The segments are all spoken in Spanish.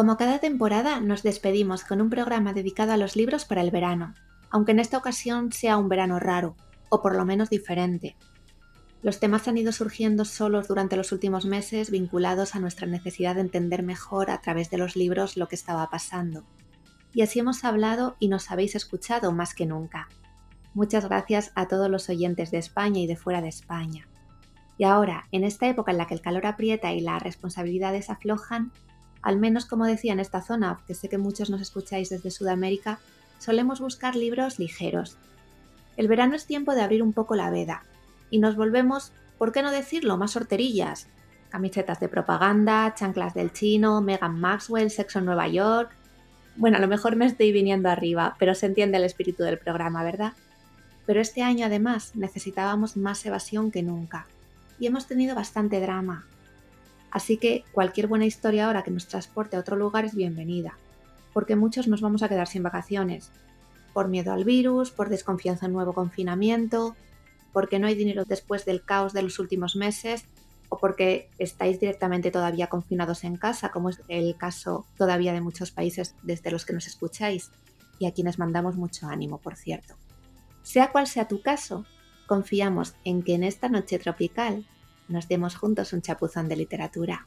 Como cada temporada, nos despedimos con un programa dedicado a los libros para el verano, aunque en esta ocasión sea un verano raro, o por lo menos diferente. Los temas han ido surgiendo solos durante los últimos meses vinculados a nuestra necesidad de entender mejor a través de los libros lo que estaba pasando. Y así hemos hablado y nos habéis escuchado más que nunca. Muchas gracias a todos los oyentes de España y de fuera de España. Y ahora, en esta época en la que el calor aprieta y las responsabilidades aflojan, al menos como decía en esta zona, que sé que muchos nos escucháis desde Sudamérica, solemos buscar libros ligeros. El verano es tiempo de abrir un poco la veda y nos volvemos, ¿por qué no decirlo?, más sorterillas. Camisetas de propaganda, chanclas del chino, Megan Maxwell, sexo en Nueva York. Bueno, a lo mejor me estoy viniendo arriba, pero se entiende el espíritu del programa, ¿verdad? Pero este año además necesitábamos más evasión que nunca. Y hemos tenido bastante drama, Así que cualquier buena historia ahora que nos transporte a otro lugar es bienvenida, porque muchos nos vamos a quedar sin vacaciones, por miedo al virus, por desconfianza en nuevo confinamiento, porque no hay dinero después del caos de los últimos meses o porque estáis directamente todavía confinados en casa, como es el caso todavía de muchos países desde los que nos escucháis y a quienes mandamos mucho ánimo, por cierto. Sea cual sea tu caso, confiamos en que en esta noche tropical nos demos juntos un chapuzón de literatura.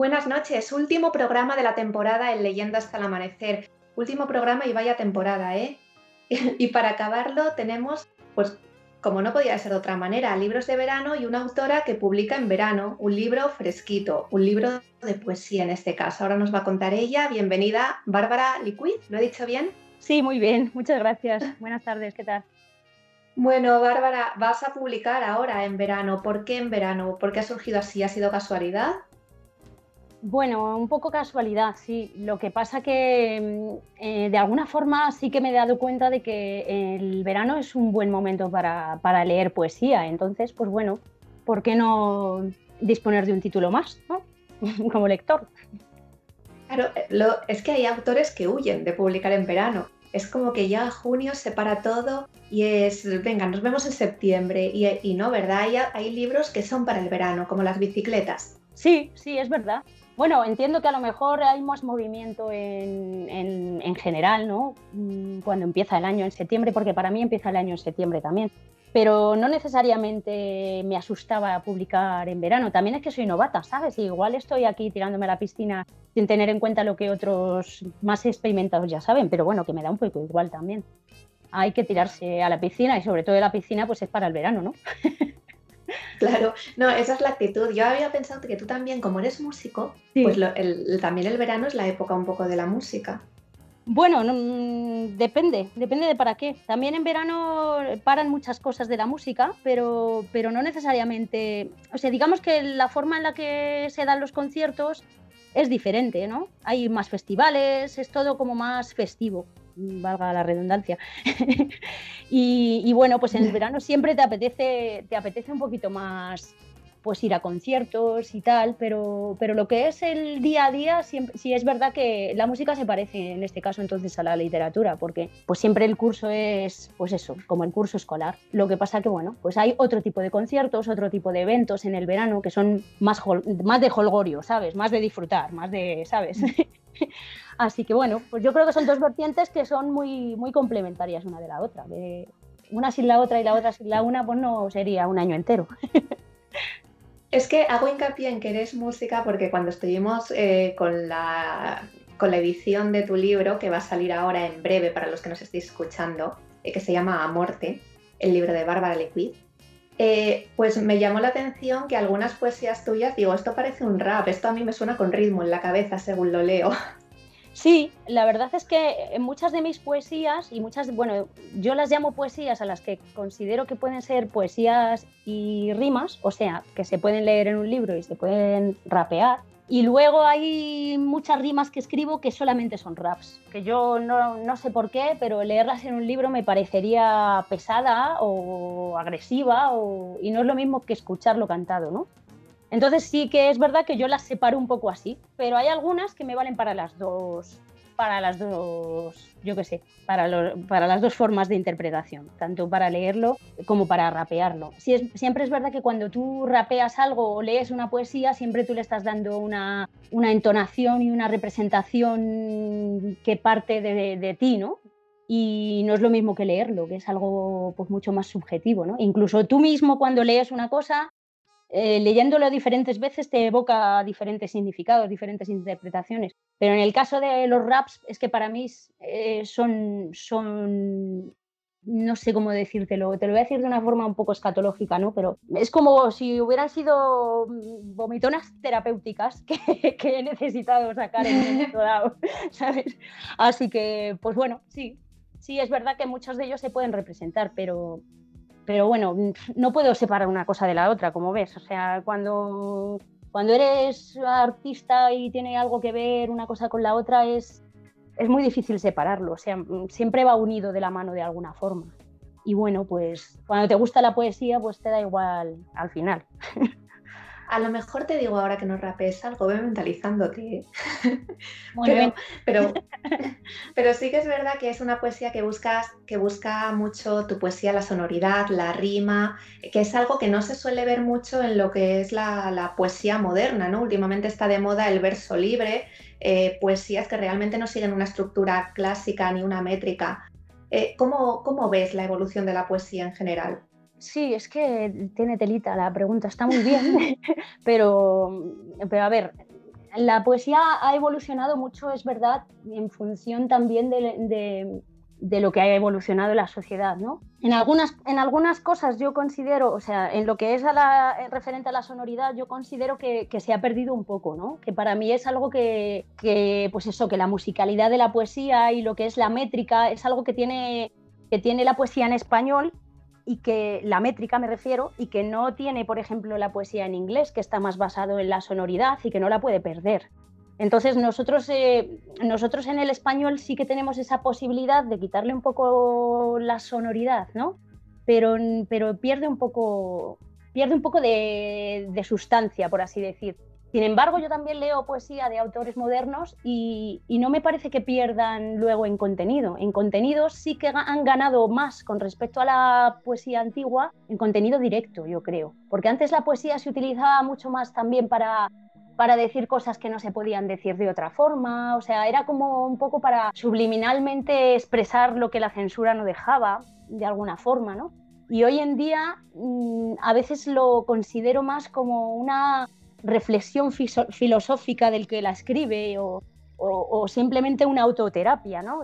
Buenas noches, último programa de la temporada en Leyenda hasta el amanecer. Último programa y vaya temporada, ¿eh? y para acabarlo tenemos, pues como no podía ser de otra manera, libros de verano y una autora que publica en verano un libro fresquito, un libro de poesía en este caso. Ahora nos va a contar ella. Bienvenida, Bárbara Liquid, ¿lo he dicho bien? Sí, muy bien, muchas gracias. Buenas tardes, ¿qué tal? Bueno, Bárbara, vas a publicar ahora en verano. ¿Por qué en verano? ¿Por qué ha surgido así? ¿Ha sido casualidad? Bueno, un poco casualidad, sí. Lo que pasa que mm, eh, de alguna forma sí que me he dado cuenta de que el verano es un buen momento para, leer poesía. Entonces, pues bueno, ¿por qué no disponer de un título más, ¿no? como lector? Claro, eh, es que hay autores que huyen de publicar en verano. Es como que ya junio se para todo y es, venga, nos vemos en septiembre. Y, no, ¿verdad? Hay, hay libros que son para el verano, como las bicicletas. Sí, sí, es verdad. Bueno, entiendo que a lo mejor hay más movimiento en, general, ¿no? Mm, cuando empieza el año en septiembre, porque para mí empieza el año en septiembre también. Pero no necesariamente me asustaba publicar en verano. También es que soy novata, ¿sabes? igual estoy aquí tirándome a la piscina sin tener en cuenta lo que otros más experimentados ya saben, pero bueno, que me da un poco igual también. hay que tirarse a la piscina y sobre todo la piscina pues es para el verano, ¿no? Claro, no, esa es la actitud. Yo había pensado que tú también, como eres músico, pues también el verano es la época un poco de la música. Bueno, mm, depende, depende de para qué. También en verano paran muchas cosas de la música, pero, pero no necesariamente. O sea, digamos que la forma en la que se dan los conciertos es diferente, ¿no? Hay más festivales, es todo como más festivo, valga la redundancia. y, bueno, pues en el verano siempre te apetece, te apetece un poquito más pues ir a conciertos y tal, pero, pero lo que es el día a día, siempre, sí es verdad que la música se parece en este caso entonces a la literatura, porque pues siempre el curso es, pues eso, como el curso escolar. Lo que pasa que, bueno, pues hay otro tipo de conciertos, otro tipo de eventos en el verano que son más, más de holgorio, ¿sabes? Más de disfrutar, más de, ¿sabes? Así que bueno, pues yo creo que son dos vertientes que son muy, muy complementarias una de la otra. Una sin la otra y la otra sin la una, pues no sería un año entero. Es que hago hincapié en que eres música porque cuando estuvimos eh, con, la, con la edición de tu libro, que va a salir ahora en breve para los que nos estéis escuchando, eh, que se llama Amorte, el libro de Bárbara Liquid, eh, pues me llamó la atención que algunas poesías tuyas, digo, esto parece un rap, esto a mí me suena con ritmo en la cabeza según lo leo. Sí, la verdad es que en muchas de mis poesías, y muchas, bueno, yo las llamo poesías a las que considero que pueden ser poesías y rimas, o sea, que se pueden leer en un libro y se pueden rapear. Y luego hay muchas rimas que escribo que solamente son raps, que yo no, no sé por qué, pero leerlas en un libro me parecería pesada o agresiva o, y no es lo mismo que escucharlo cantado, ¿no? Entonces sí que es verdad que yo las separo un poco así, pero hay algunas que me valen para las dos, para las dos, yo qué sé, para, las dos formas de interpretación, tanto para leerlo como para rapearlo. siempre es verdad que cuando tú rapeas algo o lees una poesía, siempre tú le estás dando una, entonación y una representación que parte de, de ti, ¿no? y no es lo mismo que leerlo, que es algo pues, mucho más subjetivo. ¿no? Incluso tú mismo cuando lees una cosa eh, leyéndolo diferentes veces te evoca diferentes significados, diferentes interpretaciones. Pero en el caso de los raps es que para mí eh, son, son, no sé cómo decírtelo, te lo voy a decir de una forma un poco escatológica, ¿no? Pero es como si hubieran sido mm, vomitonas terapéuticas que, he necesitado sacar en un momento dado, ¿sabes? Así que, pues bueno, sí, sí, es verdad que muchos de ellos se pueden representar, pero pero bueno, no puedo separar una cosa de la otra, como ves. O sea, cuando, cuando eres artista y tiene algo que ver una cosa con la otra, es, es muy difícil separarlo. O sea, siempre va unido de la mano de alguna forma. Y bueno, pues cuando te gusta la poesía, pues te da igual al final. A lo mejor te digo ahora que no rapees algo, ve mentalizándote. pero, Pero, pero, sí que es verdad que es una poesía que buscas, que busca mucho tu poesía, la sonoridad, la rima, que es algo que no se suele ver mucho en lo que es la, poesía moderna, ¿no? Últimamente está de moda el verso libre, eh, poesías que realmente no siguen una estructura clásica ni una métrica. Eh, ¿cómo, ¿Cómo ves la evolución de la poesía en general? Sí, es que tiene telita la pregunta, está muy bien, pero, pero a ver, la poesía ha evolucionado mucho, es verdad, en función también de, de, lo que ha evolucionado la sociedad, ¿no? En algunas, en algunas cosas yo considero, o sea, en lo que es a la, referente a la sonoridad, yo considero que, que, se ha perdido un poco, ¿no? Que para mí es algo que, que, pues eso, que la musicalidad de la poesía y lo que es la métrica es algo que tiene, que tiene la poesía en español y que la métrica me refiero y que no tiene, por ejemplo, la poesía en inglés, que está más basado en la sonoridad y que no la puede perder. Entonces nosotros, eh, nosotros en el español sí que tenemos esa posibilidad de quitarle un poco la sonoridad, ¿no? Pero, pero pierde un poco, pierde un poco de, de sustancia, por así decir. Sin embargo, yo también leo poesía de autores modernos y, no me parece que pierdan luego en contenido. En contenido sí que han ganado más con respecto a la poesía antigua, en contenido directo, yo creo. Porque antes la poesía se utilizaba mucho más también para, para decir cosas que no se podían decir de otra forma. O sea, era como un poco para subliminalmente expresar lo que la censura no dejaba, de alguna forma, ¿no? Y hoy en día mm, a veces lo considero más como una reflexión filosófica del que la escribe o, simplemente una autoterapia, ¿no?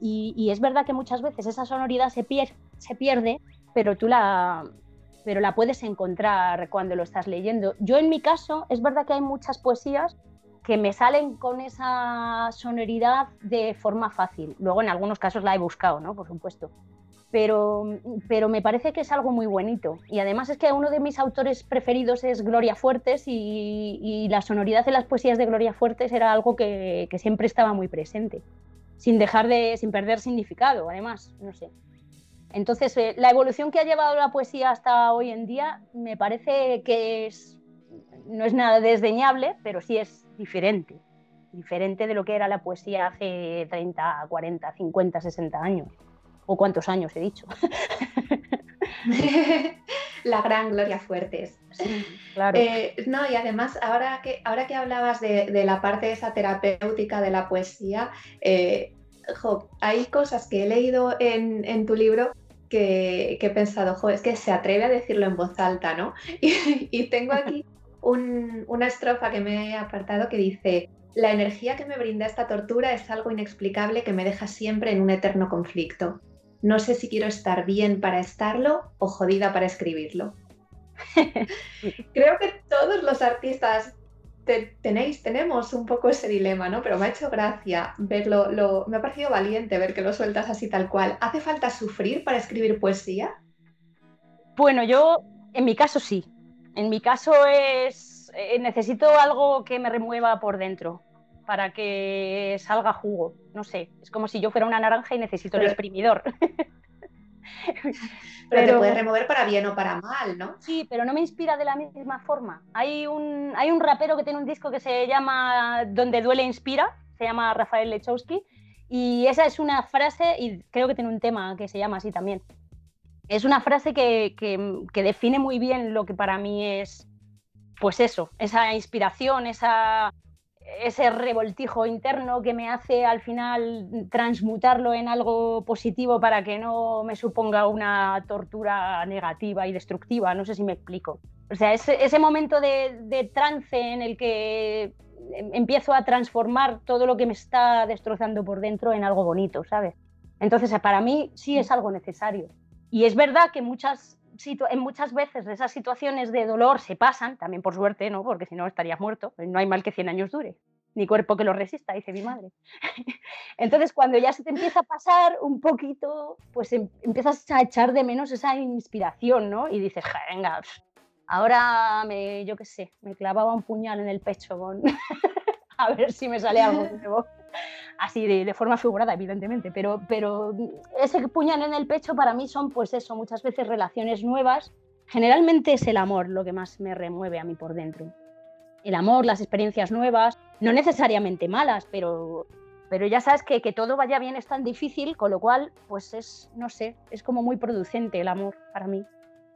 y, es verdad que muchas veces esa sonoridad se, se pierde, pero tú la, pero la puedes encontrar cuando lo estás leyendo. Yo en mi caso, es verdad que hay muchas poesías que me salen con esa sonoridad de forma fácil. Luego en algunos casos la he buscado, ¿no? Por supuesto. Pero, pero me parece que es algo muy bonito. Y además es que uno de mis autores preferidos es Gloria Fuertes y, la sonoridad de las poesías de Gloria Fuertes era algo que, siempre estaba muy presente, sin dejar de, sin perder significado, además, no sé. Entonces, eh, la evolución que ha llevado la poesía hasta hoy en día me parece que es, no es nada desdeñable, pero sí es diferente, diferente de lo que era la poesía hace 30, 40, 50, 60 años. ¿O cuántos años he dicho? la gran Gloria Fuertes. claro. Eh, no, y además, ahora que, ahora que hablabas de, la parte esa terapéutica de la poesía, eh, hay cosas que he leído en, tu libro que, he pensado, jo, es que se atreve a decirlo en voz alta, ¿no? Y, tengo aquí una estrofa que me he apartado que dice, la energía que me brinda esta tortura es algo inexplicable que me deja siempre en un eterno conflicto. No sé si quiero estar bien para estarlo o jodida para escribirlo. Creo que todos los artistas tenéis, tenemos un poco ese dilema, ¿no? Pero me ha hecho gracia verlo, me ha parecido valiente ver que lo sueltas así tal cual. ¿Hace falta sufrir para escribir poesía? Bueno, yo, en mi caso sí. En mi caso es, eh, necesito algo que me remueva por dentro para que salga jugo. No sé, es como si yo fuera una naranja y necesito el exprimidor. Pero, te puede remover para bien o para mal, ¿no? Sí, pero no me inspira de la misma forma. Hay un, hay un rapero que tiene un disco que se llama Donde duele inspira, se llama Rafael Lechowski, y esa es una frase, y creo que tiene un tema que se llama así también. Es una frase que, que define muy bien lo que para mí es, pues eso, esa inspiración, esa, ese revoltijo interno que me hace al final transmutarlo en algo positivo para que no me suponga una tortura negativa y destructiva. No sé si me explico. O sea, ese, ese momento de, trance en el que empiezo a transformar todo lo que me está destrozando por dentro en algo bonito, ¿sabes? Entonces, para mí sí es algo necesario. Y es verdad que muchas, en muchas veces esas situaciones de dolor se pasan, también por suerte, ¿no? Porque si no estarías muerto, no hay mal que 100 años dure ni cuerpo que lo resista, dice mi madre. Entonces, cuando ya se te empieza a pasar un poquito, pues em, empiezas a echar de menos esa inspiración, ¿no? Y dices, venga, ahora me, yo qué sé, me clavaba un puñal en el pecho a ver si me sale algo nuevo. Así de, forma figurada, evidentemente, pero, pero ese puñal en el pecho para mí son, pues eso, muchas veces relaciones nuevas. Generalmente es el amor lo que más me remueve a mí por dentro el amor, las experiencias nuevas, no necesariamente malas, pero, pero ya sabes que que todo vaya bien es tan difícil, con lo cual, pues es, no sé, es como muy producente el amor para mí,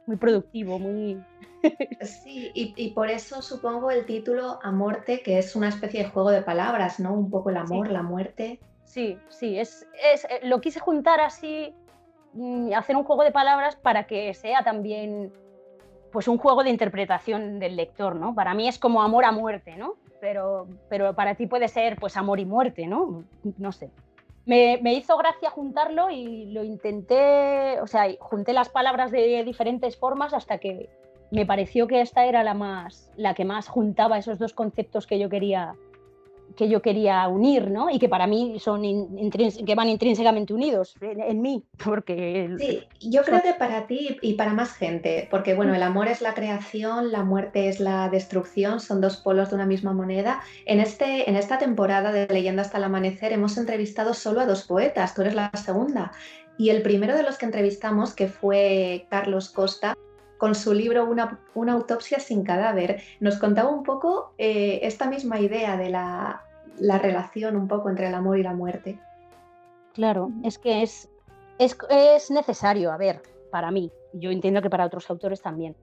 muy productivo, muy... Sí, y, por eso supongo el título Amorte, que es una especie de juego de palabras, ¿no? Un poco el amor, la muerte. Sí, sí, es, es, eh, lo quise juntar así, mm, hacer un juego de palabras para que sea también pues un juego de interpretación del lector, ¿no? Para mí es como amor a muerte, ¿no? Pero, pero para ti puede ser pues amor y muerte, ¿no? No sé. Me, me, hizo gracia juntarlo y lo intenté, o sea, junté las palabras de diferentes formas hasta que me pareció que esta era la más, la que más juntaba esos dos conceptos que yo quería, que yo quería unir, ¿no? Y que para mí son que van intrínsecamente unidos en, mí, porque... Sí, yo creo que para ti y para más gente, porque bueno, el amor es la creación, la muerte es la destrucción, son dos polos de una misma moneda. En, este, en esta temporada de Leyenda hasta el amanecer hemos entrevistado solo a dos poetas, tú eres la segunda. Y el primero de los que entrevistamos, que fue Carlos Costa, con su libro Una, una autopsia sin cadáver, nos contaba un poco eh, esta misma idea de la, la, relación un poco entre el amor y la muerte. Claro, es que es, es, es necesario, a ver, para mí, yo entiendo que para otros autores también,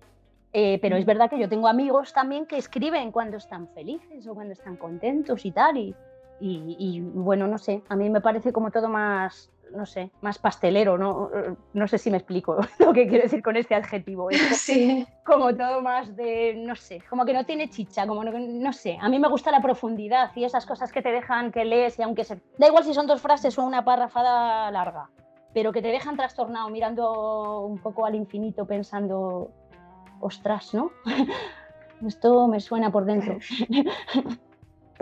eh, pero es verdad que yo tengo amigos también que escriben cuando están felices o cuando están contentos y tal, y, y, y, bueno, no sé, a mí me parece como todo más, no sé, más pastelero, ¿no? No sé si me explico lo que quiero decir con este adjetivo. sí. Como todo más de, no sé, como que no tiene chicha, como no, no, sé. A mí me gusta la profundidad y esas cosas que te dejan que lees y aunque se... Da igual si son dos frases o una parrafada larga, pero que te dejan trastornado mirando un poco al infinito pensando, ostras, ¿no? Esto me suena por dentro.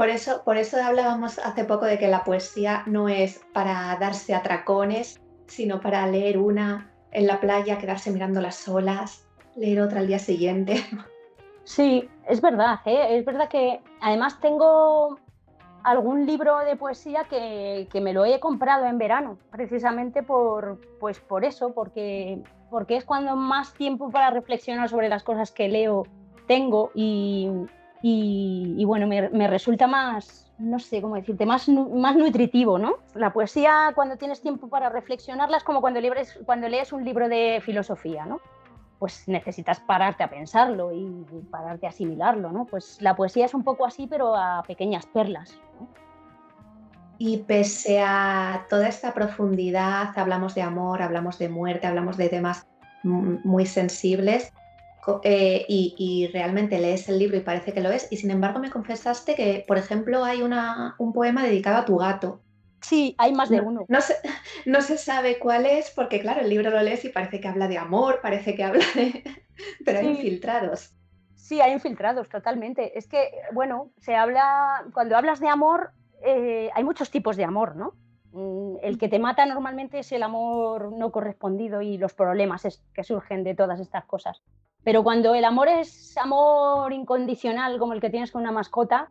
Por eso, por eso hablábamos hace poco de que la poesía no es para darse atracones, sino para leer una en la playa, quedarse mirando las olas, leer otra al día siguiente. Sí, es verdad, ¿eh? es verdad que además tengo algún libro de poesía que, que, me lo he comprado en verano, precisamente por, pues por eso, porque, porque es cuando más tiempo para reflexionar sobre las cosas que leo tengo y, y, bueno, me, resulta más, no sé cómo decirte, más, más nutritivo, ¿no? La poesía, cuando tienes tiempo para reflexionarla, es como cuando, lees, cuando lees un libro de filosofía, ¿no? Pues necesitas pararte a pensarlo y pararte a asimilarlo, ¿no? Pues la poesía es un poco así, pero a pequeñas perlas. Y pese a toda esta profundidad, hablamos de amor, hablamos de muerte, hablamos de temas muy sensibles, eh, y, realmente lees el libro y parece que lo es, y sin embargo me confesaste que, por ejemplo, hay una, un poema dedicado a tu gato. Sí, hay más de uno. No, se, no se sabe cuál es, porque claro, el libro lo lees y parece que habla de amor, parece que habla de... Pero hay infiltrados. Sí, hay infiltrados, totalmente. Es que, bueno, se habla, cuando hablas de amor, eh, hay muchos tipos de amor, ¿no? Mm, el que te mata normalmente es el amor no correspondido y los problemas que surgen de todas estas cosas. Pero cuando el amor es amor incondicional, como el que tienes con una mascota,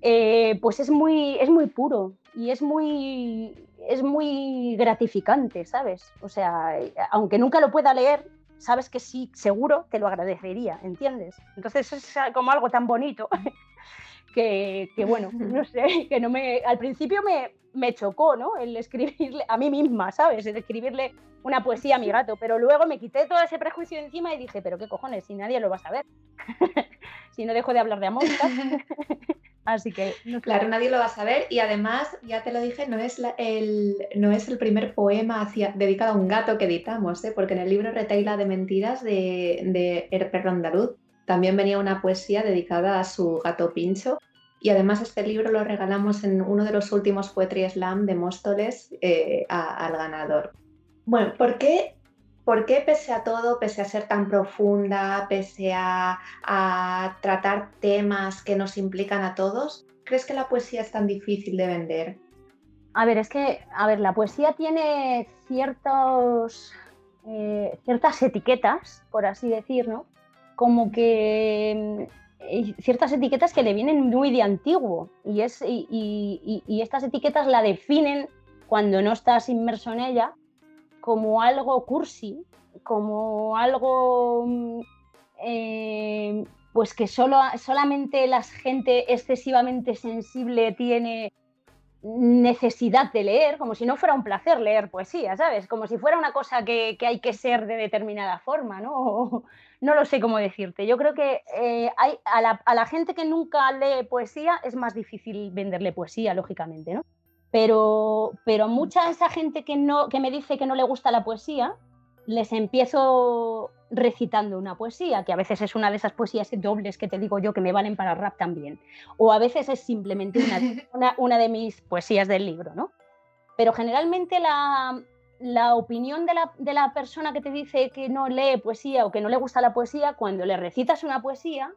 eh, pues es muy, es muy puro y es muy, es muy gratificante, ¿sabes? O sea, aunque nunca lo pueda leer, sabes que sí, seguro te lo agradecería, ¿entiendes? Entonces es como algo tan bonito que, que bueno, no sé, que no me, al principio me, me chocó, ¿no? El escribirle a mí misma, ¿sabes? El escribirle una poesía a mi gato, pero luego me quité todo ese prejuicio encima y dije, pero qué cojones, si nadie lo va a saber, si no dejo de hablar de amor. Así que... Claro, nadie lo va a saber y además, ya te lo dije, no es, el, no es el primer poema hacia, dedicado a un gato que editamos, ¿eh? porque en el libro Retaila de Mentiras de, de Herper Andaluz también venía una poesía dedicada a su gato Pincho y además este libro lo regalamos en uno de los últimos Poetry Slam de Móstoles eh, al ganador. Bueno, ¿por qué, ¿por qué pese a todo, pese a ser tan profunda, pese a, tratar temas que nos implican a todos, crees que la poesía es tan difícil de vender? A ver, es que, a ver, la poesía tiene ciertos, eh, ciertas etiquetas, por así decir, ¿no? Como que ciertas etiquetas que le vienen muy de antiguo y, es, y, estas etiquetas la definen cuando no estás inmerso en ella como algo cursi, como algo mm, eh, pues que solo, solamente la gente excesivamente sensible tiene necesidad de leer, como si no fuera un placer leer poesía, ¿sabes? Como si fuera una cosa que, hay que ser de determinada forma, ¿no? no lo sé cómo decirte. Yo creo que eh, hay, a, la, gente que nunca lee poesía es más difícil venderle poesía, lógicamente, ¿no? Pero, pero mucha esa gente que, no, que me dice que no le gusta la poesía, les empiezo recitando una poesía, que a veces es una de esas poesías dobles que te digo yo que me valen para rap también, o a veces es simplemente una, una, de mis poesías del libro, ¿no? Pero generalmente la, la opinión de la, de la, persona que te dice que no lee poesía o que no le gusta la poesía, cuando le recitas una poesía,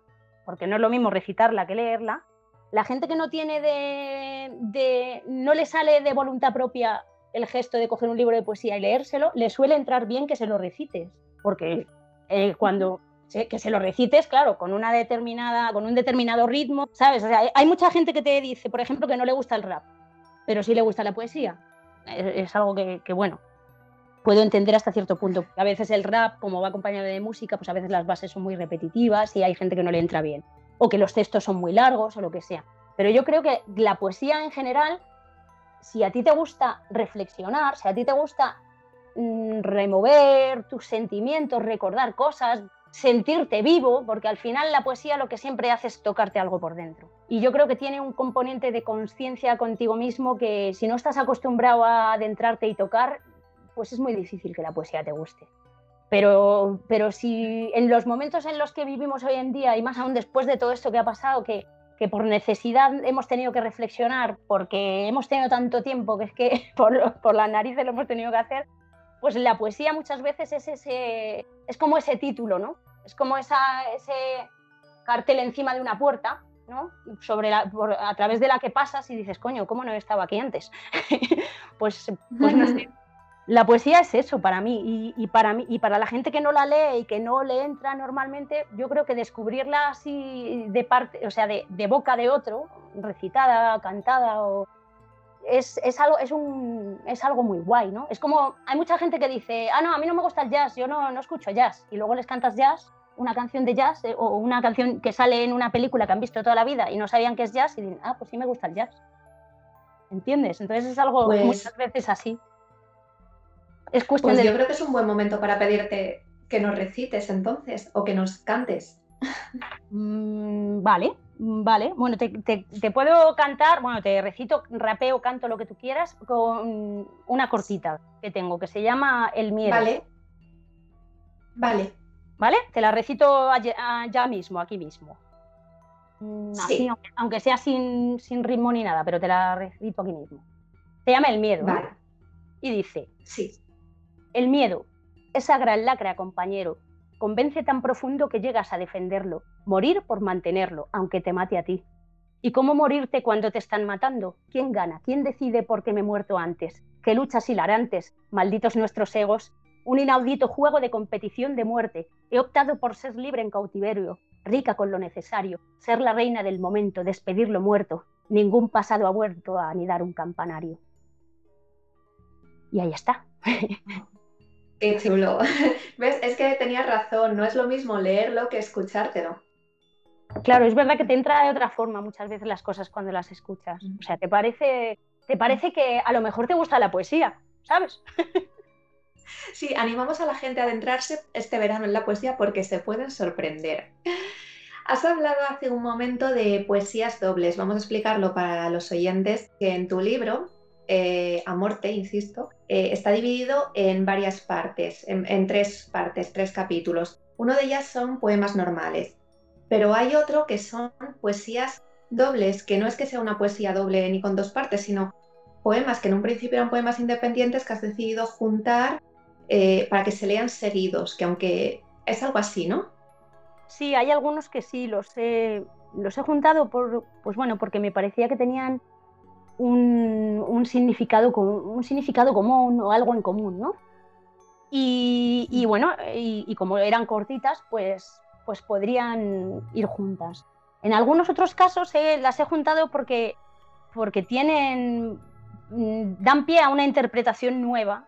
porque no es lo mismo recitarla que leerla, la gente que no tiene de, de no le sale de voluntad propia el gesto de coger un libro de poesía y leérselo, le suele entrar bien que se lo recites, porque eh, cuando que se lo recites, claro, con una determinada, con un determinado ritmo, ¿sabes? O sea, hay mucha gente que te dice, por ejemplo, que no le gusta el rap, pero sí le gusta la poesía. Es, algo que, bueno, puedo entender hasta cierto punto. A veces el rap, como va acompañado de música, pues a veces las bases son muy repetitivas y hay gente que no le entra bien. O que los textos son muy largos o lo que sea. Pero yo creo que la poesía en general, si a ti te gusta reflexionar, si a ti te gusta Mm, remover tus sentimientos, recordar cosas, sentirte vivo, porque al final la poesía lo que siempre hace es tocarte algo por dentro. y yo creo que tiene un componente de conciencia contigo mismo que si no estás acostumbrado a adentrarte y tocar, pues es muy difícil que la poesía te guste. Pero, pero si en los momentos en los que vivimos hoy en día, y más aún después de todo esto que ha pasado, que, que por necesidad hemos tenido que reflexionar, porque hemos tenido tanto tiempo que es que por, por las narices lo hemos tenido que hacer, pues la poesía muchas veces es, ese, es como ese título, ¿no? Es como esa, ese cartel encima de una puerta sobre la, a través de la que pasas y dices, coño, ¿cómo no he estado aquí antes? pues, pues La poesía es eso para mí y, para mí y para la gente que no la lee y que no le entra normalmente, yo creo que descubrirla así de parte, o sea, de, boca de otro, recitada, cantada o es, algo, es, un, es algo muy guay, ¿no? Es como, hay mucha gente que dice, ah, no, a mí no me gusta el jazz, yo no, no escucho jazz, y luego les cantas jazz una canción de jazz eh, o una canción que sale en una película que han visto toda la vida y no sabían que es jazz y dicen, ah, pues sí me gusta el jazz. ¿Entiendes? Entonces es algo pues muchas veces así. Es cuestión pues Yo creo que es un buen momento para pedirte que nos recites entonces o que nos cantes. Mm, vale, vale. Bueno, te, te, puedo cantar, bueno, te recito, rapeo, canto lo que tú quieras con una cortita que tengo que se llama El miedo. Vale. Vale. ¿Vale? Te la recito ya mismo, aquí mismo. Mm, así, aunque, sea sin, ritmo ni nada, pero te la recito aquí mismo. Se llama El miedo. Vale. Y dice: Sí. El miedo, esa gran lacra, compañero, convence tan profundo que llegas a defenderlo, morir por mantenerlo, aunque te mate a ti. ¿Y cómo morirte cuando te están matando? ¿Quién gana? ¿Quién decide por qué me he muerto antes? ¿Qué luchas hilarantes? Malditos nuestros egos, un inaudito juego de competición de muerte. He optado por ser libre en cautiverio, rica con lo necesario, ser la reina del momento, despedir lo muerto. Ningún pasado ha vuelto a anidar un campanario. Y ahí está. Qué chulo. ¿Ves? Es que tenías razón, no es lo mismo leerlo que escuchártelo. Claro, es verdad que te entra de otra forma muchas veces las cosas cuando las escuchas. O sea, te parece, te parece que a lo mejor te gusta la poesía, ¿sabes? Sí, animamos a la gente a adentrarse este verano en la poesía porque se pueden sorprender. Has hablado hace un momento de poesías dobles. Vamos a explicarlo para los oyentes que en tu libro, eh, Amorte, insisto, eh, está dividido en varias partes, en, tres partes, tres capítulos. Uno de ellas son poemas normales, pero hay otro que son poesías dobles, que no es que sea una poesía doble ni con dos partes, sino poemas que en un principio eran poemas independientes que has decidido juntar eh, para que se lean seguidos, que aunque es algo así, ¿no? Sí, hay algunos que sí, los he, los he juntado por, pues bueno, porque me parecía que tenían un, significado, un significado común o algo en común, ¿no? Y, bueno, y, como eran cortitas, pues, pues podrían ir juntas. En algunos otros casos las he juntado porque, porque tienen, mm, dan pie a una interpretación nueva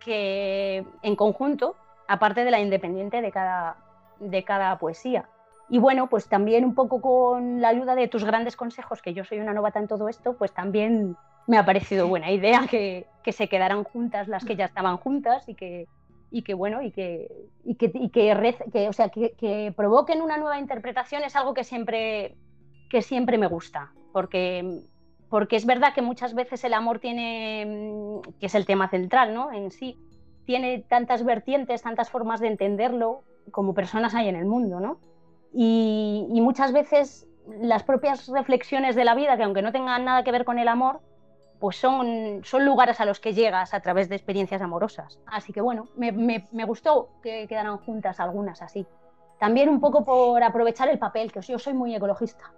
que en conjunto, aparte de la independiente de cada, de cada poesía. Y bueno, pues también un poco con la ayuda de tus grandes consejos, que yo soy una novata en todo esto, pues también me ha parecido buena idea que, que se quedaran juntas las que ya estaban juntas y que, y que bueno, y que, y que, y que, o sea, que, que, provoquen una nueva interpretación es algo que siempre, que siempre me gusta, porque porque es verdad que muchas veces el amor tiene, mm, que es el tema central, ¿no? En sí, tiene tantas vertientes, tantas formas de entenderlo como personas hay en el mundo, ¿no? Y, muchas veces las propias reflexiones de la vida, que aunque no tengan nada que ver con el amor, pues son, son lugares a los que llegas a través de experiencias amorosas. Así que bueno, me, me gustó que quedaran juntas algunas así. También un poco por aprovechar el papel, que yo soy muy ecologista.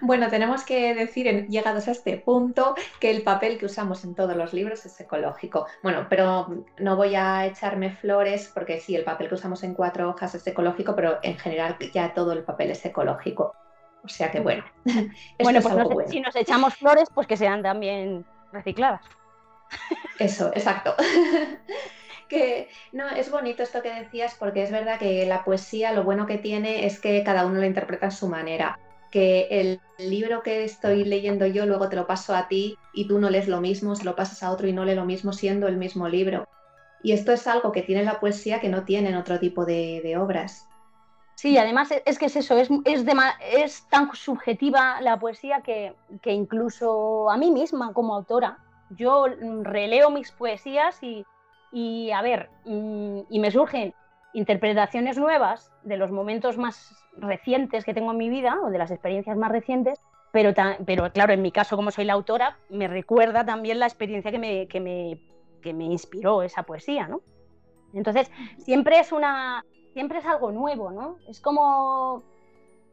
Bueno, tenemos que decir, llegados a este punto, que el papel que usamos en todos los libros es ecológico. Bueno, pero no voy a echarme flores porque sí, el papel que usamos en cuatro hojas es ecológico, pero en general ya todo el papel es ecológico. O sea que bueno. bueno, pues si nos echamos flores, pues que sean también recicladas. Eso, exacto. no, es bonito esto que decías porque es verdad que la poesía lo bueno que tiene es que cada uno la interpreta a su manera. Que el libro que estoy leyendo yo luego te lo paso a ti y tú no lees lo mismo, se lo pasas a otro y no lee lo mismo siendo el mismo libro. Y esto es algo que tiene la poesía que no tiene en otro tipo de, obras. Sí, además es que es eso, es, es, tan subjetiva la poesía que, que, incluso a mí misma como autora, yo releo mis poesías y, y a ver, y me surgen interpretaciones nuevas de los momentos más recientes que tengo en mi vida o de las experiencias más recientes, pero, pero claro, en mi caso, como soy la autora, me recuerda también la experiencia que me, que me, que me inspiró esa poesía, ¿no? Entonces, siempre es una, siempre es algo nuevo, ¿no? Es como,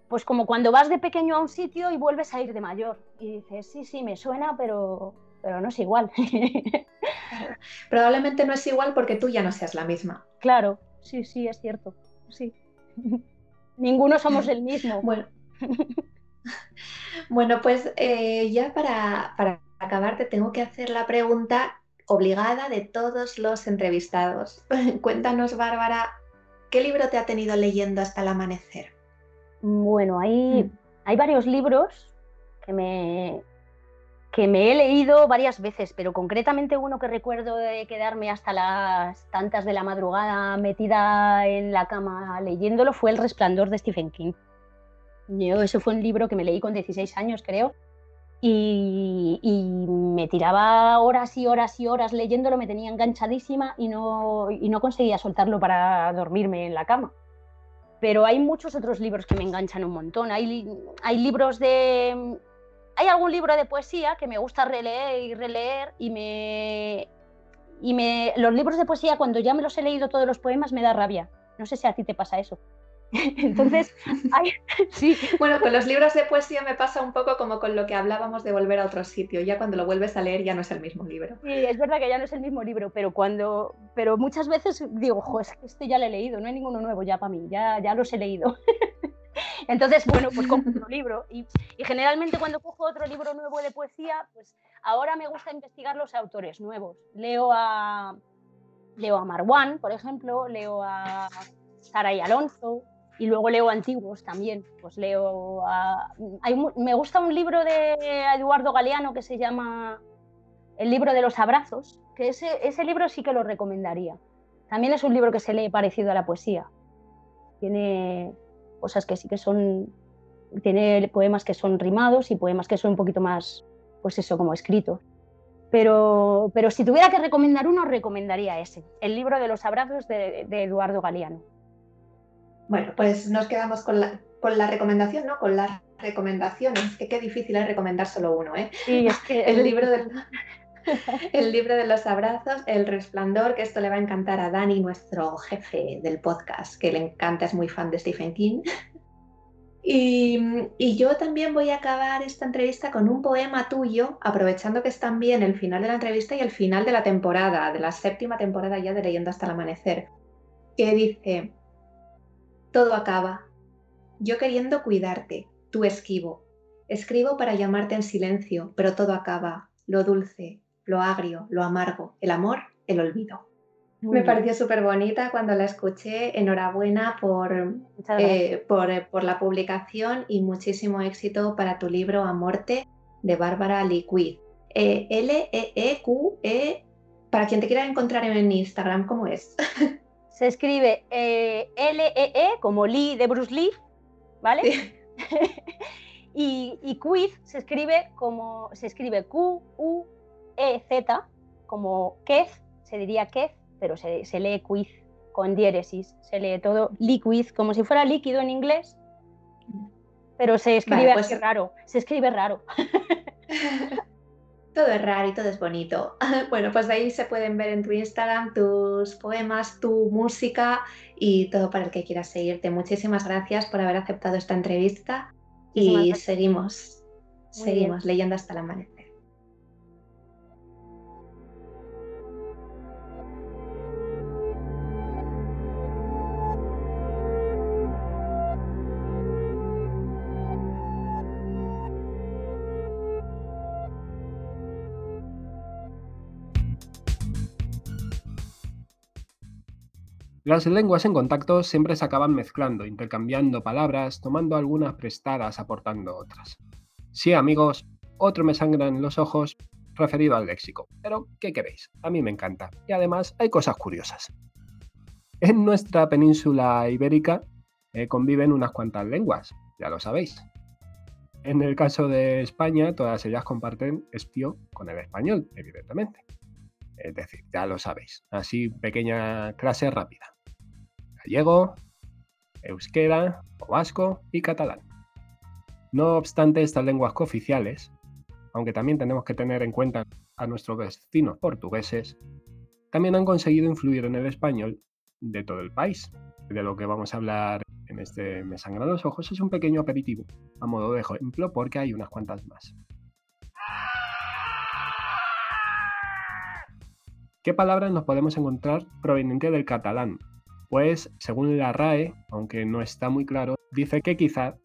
pues como cuando vas de pequeño a un sitio y vuelves a ir de mayor y dices, sí, sí, me suena, pero, pero no es igual. Probablemente no es igual porque tú ya no seas la misma. Claro, sí, sí, es cierto. Sí. Ninguno somos el mismo. Bueno, bueno pues eh, ya para, para acabar te tengo que hacer la pregunta obligada de todos los entrevistados. Cuéntanos, Bárbara, ¿qué libro te ha tenido leyendo hasta el amanecer? Bueno, hay, mm. hay varios libros que me, que me he leído varias veces, pero concretamente uno que recuerdo de quedarme hasta las tantas de la madrugada metida en la cama leyéndolo fue El Resplandor de Stephen King. Yo, ese fue un libro que me leí con 16 años, creo, y, y, me tiraba horas y horas y horas leyéndolo, me tenía enganchadísima y no, y no conseguía soltarlo para dormirme en la cama. Pero hay muchos otros libros que me enganchan un montón. Hay, hay libros de hay algún libro de poesía que me gusta releer y releer y me y me los libros de poesía cuando ya me los he leído todos los poemas me da rabia. No sé si a ti te pasa eso. Entonces, sí. Bueno, con los libros de poesía me pasa un poco como con lo que hablábamos de volver a otro sitio. Ya cuando lo vuelves a leer ya no es el mismo libro. Sí, es verdad que ya no es el mismo libro, pero cuando, pero muchas veces digo, jo, es que este ya lo he leído, no hay ninguno nuevo ya para mí, ya, ya los he leído. Entonces, bueno, pues compro otro libro. Y, generalmente cuando cojo otro libro nuevo de poesía, pues ahora me gusta investigar los autores nuevos. Leo a, leo a Marwan, por ejemplo, leo a Saray Alonso y luego leo antiguos también. Pues leo a... me gusta un libro de Eduardo Galeano que se llama El libro de los abrazos, que ese, ese libro sí que lo recomendaría. También es un libro que se lee parecido a la poesía. Tiene, cosas que sí que son, tiene poemas que son rimados y poemas que son un poquito más, pues eso, como escritos. Pero, pero si tuviera que recomendar uno, recomendaría ese, el libro de los abrazos de, Eduardo Galeano. Bueno, pues nos quedamos con la, con la recomendación, ¿no? Con las recomendaciones, que qué difícil es recomendar solo uno, ¿eh? Sí, es que el libro del... el libro de los abrazos, El resplandor, que esto le va a encantar a Dani, nuestro jefe del podcast, que le encanta, es muy fan de Stephen King. Y, yo también voy a acabar esta entrevista con un poema tuyo, aprovechando que es también el final de la entrevista y el final de la temporada, de la séptima temporada ya de Leyendo hasta el amanecer, que dice, todo acaba, yo queriendo cuidarte, tú esquivo, escribo para llamarte en silencio, pero todo acaba, lo dulce, lo agrio, lo amargo, el amor, el olvido. Me pareció súper bonita cuando la escuché. Enhorabuena por, eh, por, por, la publicación y muchísimo éxito para tu libro Amorte de Bárbara Liquid. Eh, L-E-E-Q-E, para quien te quiera encontrar en Instagram, ¿cómo es? Se escribe eh, L-E-E como Lee de Bruce Lee, ¿vale? y, y quiz se escribe como se escribe Q-U e-Z, como Kez, se diría Kez, pero se, lee quiz con diéresis, se lee todo liquid, como si fuera líquido en inglés, pero se escribe pues raro, se escribe raro. todo es raro y todo es bonito. Bueno, pues ahí se pueden ver en tu Instagram tus poemas, tu música y todo para el que quieras seguirte. Muchísimas gracias por haber aceptado esta entrevista y seguimos, seguimos leyendo hasta el amanecer. Las lenguas en contacto siempre se acaban mezclando, intercambiando palabras, tomando algunas prestadas, aportando otras. Sí, amigos, otro me sangra en los ojos referido al léxico. Pero, ¿qué queréis? A mí me encanta. Y además hay cosas curiosas. En nuestra península ibérica eh, conviven unas cuantas lenguas, ya lo sabéis. En el caso de España, todas ellas comparten espio con el español, evidentemente. Es decir, ya lo sabéis. Así, pequeña clase rápida. Gallego, euskera, o vasco y catalán. No obstante estas lenguas cooficiales, aunque también tenemos que tener en cuenta a nuestros vecinos portugueses, también han conseguido influir en el español de todo el país. De lo que vamos a hablar en este Me sangran los ojos es un pequeño aperitivo, a modo de ejemplo, porque hay unas cuantas más. ¿Qué palabras nos podemos encontrar proveniente del catalán? Pues, según la RAE, aunque no está muy claro, dice que quizá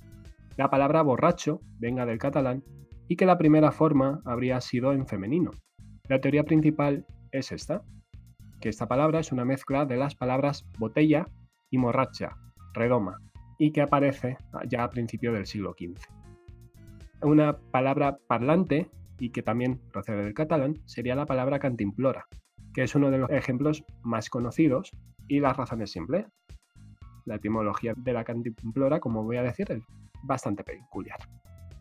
la palabra borracho venga del catalán y que la primera forma habría sido en femenino. La teoría principal es esta, que esta palabra es una mezcla de las palabras botella y morracha, redoma, y que aparece ya a principios del siglo XV. Una palabra parlante, y que también procede del catalán, sería la palabra cantimplora, que es uno de los ejemplos más conocidos, y la razón es simple. La etimología de la cantimplora, como voy a decir, es bastante peculiar.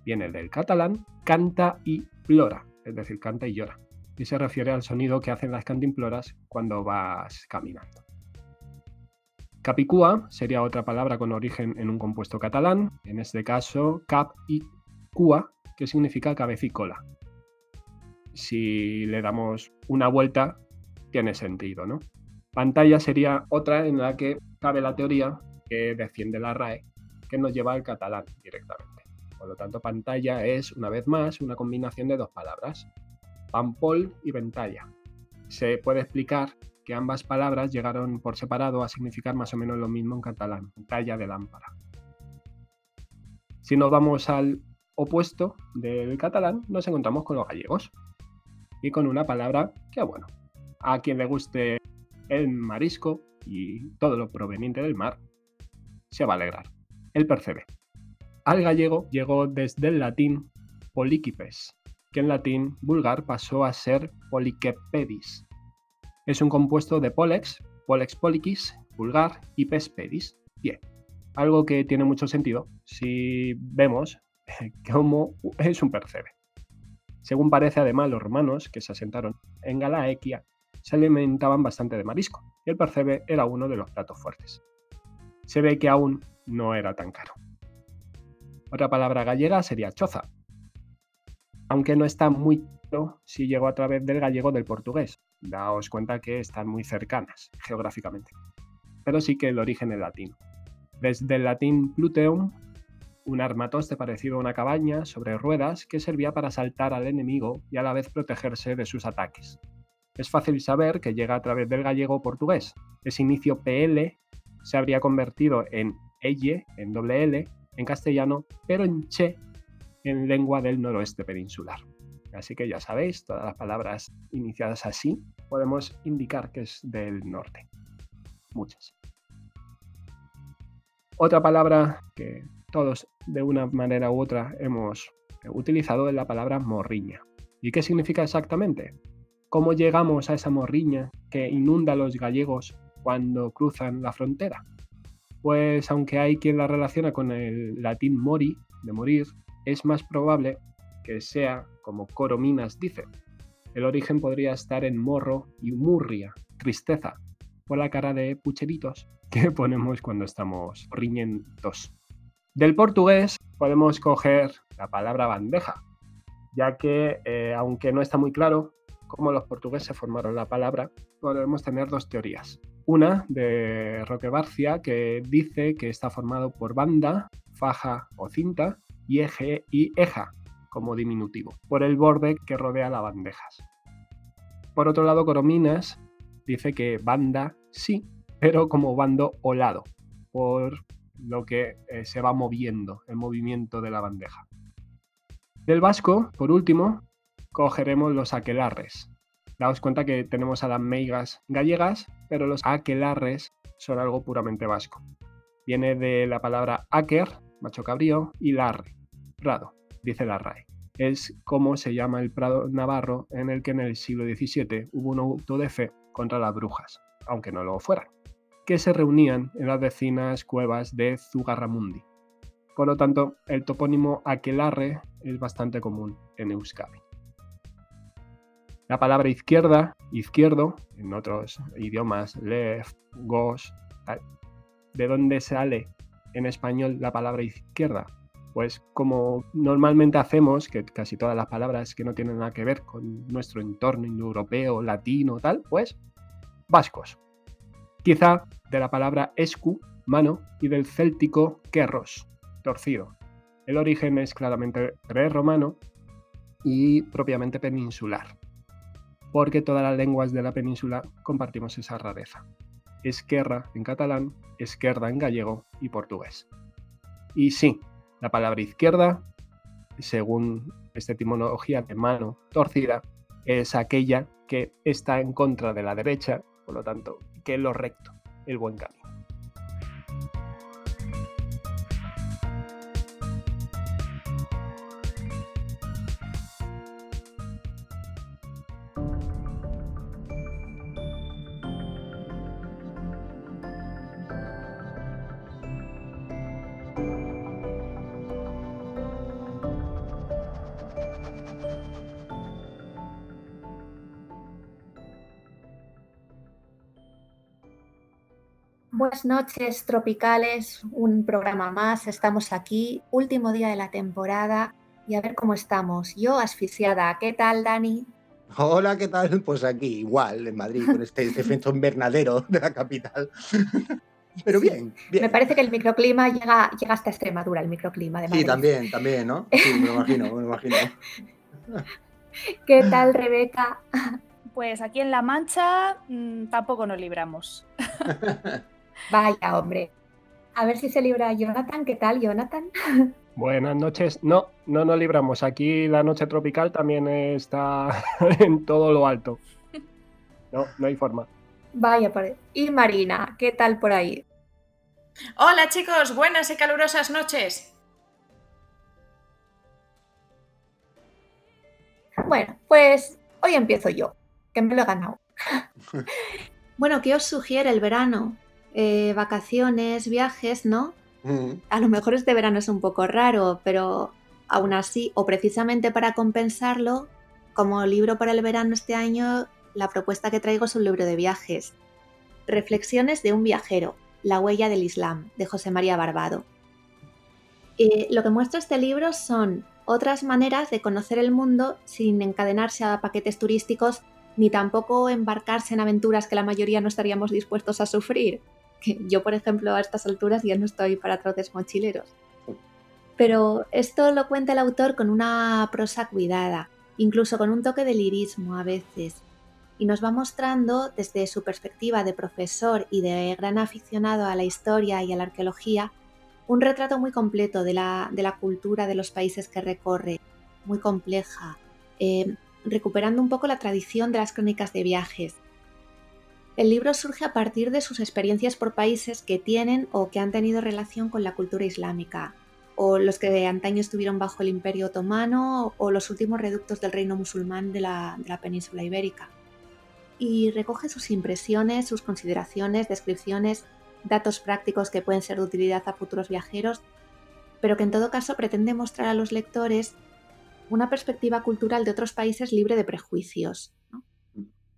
Viene del catalán canta y plora, es decir, canta y llora, y se refiere al sonido que hacen las cantimploras cuando vas caminando. Capicúa sería otra palabra con origen en un compuesto catalán, en este caso cap y cua, que significa cabeza y cola. Si le damos una vuelta, tiene sentido, ¿no? Pantalla sería otra en la que cabe la teoría que defiende la RAE, que nos lleva al catalán directamente. Por lo tanto, pantalla es, una vez más, una combinación de dos palabras, pampol y ventalla. Se puede explicar que ambas palabras llegaron por separado a significar más o menos lo mismo en catalán, talla de lámpara. Si nos vamos al opuesto del catalán, nos encontramos con los gallegos y con una palabra que, bueno, a quien le guste el marisco y todo lo proveniente del mar, se va a alegrar. El percebe. Al gallego llegó desde el latín poliquipes, que en latín vulgar pasó a ser poliquepedis, es un compuesto de Polex, Polex poliquis, vulgar y Pes pedis, pie. Algo que tiene mucho sentido si vemos cómo es un percebe. Según parece, además, los romanos que se asentaron en Galaequia se alimentaban bastante de marisco y el percebe era uno de los platos fuertes. Se ve que aún no era tan caro. Otra palabra gallega sería choza, aunque no está muy claro si llegó a través del gallego del portugués. Daos cuenta que están muy cercanas geográficamente, pero sí que el origen es latino. Desde el latín pluteum, un armatoste parecido a una cabaña sobre ruedas que servía para saltar al enemigo y a la vez protegerse de sus ataques. Es fácil saber que llega a través del gallego portugués. Ese inicio PL se habría convertido en elle, en doble L, en castellano, pero en che en lengua del noroeste peninsular. Así que ya sabéis, todas las palabras iniciadas así podemos indicar que es del norte. Muchas. Otra palabra que todos de una manera u otra hemos utilizado es la palabra morriña. ¿Y qué significa exactamente? ¿Cómo llegamos a esa morriña que inunda a los gallegos cuando cruzan la frontera? Pues aunque hay quien la relaciona con el latín mori, de morir, es más probable que sea como Corominas dice. El origen podría estar en morro y murria, tristeza, por la cara de pucheritos que ponemos cuando estamos riñentos. Del portugués podemos coger la palabra bandeja, ya que eh, aunque no está muy claro cómo los portugueses formaron la palabra, podemos tener dos teorías. Una de Roque Barcia que dice que está formado por banda, faja o cinta, y eje y eja como diminutivo, por el borde que rodea las bandejas. Por otro lado, Corominas dice que banda sí, pero como bando o lado, por lo que eh, se va moviendo, el movimiento de la bandeja. Del vasco, por último, cogeremos los aquelarres. Daos cuenta que tenemos a las meigas gallegas, pero los aquelarres son algo puramente vasco. Viene de la palabra aker, macho cabrío, y larre, prado, dice la RAE. Es como se llama el prado navarro en el que en el siglo XVII hubo un auto de fe contra las brujas, aunque no lo fueran. que se reunían en las vecinas cuevas de Zugarramundi. Por lo tanto, el topónimo aquelarre es bastante común en Euskadi. La palabra izquierda, izquierdo, en otros idiomas, left, gauche, ¿de dónde sale en español la palabra izquierda? Pues como normalmente hacemos, que casi todas las palabras que no tienen nada que ver con nuestro entorno indoeuropeo, latino, tal, pues vascos. Quizá de la palabra escu, mano, y del céltico querros, torcido. El origen es claramente pre-romano y propiamente peninsular porque todas las lenguas de la península compartimos esa rareza. Esquerra en catalán, esquerda en gallego y portugués. Y sí, la palabra izquierda, según esta etimología de mano torcida, es aquella que está en contra de la derecha, por lo tanto, que es lo recto, el buen camino. Buenas noches, tropicales. Un programa más. Estamos aquí, último día de la temporada y a ver cómo estamos. Yo asfixiada. ¿Qué tal, Dani? Hola, ¿qué tal? Pues aquí, igual, en Madrid, con este, este efecto invernadero de la capital. Pero bien, bien. Me parece que el microclima llega, llega hasta Extremadura, el microclima de Madrid. Sí, también, también, ¿no? Sí, me lo imagino, me lo imagino. ¿Qué tal, Rebeca? Pues aquí en La Mancha mmm, tampoco nos libramos. Vaya, hombre. A ver si se libra Jonathan. ¿Qué tal, Jonathan? Buenas noches. No, no nos libramos. Aquí la noche tropical también está en todo lo alto. No, no hay forma. Vaya, por Y Marina, ¿qué tal por ahí? Hola chicos, buenas y calurosas noches. Bueno, pues hoy empiezo yo, que me lo he ganado. bueno, ¿qué os sugiere el verano? Eh, vacaciones, viajes, ¿no? Mm. A lo mejor este verano es un poco raro, pero aún así, o precisamente para compensarlo, como libro para el verano este año, la propuesta que traigo es un libro de viajes. Reflexiones de un viajero, La huella del Islam, de José María Barbado. Eh, lo que muestra este libro son otras maneras de conocer el mundo sin encadenarse a paquetes turísticos ni tampoco embarcarse en aventuras que la mayoría no estaríamos dispuestos a sufrir yo, por ejemplo, a estas alturas ya no estoy para trotes mochileros. Pero esto lo cuenta el autor con una prosa cuidada, incluso con un toque de lirismo a veces, y nos va mostrando desde su perspectiva de profesor y de gran aficionado a la historia y a la arqueología, un retrato muy completo de la, de la cultura de los países que recorre, muy compleja, eh, recuperando un poco la tradición de las crónicas de viajes, el libro surge a partir de sus experiencias por países que tienen o que han tenido relación con la cultura islámica, o los que de antaño estuvieron bajo el Imperio Otomano o los últimos reductos del reino musulmán de la, de la península ibérica. Y recoge sus impresiones, sus consideraciones, descripciones, datos prácticos que pueden ser de utilidad a futuros viajeros, pero que en todo caso pretende mostrar a los lectores una perspectiva cultural de otros países libre de prejuicios,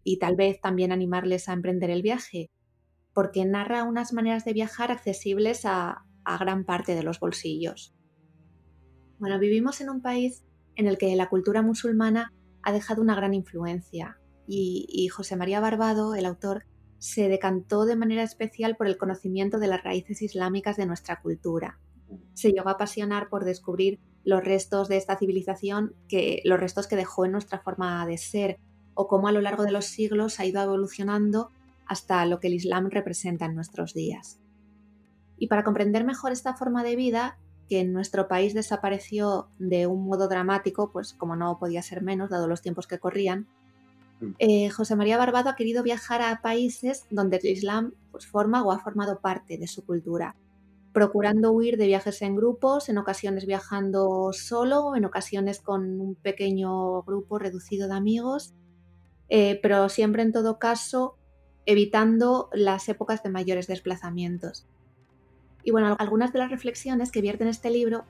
y tal vez también animarles a emprender el viaje, porque narra unas maneras de viajar accesibles a, gran parte de los bolsillos. Bueno, vivimos en un país en el que la cultura musulmana ha dejado una gran influencia y, José María Barbado, el autor, se decantó de manera especial por el conocimiento de las raíces islámicas de nuestra cultura. Se llegó a apasionar por descubrir los restos de esta civilización, que, los restos que dejó en nuestra forma de ser, o cómo a lo largo de los siglos ha ido evolucionando hasta lo que el Islam representa en nuestros días. Y para comprender mejor esta forma de vida, que en nuestro país desapareció de un modo dramático, pues como no podía ser menos, dado los tiempos que corrían, Mm. eh, José María Barbado ha querido viajar a países donde el Islam pues, forma o ha formado parte de su cultura, procurando huir de viajes en grupos, en ocasiones viajando solo, en ocasiones con un pequeño grupo reducido de amigos eh, pero siempre en todo caso evitando las épocas de mayores desplazamientos. Y bueno, algunas de las reflexiones que vierte en este libro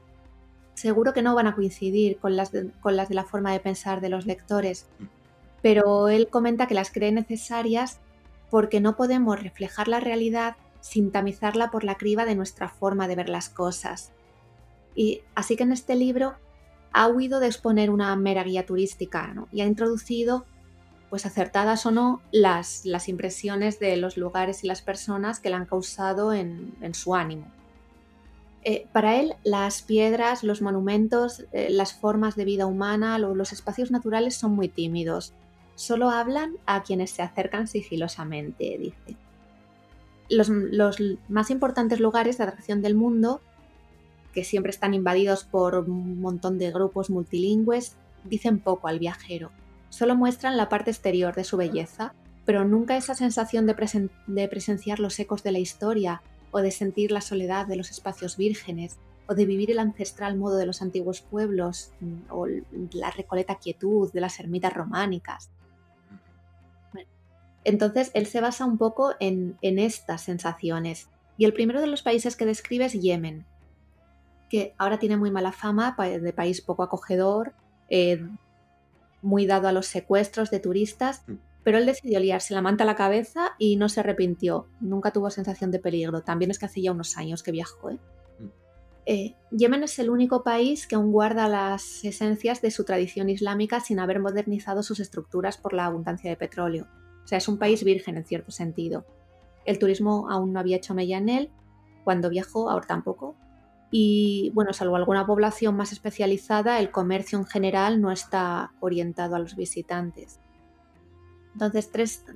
seguro que no van a coincidir con las de, con las de la forma de pensar de los lectores, pero él comenta que las cree necesarias porque no podemos reflejar la realidad sin tamizarla por la criba de nuestra forma de ver las cosas. Y así que en este libro ha huido de exponer una mera guía turística y ha introducido, pues acertadas o no, las, impresiones de los lugares y las personas que le han causado en, en su ánimo. Eh, para él, las piedras, los monumentos, eh, las formas de vida humana, lo, los espacios naturales son muy tímidos. Solo hablan a quienes se acercan sigilosamente, dice. Los, los más importantes lugares de atracción del mundo que siempre están invadidos por un montón de grupos multilingües, dicen poco al viajero. Solo muestran la parte exterior de su belleza, pero nunca esa sensación de, presen de presenciar los ecos de la historia o de sentir la soledad de los espacios vírgenes o de vivir el ancestral modo de los antiguos pueblos mm, o la recoleta quietud de las ermitas románicas. entonces él se basa un poco en, en estas sensaciones y el primero de los países que describe es Yemen, que ahora tiene muy mala fama de país poco acogedor, eh, muy dado a los secuestros de turistas, mm. pero él decidió liarse la manta a la cabeza y no se arrepintió, nunca tuvo sensación de peligro, también es que hace ya unos años que viajó. ¿eh? Mm. Eh, Yemen es el único país que aún guarda las esencias de su tradición islámica sin haber modernizado sus estructuras por la abundancia de petróleo. O sea, es un país virgen en cierto sentido. El turismo aún no había hecho mella en él, cuando viajó, ahora tampoco, y bueno, salvo alguna población más especializada, el comercio en general no está orientado a los visitantes. Entonces,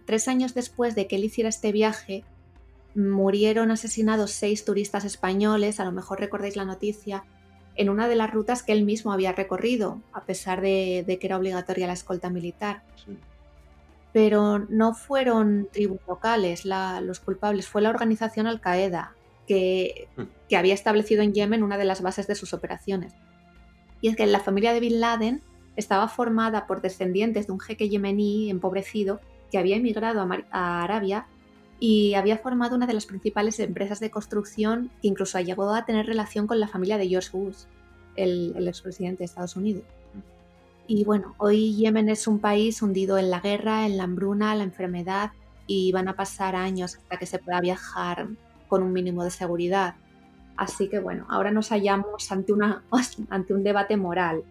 tres, años después de que él hiciera este viaje, murieron asesinados seis turistas españoles, a lo mejor recordáis la noticia, en una de las rutas que él mismo había recorrido, a pesar de, que era obligatoria la escolta militar. Pero no fueron tribus locales los culpables, fue la organización Al-Qaeda, Mm. que, había establecido en Yemen una de las bases de sus operaciones. Y es que la familia de Bin Laden estaba formada por descendientes de un jeque yemení empobrecido que había emigrado a, Arabia y había formado una de las principales empresas de construcción que incluso llegó a tener relación con la familia de George Bush, el, el expresidente de Estados Unidos. Mm. Y bueno, hoy Yemen es un país hundido en la guerra, en la hambruna, la enfermedad y van a pasar años hasta que se pueda viajar con un mínimo de seguridad. Así que bueno, ahora nos hallamos ante, una, ante un debate moral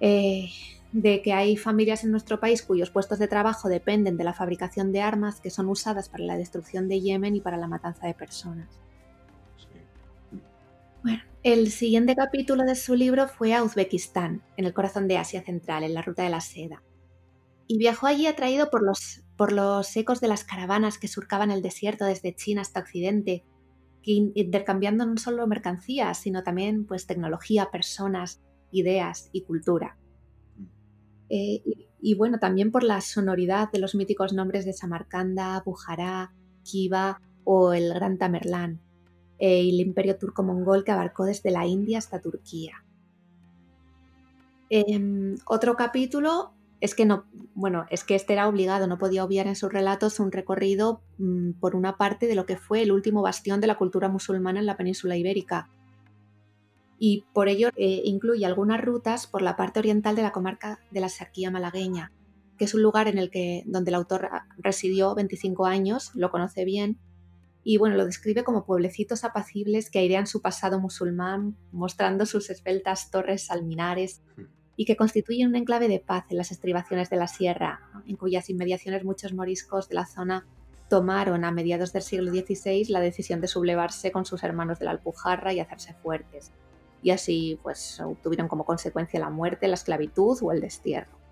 eh, de que hay familias en nuestro país cuyos puestos de trabajo dependen de la fabricación de armas que son usadas para la destrucción de Yemen y para la matanza de personas. Bueno, el siguiente capítulo de su libro fue a Uzbekistán, en el corazón de Asia Central, en la ruta de la seda. Y viajó allí atraído por los por los ecos de las caravanas que surcaban el desierto desde China hasta Occidente, intercambiando no solo mercancías, sino también pues, tecnología, personas, ideas y cultura. Mm. Eh, y, bueno, también por la sonoridad de los míticos nombres de Samarcanda, Bujará, Kiva o el Gran Tamerlán, eh, y el imperio turco-mongol que abarcó desde la India hasta Turquía. Em, otro capítulo es que no, bueno, es que este era obligado, no podía obviar en sus relatos un recorrido mm, por una parte de lo que fue el último bastión de la cultura musulmana en la península ibérica. Y por ello eh, incluye algunas rutas por la parte oriental de la comarca de la Sarquía malagueña, que es un lugar en el que donde el autor residió 25 años, lo conoce bien, y bueno, lo describe como pueblecitos apacibles que airean su pasado musulmán, mostrando sus esbeltas torres alminares y que constituyen un enclave de paz en las estribaciones de la sierra, en cuyas inmediaciones muchos moriscos de la zona tomaron a mediados del siglo XVI la decisión de sublevarse con sus hermanos de la Alpujarra y hacerse fuertes, y así pues obtuvieron como consecuencia la muerte, la esclavitud o el destierro.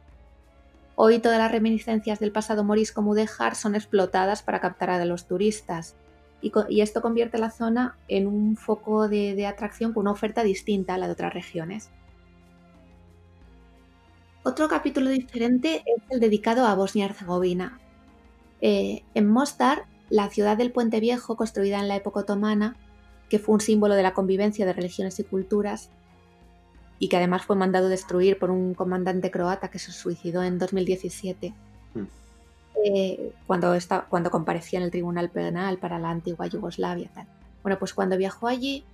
Hoy todas las reminiscencias del pasado morisco mudéjar son explotadas para captar a los turistas, y, esto convierte la zona en un foco de atracción con una oferta distinta a la de otras regiones. Otro capítulo diferente es el dedicado a Bosnia-Herzegovina. Eh, en Mostar, la ciudad del Puente Viejo, construida en la época otomana, que fue un símbolo de la convivencia de religiones y culturas, y que además fue mandado destruir por un comandante croata que se suicidó en 2017. Hmm. eh, cuando, comparecía en el Tribunal Penal para la antigua Yugoslavia. Tal. Bueno, pues cuando viajó allí,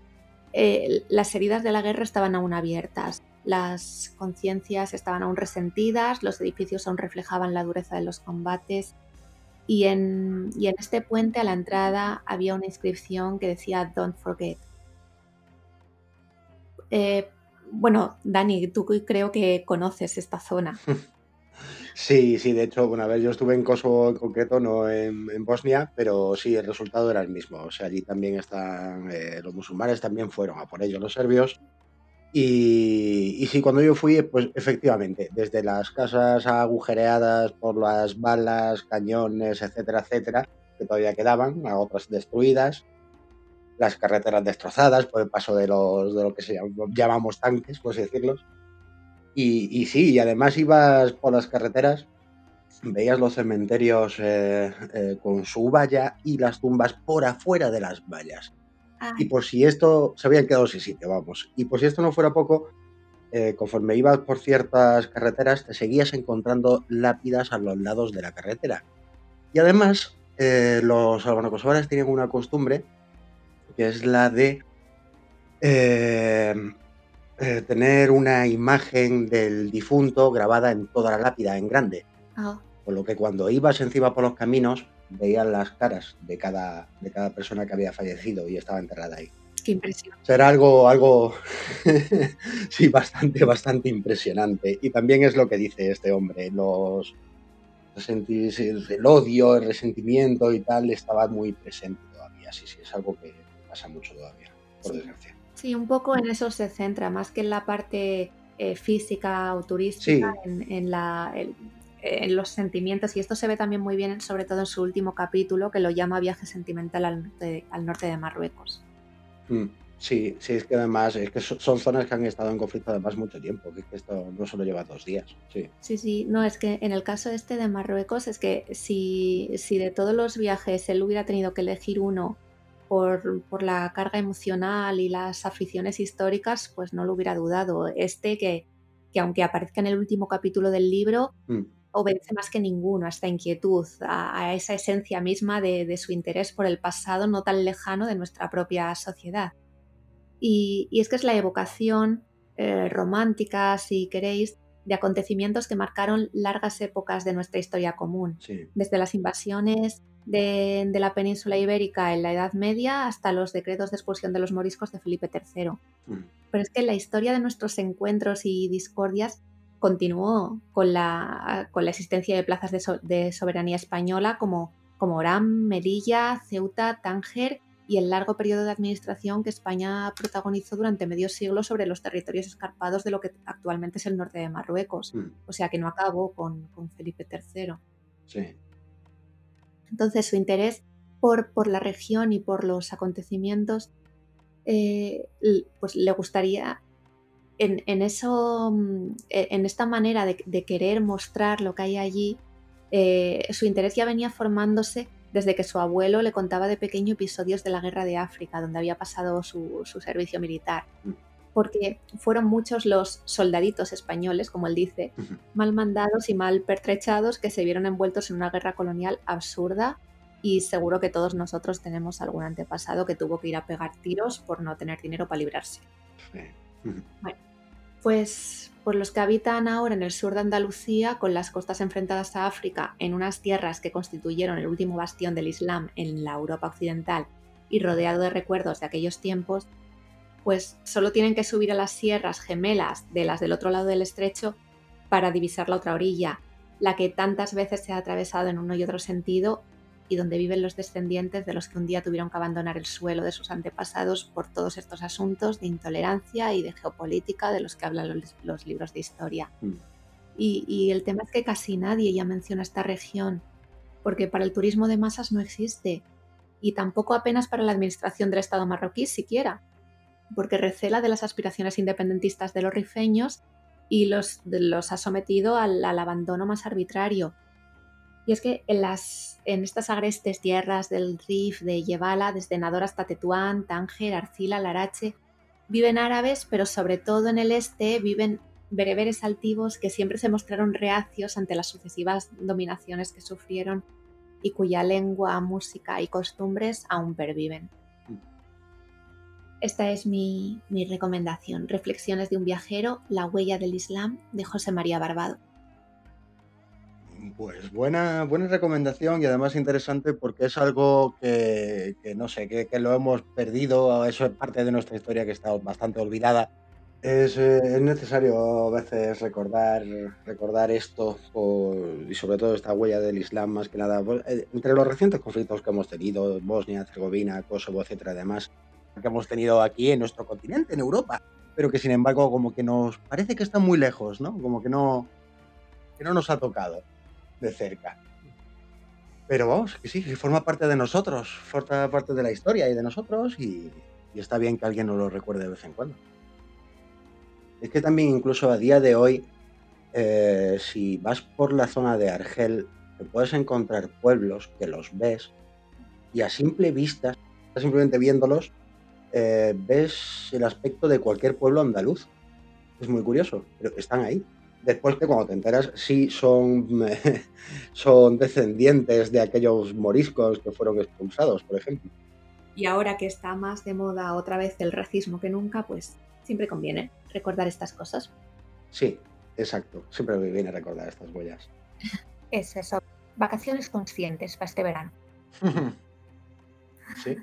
eh, las heridas de la guerra estaban aún abiertas, las conciencias estaban aún resentidas, los edificios aún reflejaban la dureza de los combates. Y en, y en este puente a la entrada había una inscripción que decía Don't forget. Eh, bueno, Dani, tú creo que conoces esta zona. Sí, sí, de hecho, bueno, a ver, yo estuve en Kosovo en concreto, no en, Bosnia, pero sí, el resultado era el mismo. O sea, allí también están, eh, los musulmanes también fueron a por ellos los serbios. Y, sí, cuando yo fui, pues efectivamente, desde las casas agujereadas por las balas, cañones, etcétera, etcétera, que todavía quedaban, a otras destruidas, las carreteras destrozadas por el paso de, los, de lo que se llamamos tanques, por así decirlo y, sí, y además ibas por las carreteras, veías los cementerios eh, eh, con su valla y las tumbas por afuera de las vallas. Y por si esto, se habían quedado sin sitio, vamos. Y por si esto no fuera poco, eh, conforme ibas por ciertas carreteras, te seguías encontrando lápidas a los lados de la carretera. Y además, los albanocosovares tienen una costumbre, que es la de eh, tener una imagen del difunto grabada en toda la lápida, en grande. Ah. Por lo que cuando ibas encima por los caminos, veías las caras de cada, de cada persona que había fallecido y estaba enterrada ahí. Qué impresión. Será algo, algo sí, bastante, bastante impresionante. Y también es lo que dice este hombre, los el odio, el resentimiento y tal estaba muy presente todavía. Sí, sí, es algo que pasa mucho todavía, por desgracia. Sí, un poco en eso se centra, más que en la parte eh, física o turística, en, la, en los sentimientos. Y esto se ve también muy bien, sobre todo en su último capítulo, que lo llama Viaje Sentimental al norte, de Marruecos. Mm, sí, sí, es que además es que son zonas que han estado en conflicto además mucho tiempo, que, esto no solo lleva dos días. Sí. sí, sí, no, es que en el caso este de Marruecos es que si, si de todos los viajes él hubiera tenido que elegir uno por, la carga emocional y las aficiones históricas, pues no lo hubiera dudado. Este que, que aunque aparezca en el último capítulo del libro, mm. Obedece más que ninguno a esta inquietud, a, esa esencia misma de, su interés por el pasado no tan lejano de nuestra propia sociedad. Y, es que es la evocación eh, romántica, si queréis, de acontecimientos que marcaron largas épocas de nuestra historia común, desde las invasiones de, la península ibérica en la Edad Media hasta los decretos de expulsión de los moriscos de Felipe III. Mm. Pero es que la historia de nuestros encuentros y discordias continuó con la, con la existencia de plazas de, soberanía española como, como Orán, Melilla, Ceuta, Tánger y el largo periodo de administración que España protagonizó durante medio siglo sobre los territorios escarpados de lo que actualmente es el norte de Marruecos. Mm. O sea que no acabó con, con Felipe III. Sí. Entonces su interés por, por la región y por los acontecimientos, eh, pues le gustaría en, eso, mm, e, en esta manera de, querer mostrar lo que hay allí, eh, su interés ya venía formándose desde que su abuelo le contaba de pequeño episodios de la guerra de África, donde había pasado su, su servicio militar. Porque fueron muchos los soldaditos españoles, como él dice, mal mandados y mal pertrechados que se vieron envueltos en una guerra colonial absurda y seguro que todos nosotros tenemos algún antepasado que tuvo que ir a pegar tiros por no tener dinero para librarse. Bueno, pues los que habitan ahora en el sur de Andalucía, con las costas enfrentadas a África, en unas tierras que constituyeron el último bastión del Islam en la Europa occidental y rodeado de recuerdos de aquellos tiempos, pues solo tienen que subir a las sierras gemelas de las del otro lado del estrecho para divisar la otra orilla, la que tantas veces se ha atravesado en uno y otro sentido y donde viven los descendientes de los que un día tuvieron que abandonar el suelo de sus antepasados por todos estos asuntos de intolerancia y de geopolítica de los que hablan los, libros de historia. Mm. Y, el tema es que casi nadie ya menciona esta región, porque para el turismo de masas no existe, y tampoco apenas para la administración del Estado marroquí siquiera, porque recela de las aspiraciones independentistas de los rifeños y los, los ha sometido al abandono más arbitrario y es que en, las, en estas agrestes tierras del Rif, de Yebala, desde Nador hasta Tetuán, Tánger, Arcila, Larache, viven árabes, pero sobre todo en el este viven bereberes altivos que siempre se mostraron reacios ante las sucesivas dominaciones que sufrieron y cuya lengua, música y costumbres aún perviven. Esta es mi, mi, recomendación, Reflexiones de un viajero, La huella del Islam, de José María Barbado. Pues buena, buena recomendación y además interesante porque es algo que, que no sé, que, que, lo hemos perdido, eso es parte de nuestra historia que está bastante olvidada es, eh, es, necesario a veces recordar, recordar esto por, y sobre todo esta huella del Islam más que nada. Eh, entre los recientes conflictos que hemos tenido, Bosnia, Herzegovina, Kosovo, etcétera, además, que hemos tenido aquí en nuestro continente, en Europa, pero que sin embargo como que nos parece que está muy lejos, ¿no? Como que no, que no nos ha tocado de cerca. Pero vamos, que sí, que forma parte de nosotros, forma parte de la historia y de nosotros y, está bien que alguien nos lo recuerde de vez en cuando. Es que también incluso a día de hoy, eh, si vas por la zona de Argel, te puedes encontrar pueblos que los ves y a simple vista, simplemente viéndolos, eh, ves el aspecto de cualquier pueblo andaluz. Es muy curioso, pero están ahí. Después que cuando te enteras, sí son, son descendientes de aquellos moriscos que fueron expulsados, por ejemplo. Y ahora que está más de moda otra vez el racismo que nunca, pues siempre conviene recordar estas cosas. Sí, exacto. Siempre me viene recordar estas huellas. Es eso. Vacaciones conscientes para este verano. sí.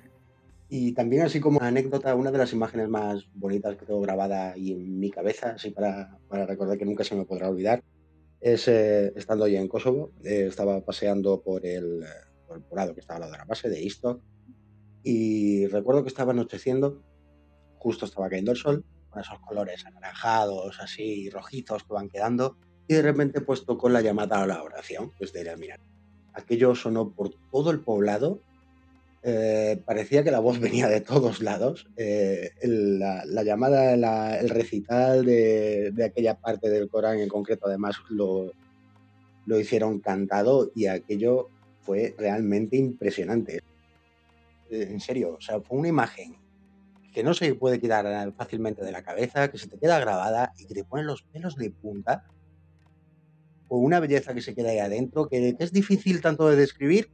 Y también así como anécdota, una de las imágenes más bonitas que tengo grabada ahí en mi cabeza, así para, para recordar que nunca se me podrá olvidar, es eh, estando allí en Kosovo, eh, estaba paseando por el, por el poblado que estaba al lado de la base de Istok y recuerdo que estaba anocheciendo, justo estaba cayendo el sol esos colores anaranjados, así rojizos que van quedando, y de repente pues tocó la llamada a la oración desde el mirar. Aquello sonó por todo el poblado, eh, parecía que la voz venía de todos lados. Eh, la, la, llamada, la, el recital de, aquella parte del Corán en concreto, además lo, lo hicieron cantado y aquello fue realmente impresionante. Eh, en serio, o sea, fue una imagen que no se puede quitar fácilmente de la cabeza, que se te queda grabada y que te ponen los pelos de punta, con una belleza que se queda ahí adentro, que es difícil tanto de describir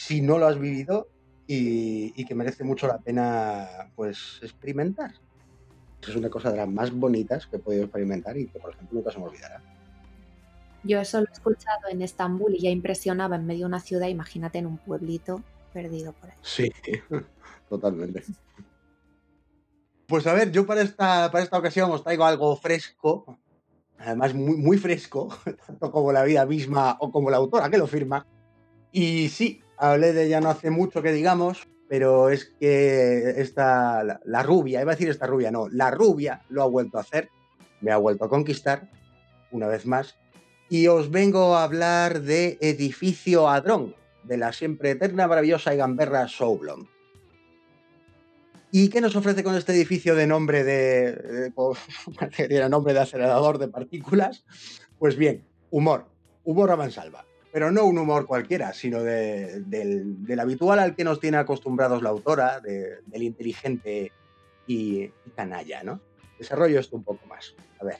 si no lo has vivido y, y, que merece mucho la pena pues experimentar. Es una cosa de las más bonitas que he podido experimentar y que, por ejemplo, nunca se me olvidará. Yo eso lo he escuchado en Estambul y ya impresionaba en medio de una ciudad, imagínate en un pueblito perdido por ahí. Sí, totalmente. Pues a ver, yo para esta, para esta ocasión os traigo algo fresco, además muy, muy fresco, tanto como la vida misma o como la autora que lo firma. Y sí, hablé de ella no hace mucho que digamos, pero es que esta, la, rubia, iba a decir esta rubia, no, la rubia lo ha vuelto a hacer, me ha vuelto a conquistar, una vez más, y os vengo a hablar de Edificio Adrón, de la siempre eterna, maravillosa y gamberra Soublon. ¿Y qué nos ofrece con este edificio de nombre de, de, de nombre de acelerador de partículas? Pues bien, humor, humor a mansalva, pero no un humor cualquiera, sino de, del, del, habitual al que nos tiene acostumbrados la autora, del inteligente y, y, canalla, ¿no? Desarrollo esto un poco más. A ver.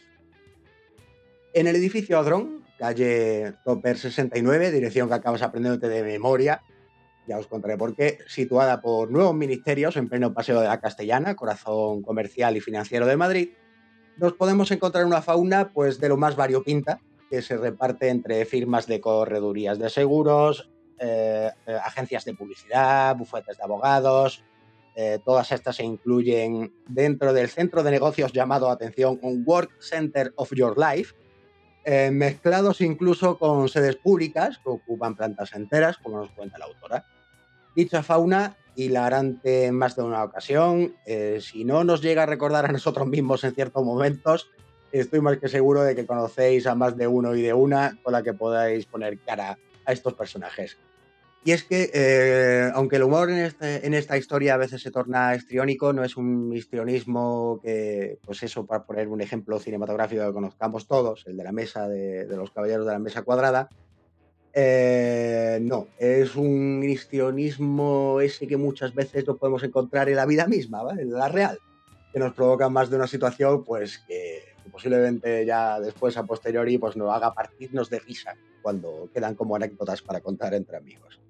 En el edificio Adrón, calle Topper 69, dirección que acabas aprendiéndote de memoria, ya os contaré por qué, situada por nuevos ministerios en pleno paseo de la Castellana, corazón comercial y financiero de Madrid, nos podemos encontrar una fauna pues de lo más variopinta, que se reparte entre firmas de corredurías de seguros, eh, eh, agencias de publicidad, bufetes de abogados, eh, todas estas se incluyen dentro del centro de negocios llamado, atención, un Work Center of Your Life, eh, mezclados incluso con sedes públicas que ocupan plantas enteras, como nos cuenta la autora. Dicha fauna, hilarante en más de una ocasión, eh, si no nos llega a recordar a nosotros mismos en ciertos momentos, estoy más que seguro de que conocéis a más de uno y de una con la que podáis poner cara a estos personajes. Y es que, eh, aunque el humor en, este, en, esta historia a veces se torna estriónico, no es un histrionismo que, pues eso, para poner un ejemplo cinematográfico que conozcamos todos, el de la mesa de, de los caballeros de la mesa cuadrada, eh, no, es un histrionismo ese que muchas veces lo podemos encontrar en la vida misma, ¿vale? en la real, que nos provoca más de una situación pues que posiblemente ya después, a posteriori, pues nos haga partirnos de risa cuando quedan como anécdotas para contar entre amigos.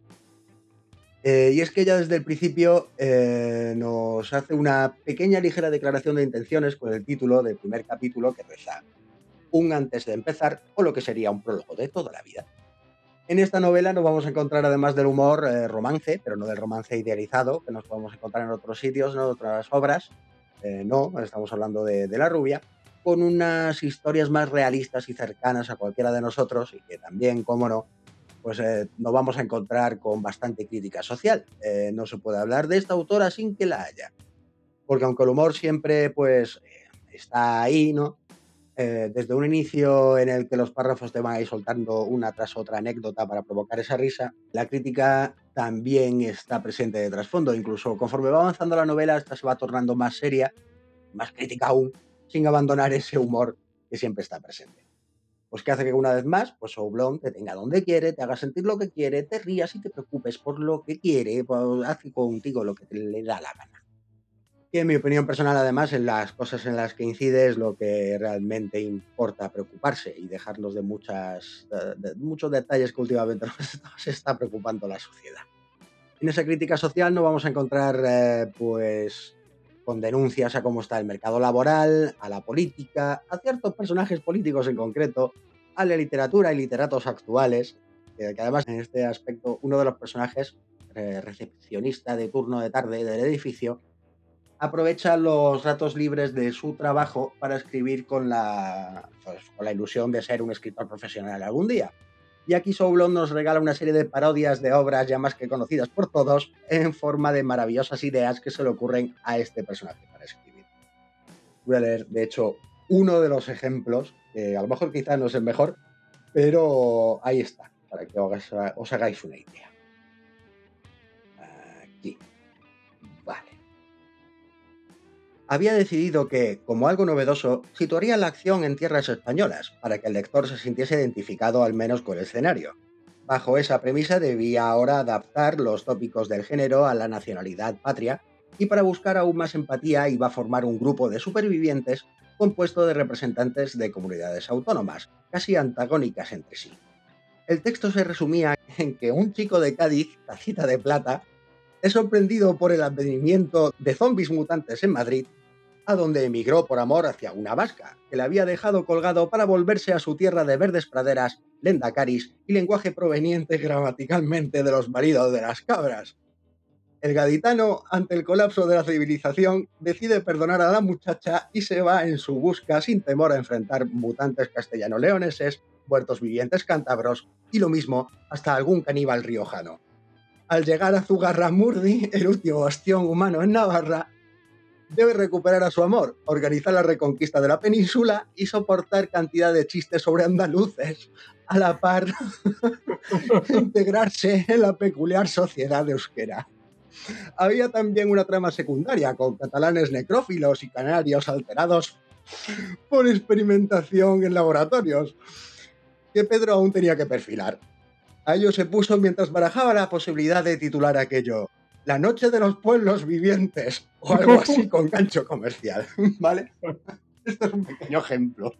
Eh, y es que ella desde el principio eh, nos hace una pequeña ligera declaración de intenciones con el título del primer capítulo que reza Un antes de empezar o lo que sería un prólogo de toda la vida. En esta novela nos vamos a encontrar además del humor eh, romance, pero no del romance idealizado que nos podemos encontrar en otros sitios, en otras obras. no, estamos hablando de, de La Rubia, con unas historias más realistas y cercanas a cualquiera de nosotros y que también, cómo no, pues eh, nos vamos a encontrar con bastante crítica social. Eh, no se puede hablar de esta autora sin que la haya. Porque aunque el humor siempre pues eh, está ahí, ¿no? desde un inicio en el que los párrafos te van a ir soltando una tras otra anécdota para provocar esa risa, la crítica también está presente de trasfondo. Incluso conforme va avanzando la novela, esta se va tornando más seria, más crítica aún, sin abandonar ese humor que siempre está presente. Pues que hace que una vez más, pues Oblong te tenga donde quiere, te haga sentir lo que quiere, te rías y te preocupes por lo que quiere, pues hace contigo lo que te le da la gana. Y en mi opinión personal, además, en las cosas en las que incide es lo que realmente importa preocuparse y dejarlos de, muchas, de, muchos detalles que últimamente nos está preocupando la sociedad. En esa crítica social no vamos a encontrar, eh, pues, con denuncias a cómo está el mercado laboral, a la política, a ciertos personajes políticos en concreto, a la literatura y literatos actuales, que, además en este aspecto uno de los personajes, eh, recepcionista de turno de tarde del edificio, aprovecha los ratos libres de su trabajo para escribir con la, pues, con la ilusión de ser un escritor profesional algún día. Y aquí Soublon nos regala una serie de parodias de obras ya más que conocidas por todos en forma de maravillosas ideas que se le ocurren a este personaje para escribir. Voy a leer, de hecho, uno de los ejemplos, que a lo mejor quizás no es el mejor, pero ahí está, para que os hagáis una idea. Había decidido que, como algo novedoso, situaría la acción en tierras españolas, para que el lector se sintiese identificado al menos con el escenario. Bajo esa premisa debía ahora adaptar los tópicos del género a la nacionalidad patria, y para buscar aún más empatía iba a formar un grupo de supervivientes compuesto de representantes de comunidades autónomas, casi antagónicas entre sí. El texto se resumía en que un chico de Cádiz, tacita de plata, es sorprendido por el advenimiento de zombies mutantes en Madrid donde emigró por amor hacia una vasca, que le había dejado colgado para volverse a su tierra de verdes praderas, lendacaris y lenguaje proveniente gramaticalmente de los maridos de las cabras. El gaditano, ante el colapso de la civilización, decide perdonar a la muchacha y se va en su busca sin temor a enfrentar mutantes castellano-leoneses, muertos vivientes cántabros y lo mismo hasta algún caníbal riojano. Al llegar a Zugarramurdi, el último bastión humano en Navarra, debe recuperar a su amor, organizar la reconquista de la península y soportar cantidad de chistes sobre andaluces, a la par integrarse en la peculiar sociedad de euskera. Había también una trama secundaria con catalanes necrófilos y canarios alterados por experimentación en laboratorios, que Pedro aún tenía que perfilar. A ello se puso mientras barajaba la posibilidad de titular aquello la noche de los pueblos vivientes o algo así con gancho comercial, ¿vale? Esto es un pequeño ejemplo.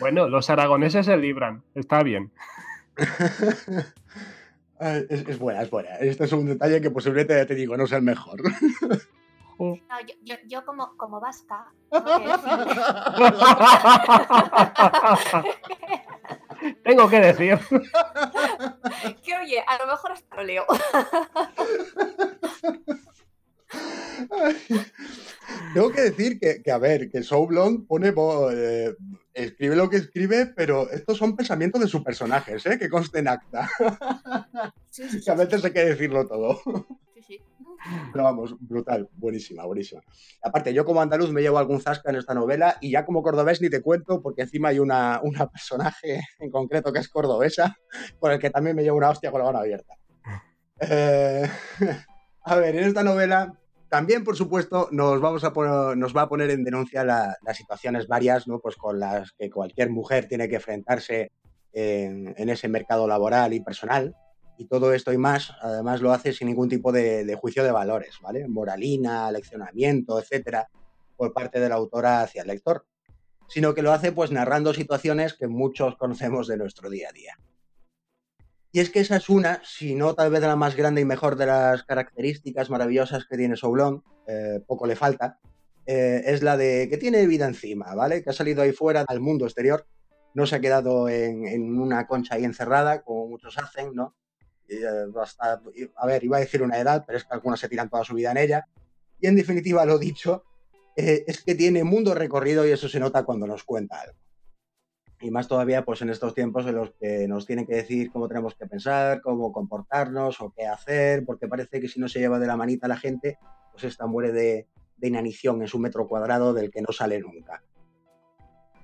Bueno, los aragoneses se libran, está bien. es, buena, es buena. Este es un detalle que posiblemente te digo, no es el mejor. No, yo, como, como vasca. Tengo que decir. que oye, a lo mejor hasta lo leo. Tengo que decir que, a ver, que Soublon pone, eh, escribe lo que escribe, pero estos son pensamientos de sus personajes, ¿eh? que conste en acta. que a veces hay que decirlo todo. Pero vamos, brutal, buenísima, buenísima. Aparte, yo como andaluz me llevo algún zasca en esta novela y ya como cordobés ni te cuento porque encima hay una, una personaje en concreto que es cordobesa con el que también me llevo una hostia con la mano abierta. Eh, a ver, en esta novela también, por supuesto, nos, vamos a nos va a poner en denuncia las situaciones varias, ¿no? Pues con las que cualquier mujer tiene que enfrentarse en, en ese mercado laboral y personal y todo esto y más, además lo hace sin ningún tipo de, juicio de valores, ¿vale? Moralina, leccionamiento, etcétera. por parte de la autora hacia el lector, sino que lo hace pues narrando situaciones que muchos conocemos de nuestro día a día. Y es que esa es una, si no tal vez la más grande y mejor de las características maravillosas que tiene Soulon, eh, poco le falta, eh, es la de que tiene vida encima, ¿vale? Que ha salido ahí fuera al mundo exterior, no se ha quedado en, una concha ahí encerrada, como muchos hacen, ¿no? Eh, a ver, iba a decir una edad, pero es que algunos se tiran toda su vida en ella. Y en definitiva, lo dicho, es que tiene mundo recorrido y eso se nota cuando nos cuenta algo y más todavía pues en estos tiempos en los que nos tienen que decir cómo tenemos que pensar, cómo comportarnos o qué hacer, porque parece que si no se lleva de la manita a la gente, pues esta muere de, inanición en su metro cuadrado del que no sale nunca.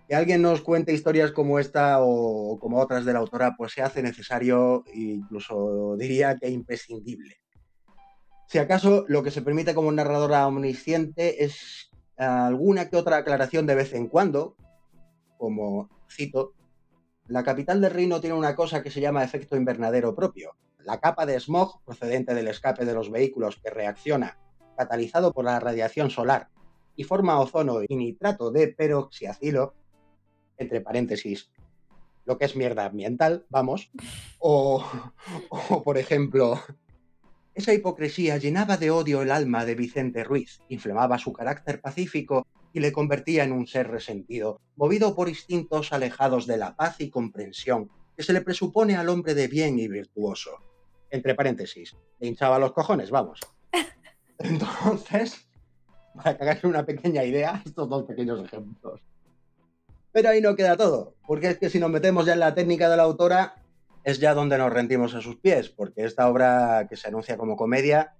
Que alguien nos cuente historias como esta o como otras de la autora, pues se hace necesario, incluso diría que imprescindible. Si acaso lo que se permite como narradora omnisciente es alguna que otra aclaración de vez en cuando, como cito, la capital del reino tiene una cosa que se llama efecto invernadero propio. La capa de smog procedente del escape de los vehículos que reacciona, catalizado por la radiación solar, y forma ozono y nitrato de peroxiacilo, entre paréntesis, lo que es mierda ambiental, vamos, o, o por ejemplo, esa hipocresía llenaba de odio el alma de Vicente Ruiz, inflamaba su carácter pacífico y le convertía en un ser resentido, movido por instintos alejados de la paz y comprensión que se le presupone al hombre de bien y virtuoso. Entre paréntesis, le hinchaba los cojones, vamos. Entonces, para que hagáis una pequeña idea, estos dos pequeños ejemplos. Pero ahí no queda todo, porque es que si nos metemos ya en la técnica de la autora, es ya donde nos rendimos a sus pies, porque esta obra que se anuncia como comedia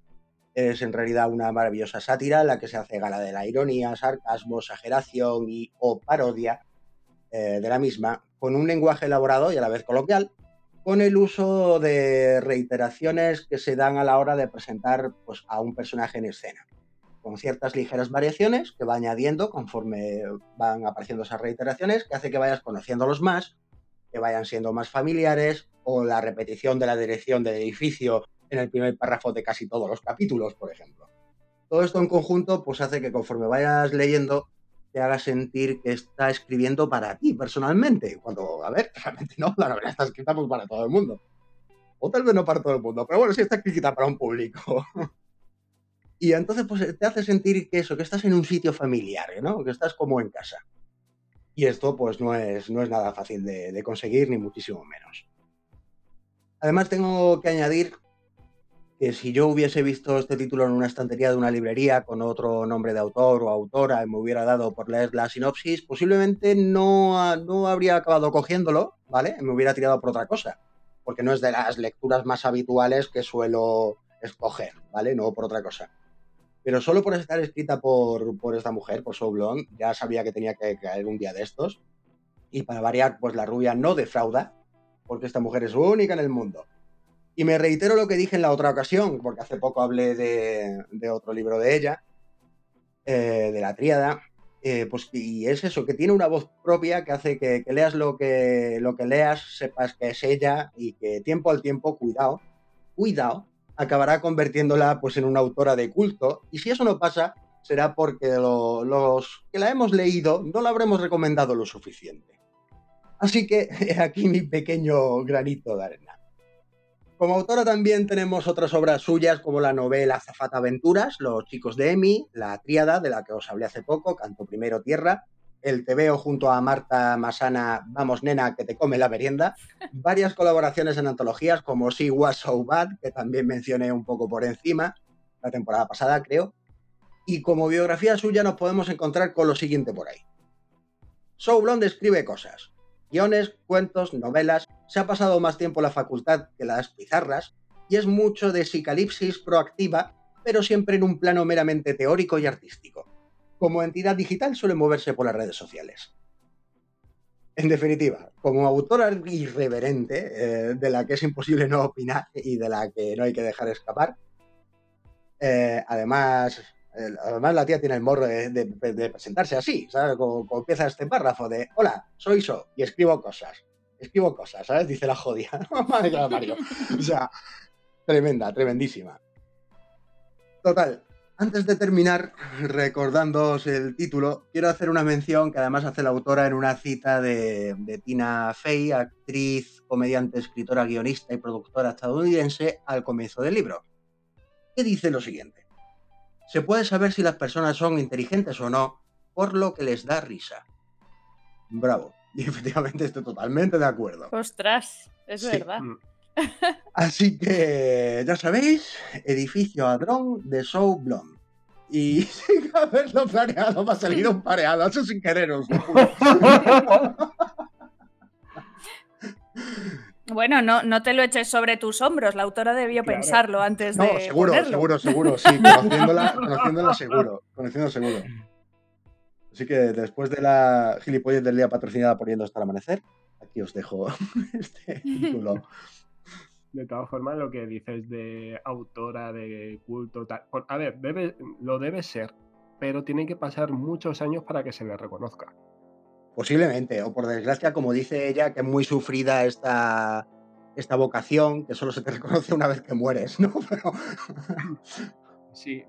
es en realidad una maravillosa sátira la que se hace gala de la ironía, sarcasmo, exageración y o parodia eh, de la misma, con un lenguaje elaborado y a la vez coloquial, con el uso de reiteraciones que se dan a la hora de presentar pues, a un personaje en escena, con ciertas ligeras variaciones que va añadiendo conforme van apareciendo esas reiteraciones, que hace que vayas conociéndolos más, que vayan siendo más familiares, o la repetición de la dirección del edificio en el primer párrafo de casi todos los capítulos, por ejemplo. Todo esto en conjunto pues hace que conforme vayas leyendo te haga sentir que está escribiendo para ti personalmente, cuando, a ver, realmente no, la novela está escrita pues, para todo el mundo. O tal vez no para todo el mundo, pero bueno, sí está escrita para un público. y entonces pues te hace sentir que eso, que estás en un sitio familiar, ¿no? Que estás como en casa. Y esto pues no es, no es nada fácil de conseguir, ni muchísimo menos. Además tengo que añadir que si yo hubiese visto este título en una estantería de una librería con otro nombre de autor o autora y me hubiera dado por leer la sinopsis, posiblemente no, no habría acabado cogiéndolo, ¿vale? Me hubiera tirado por otra cosa, porque no es de las lecturas más habituales que suelo escoger, ¿vale? No por otra cosa. Pero solo por estar escrita por, por esta mujer, por So Blonde, ya sabía que tenía que caer un día de estos. Y para variar, pues la rubia no defrauda, porque esta mujer es única en el mundo. Y me reitero lo que dije en la otra ocasión, porque hace poco hablé de, otro libro de ella, eh, de la tríada, eh, pues, y es eso, que tiene una voz propia que hace que, leas lo que, lo que leas, sepas que es ella y que tiempo al tiempo, cuidado, cuidado, acabará convirtiéndola pues en una autora de culto. Y si eso no pasa, será porque los que la hemos leído no la habremos recomendado lo suficiente. Así que aquí mi pequeño granito de arena. Como autora también tenemos otras obras suyas como la novela Zafata Aventuras, Los chicos de Emi, La Tríada, de la que os hablé hace poco, Canto Primero Tierra, El Tebeo junto a Marta Masana, Vamos Nena, que te come la merienda, varias colaboraciones en antologías como She Was So Bad, que también mencioné un poco por encima, la temporada pasada creo, y como biografía suya nos podemos encontrar con lo siguiente por ahí. So Blonde escribe cosas, guiones, cuentos, novelas, se ha pasado más tiempo en la facultad que las pizarras, y es mucho de psicalipsis proactiva, pero siempre en un plano meramente teórico y artístico. Como entidad digital suele moverse por las redes sociales. En definitiva, como autora irreverente, eh, de la que es imposible no opinar y de la que no hay que dejar escapar, eh, además Además, la tía tiene el morro de, presentarse así, ¿sabes? Como, empieza este párrafo de, hola, soy So y escribo cosas. Escribo cosas, ¿sabes? Dice la jodida. Mario. O sea, tremenda, tremendísima. Total, Antes de terminar, recordándoos el título, quiero hacer una mención que además hace la autora en una cita de, de Tina Fey, actriz, comediante, escritora, guionista y productora estadounidense, al comienzo del libro, que dice lo siguiente. Se puede saber si las personas son inteligentes o no por lo que les da risa. Bravo. Y efectivamente estoy totalmente de acuerdo. Ostras, es Sí. verdad. Así que, ya sabéis, edificio hadrón de Show Blonde. Y sin haberlo planeado, me ha salido un pareado, eso sin querer, os lo juro. Bueno, no, no te lo eches sobre tus hombros. La autora debió Claro. pensarlo antes No, de seguro, ponerlo. seguro, seguro, sí, conociéndola, conociéndola seguro, conociéndola seguro. Así que después de la gilipollez del día patrocinada poniendo hasta el amanecer, aquí os dejo este título. De todas formas, lo que dices de autora, de culto, tal. A ver, debe, lo debe ser, pero tiene que pasar muchos años para que se le reconozca. Posiblemente, o por desgracia, como dice ella, que es muy sufrida esta, esta vocación, que solo se te reconoce una vez que mueres, ¿no? Pero, Sí,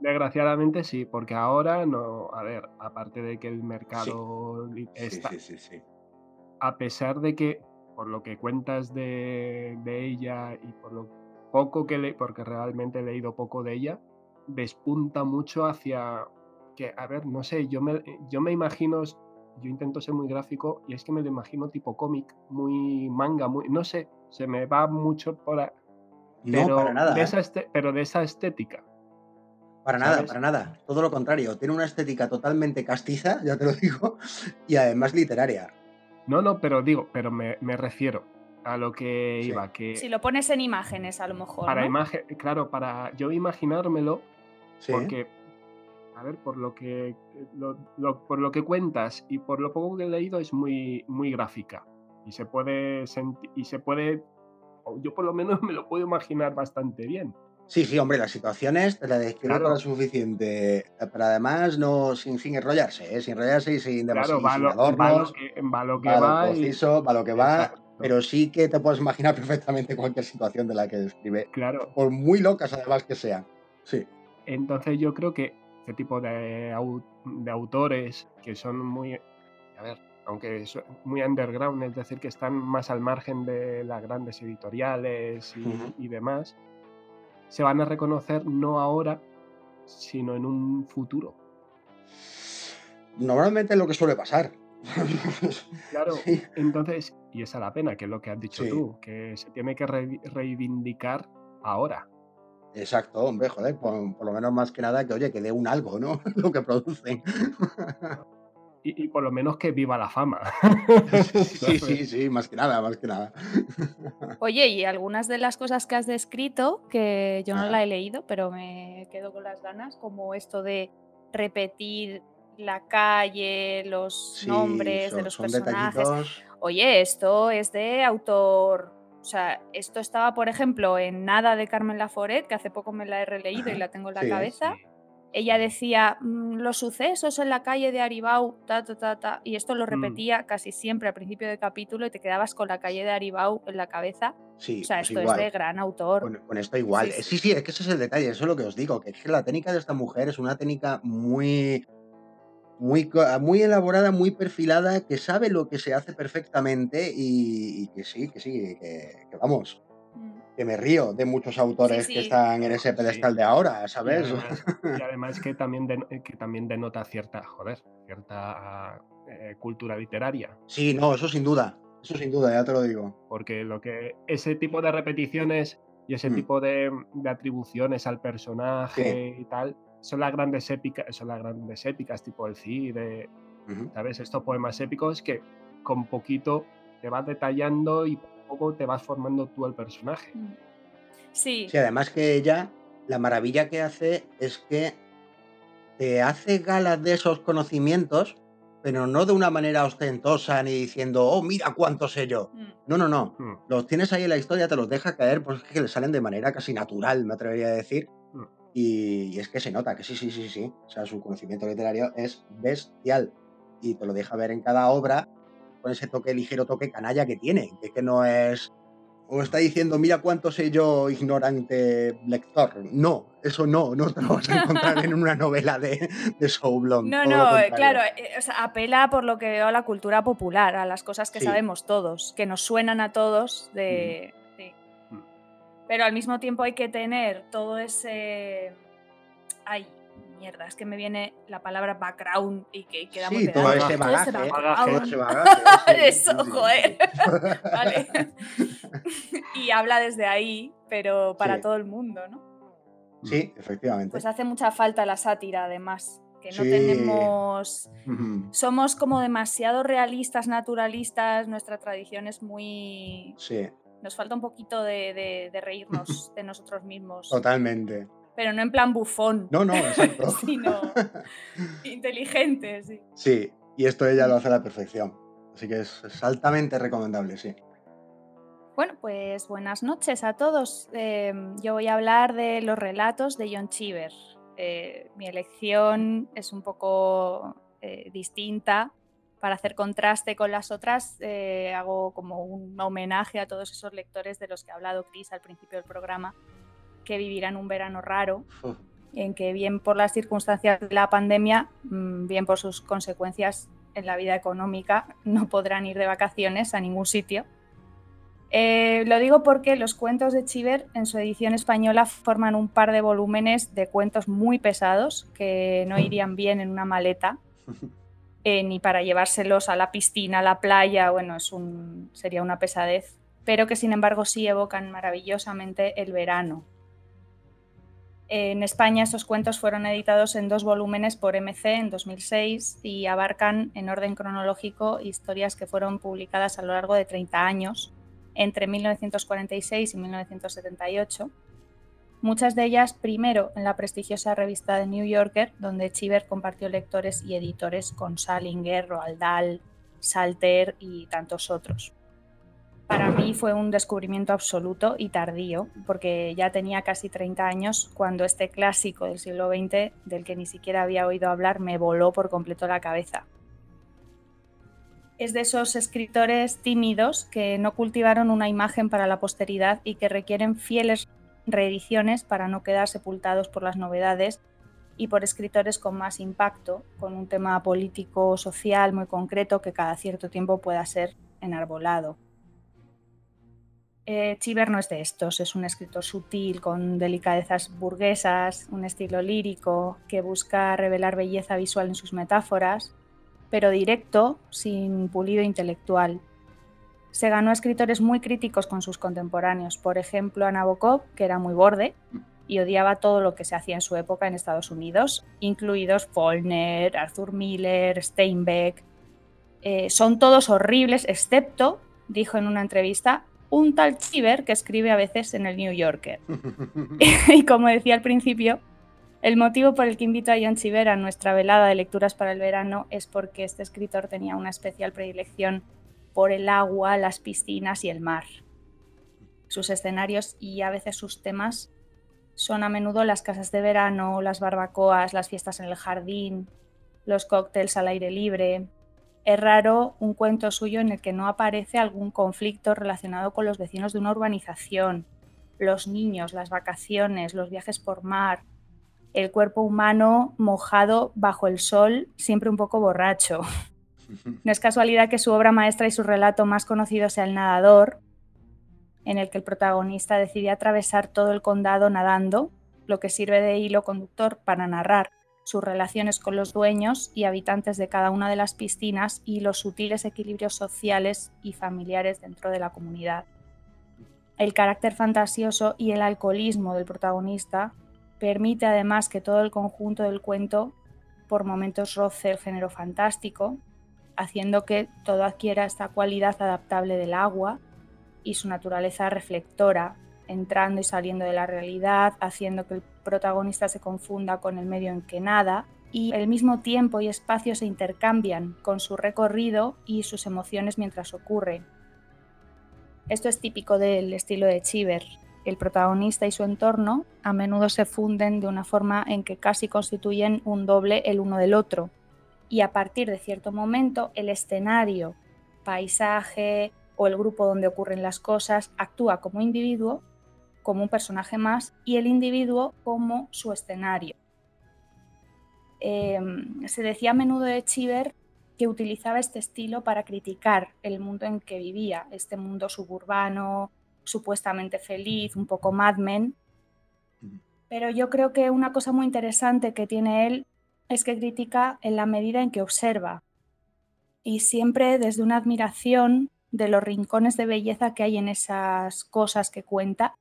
desgraciadamente sí, porque ahora no. A ver, aparte de que el mercado li- está. sí, sí, sí. A pesar de que, por lo que cuentas de, de ella y por lo poco que le. Porque realmente he leído poco de ella, despunta mucho hacia. Que, a ver, no sé, yo me, yo me imagino. Yo intento ser muy gráfico y es que me lo imagino tipo cómic, muy manga, muy. No sé, se me va mucho por. a- No, pero para nada. De ¿eh? esa este- pero de esa estética. Para nada, para nada. Todo lo contrario. Tiene una estética totalmente castiza, ya te lo digo, y además literaria. No, no, pero digo, pero me, me refiero a lo que Sí. iba, que Si lo pones en imágenes, a lo mejor. para ¿no? imagen, claro, para yo imaginármelo, Sí. porque, a ver, por lo que lo- lo- por lo que cuentas y por lo poco que he leído es muy, muy gráfica y se puede sentir y se puede, o yo por lo menos me lo puedo imaginar bastante bien. Sí, sí, hombre, las situaciones te las describe Claro. lo suficiente, pero además no sin, sin enrollarse, ¿eh? sin enrollarse y sin, Claro, demasi- va sin lo, va lo adornos, que va lo que va lo y- conciso, va lo que va, Exacto. pero sí que te puedes imaginar perfectamente cualquier situación de la que describe, claro, por muy locas además que sean. Sí, Entonces yo creo que este tipo de, au- de autores que son muy, a ver, aunque son muy underground, es decir, que están más al margen de las grandes editoriales y, y demás, se van a reconocer no ahora, sino en un futuro. normalmente es lo que suele pasar. Claro, Sí. entonces, y esa es la pena, que es lo que has dicho Sí. tú, que se tiene que re- reivindicar ahora. Exacto, hombre, joder, por, por lo menos más que nada que, oye, que dé un algo, ¿no? lo que producen. Y, y por lo menos que viva la fama. sí, sí, sí, más que nada, más que nada. Oye, y algunas de las cosas que has descrito, que yo no Ah. la he leído, pero me quedo con las ganas, como esto de repetir la calle, los Sí, nombres son, de los son personajes. detallitos. Oye, esto es de autor. O sea, esto estaba, por ejemplo, en Nada de Carmen Laforet, que hace poco me la he releído y la tengo en la Sí, cabeza. Ella decía "Mm, los sucesos en la calle de Aribau, ta, ta, ta, ta, y esto lo Mm. repetía casi siempre al principio del capítulo y te quedabas con la calle de Aribau en la cabeza. Sí, O sea, pues esto igual. es de gran autor. Con, con esto igual. Sí, Eh, sí. Sí, sí, es que ese es el detalle, eso es lo que os digo, que es que la técnica de esta mujer es una técnica muy, muy, muy elaborada, muy perfilada, que sabe lo que se hace perfectamente y, y que sí, que sí, que, que vamos. Que me río de muchos autores Sí, que están en ese Sí. pedestal de ahora, Y ¿sabes? además, y además que, también den- que también denota cierta, joder, cierta eh, cultura literaria. Sí, no, eso sin duda, eso sin duda, ya te lo digo. Porque lo que ese tipo de repeticiones y ese Mm. tipo de, de atribuciones al personaje y tal son las grandes épicas, son las grandes épicas, tipo el Cid, de, Ujú. ¿sabes? Estos poemas épicos que con poquito te vas detallando y poco te vas formando tú el personaje. Mm. Sí, Sí, además que ella, la maravilla que hace es que te hace gala de esos conocimientos, pero no de una manera ostentosa ni diciendo, oh, mira cuánto sé yo. Mm. No, no, no. Mm, Los tienes ahí en la historia, te los deja caer, pues es que le salen de manera casi natural, me atrevería a decir. mm. Y, y es que se nota que sí, sí, sí, sí. O sea, su conocimiento literario es bestial. Y te lo deja ver en cada obra con ese toque, ligero toque canalla que tiene. Que es que no es o está diciendo, mira cuánto sé yo, ignorante lector. No, eso no, no te lo vas a encontrar en una novela de, de Soublon. No, no, eh, claro, eh, apela por lo que veo a la cultura popular, a las cosas que sabemos todos, que nos suenan a todos de... Mm. Pero al mismo tiempo hay que tener todo ese... Ay, mierda, es que me viene la palabra background y que queda sí, muy todo ese bagaje, todo ese bagaje. Eso, joder. vale. y habla desde ahí, pero para todo el mundo, ¿no? Sí, efectivamente. Pues hace mucha falta la sátira, además. Que no tenemos. Somos como demasiado realistas, naturalistas. Nuestra tradición es muy. Sí. Nos falta un poquito de reírnos de nosotros mismos. Totalmente pero no en plan bufón. No, no, exacto. sino inteligente, sí. Sí, y esto ella lo hace a la perfección. Así que es, altamente recomendable, sí. Bueno, pues buenas noches a todos. Em, yo voy a hablar de los relatos de John Cheever. Eh, mi elección es un poco eh, distinta. Para hacer contraste con las otras, eh, hago como un homenaje a todos esos lectores de los que ha hablado Chris al principio del programa, que vivirán un verano raro, en que bien por las circunstancias de la pandemia, mm, bien por sus consecuencias en la vida económica, no podrán ir de vacaciones a ningún sitio. Eh, lo digo porque los cuentos de Chiver en su edición española forman un par de volúmenes de cuentos muy pesados que no irían bien en una maleta, eh, ni para llevárselos a la piscina, a la playa, bueno, es un, sería una pesadez, pero que sin embargo sí evocan maravillosamente el verano, en España estos cuentos fueron editados en dos volúmenes por MC en 2006 y abarcan en orden cronológico historias que fueron publicadas a lo largo de 30 años, entre 1946 y 1978. Muchas de ellas primero en la prestigiosa revista The New Yorker, donde Chiver compartió lectores y editores con Salinger, Roald Dahl, Salter y tantos otros para mí fue un descubrimiento absoluto y tardío, porque ya tenía casi 30 años cuando este clásico del siglo XX, del que ni siquiera había oído hablar, me voló por completo la cabeza. Es de esos escritores tímidos que no cultivaron una imagen para la posteridad y que requieren fieles reediciones para no quedar sepultados por las novedades y por escritores con más impacto, con un tema político o social muy concreto que cada cierto tiempo pueda ser enarbolado. Eh, Chiver no es de estos, es un escritor sutil, con delicadezas burguesas, un estilo lírico que busca revelar belleza visual en sus metáforas, pero directo, sin pulido intelectual. Se ganó a escritores muy críticos con sus contemporáneos, por ejemplo a Nabokov, que era muy borde y odiaba todo lo que se hacía en su época en Estados Unidos, incluidos Faulkner, Arthur Miller, Steinbeck. Eh, son todos horribles, excepto, dijo en una entrevista, un tal Chiver que escribe a veces en el New Yorker. y como decía al principio, el motivo por el que invito a John Chiver a nuestra velada de lecturas para el verano es porque este escritor tenía una especial predilección por el agua, las piscinas y el mar. Sus escenarios y a veces sus temas son a menudo las casas de verano, las barbacoas, las fiestas en el jardín, los cócteles al aire libre, es raro un cuento suyo en el que no aparece algún conflicto relacionado con los vecinos de una urbanización, los niños, las vacaciones, los viajes por mar, el cuerpo humano mojado bajo el sol, siempre un poco borracho. No es casualidad que su obra maestra y su relato más conocido sea El nadador, en el que el protagonista decide atravesar todo el condado nadando, lo que sirve de hilo conductor para narrar sus relaciones con los dueños y habitantes de cada una de las piscinas y los sutiles equilibrios sociales y familiares dentro de la comunidad. El carácter fantasioso y el alcoholismo del protagonista permite además que todo el conjunto del cuento por momentos roce el género fantástico, haciendo que todo adquiera esta cualidad adaptable del agua y su naturaleza reflectora, entrando y saliendo de la realidad, haciendo que el protagonista se confunda con el medio en que nada, y el mismo tiempo y espacio se intercambian con su recorrido y sus emociones mientras ocurre. Esto es típico del estilo de Chiver. El protagonista y su entorno a menudo se funden de una forma en que casi constituyen un doble el uno del otro, y a partir de cierto momento el escenario, paisaje, o el grupo donde ocurren las cosas, actúa como individuo, como un personaje más, y el individuo como su escenario. Em, se decía a menudo de Chiver que utilizaba este estilo para criticar el mundo en que vivía, este mundo suburbano, supuestamente feliz, un poco Mad Men. Pero yo creo que una cosa muy interesante que tiene él es que critica en la medida en que observa y siempre desde una admiración de los rincones de belleza que hay en esas cosas que cuenta,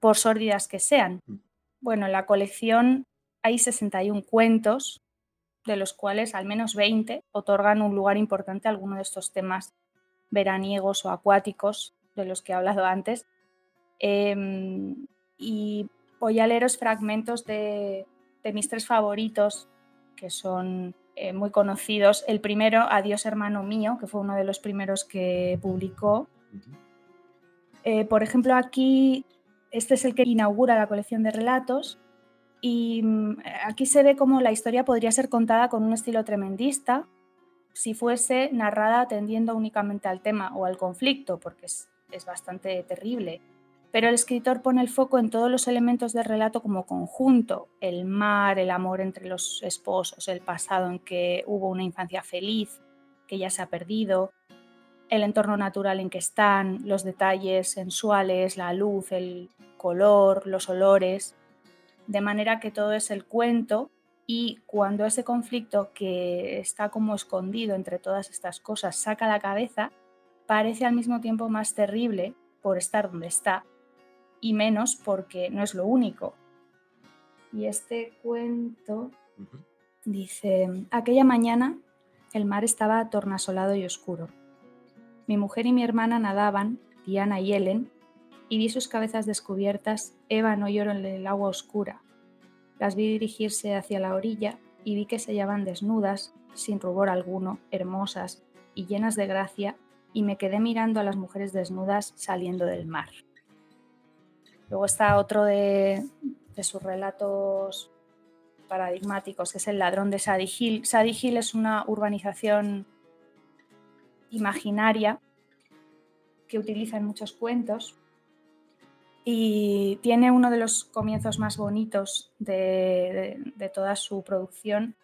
por sórdidas que sean. Mm. Bueno, en la colección hay 61 cuentos, de los cuales al menos 20 otorgan un lugar importante a alguno de estos temas veraniegos o acuáticos de los que he hablado antes. Em, y voy a leeros fragmentos de, mis tres favoritos, que son eh, muy conocidos. El primero, Adiós hermano mío, que fue uno de los primeros que publicó. Eh, por ejemplo, aquí, este es el que inaugura la colección de relatos. Y mm, aquí se ve cómo la historia podría ser contada con un estilo tremendista si fuese narrada atendiendo únicamente al tema o al conflicto, porque es, es bastante terrible. Pero el escritor pone el foco en todos los elementos del relato como conjunto, el mar, el amor entre los esposos, el pasado en que hubo una infancia feliz, que ya se ha perdido, el entorno natural en que están, los detalles sensuales, la luz, el color, los olores de manera que todo es el cuento y cuando ese conflicto que está como escondido entre todas estas cosas saca la cabeza, parece al mismo tiempo más terrible por estar donde está y menos porque no es lo único. Y este cuento dice, aquella mañana el mar estaba tornasolado y oscuro. Mi mujer y mi hermana nadaban, Diana y Ellen, y vi sus cabezas descubiertas, Eva no lloró en el agua oscura. Las vi dirigirse hacia la orilla y vi que se hallaban desnudas, sin rubor alguno, hermosas y llenas de gracia, y me quedé mirando a las mujeres desnudas saliendo del mar. Luego está otro de, sus relatos paradigmáticos, que es El ladrón de Sadie Hill. Sadie Hill es una urbanización imaginaria que utiliza en muchos cuentos y tiene uno de los comienzos más bonitos de, toda su producción.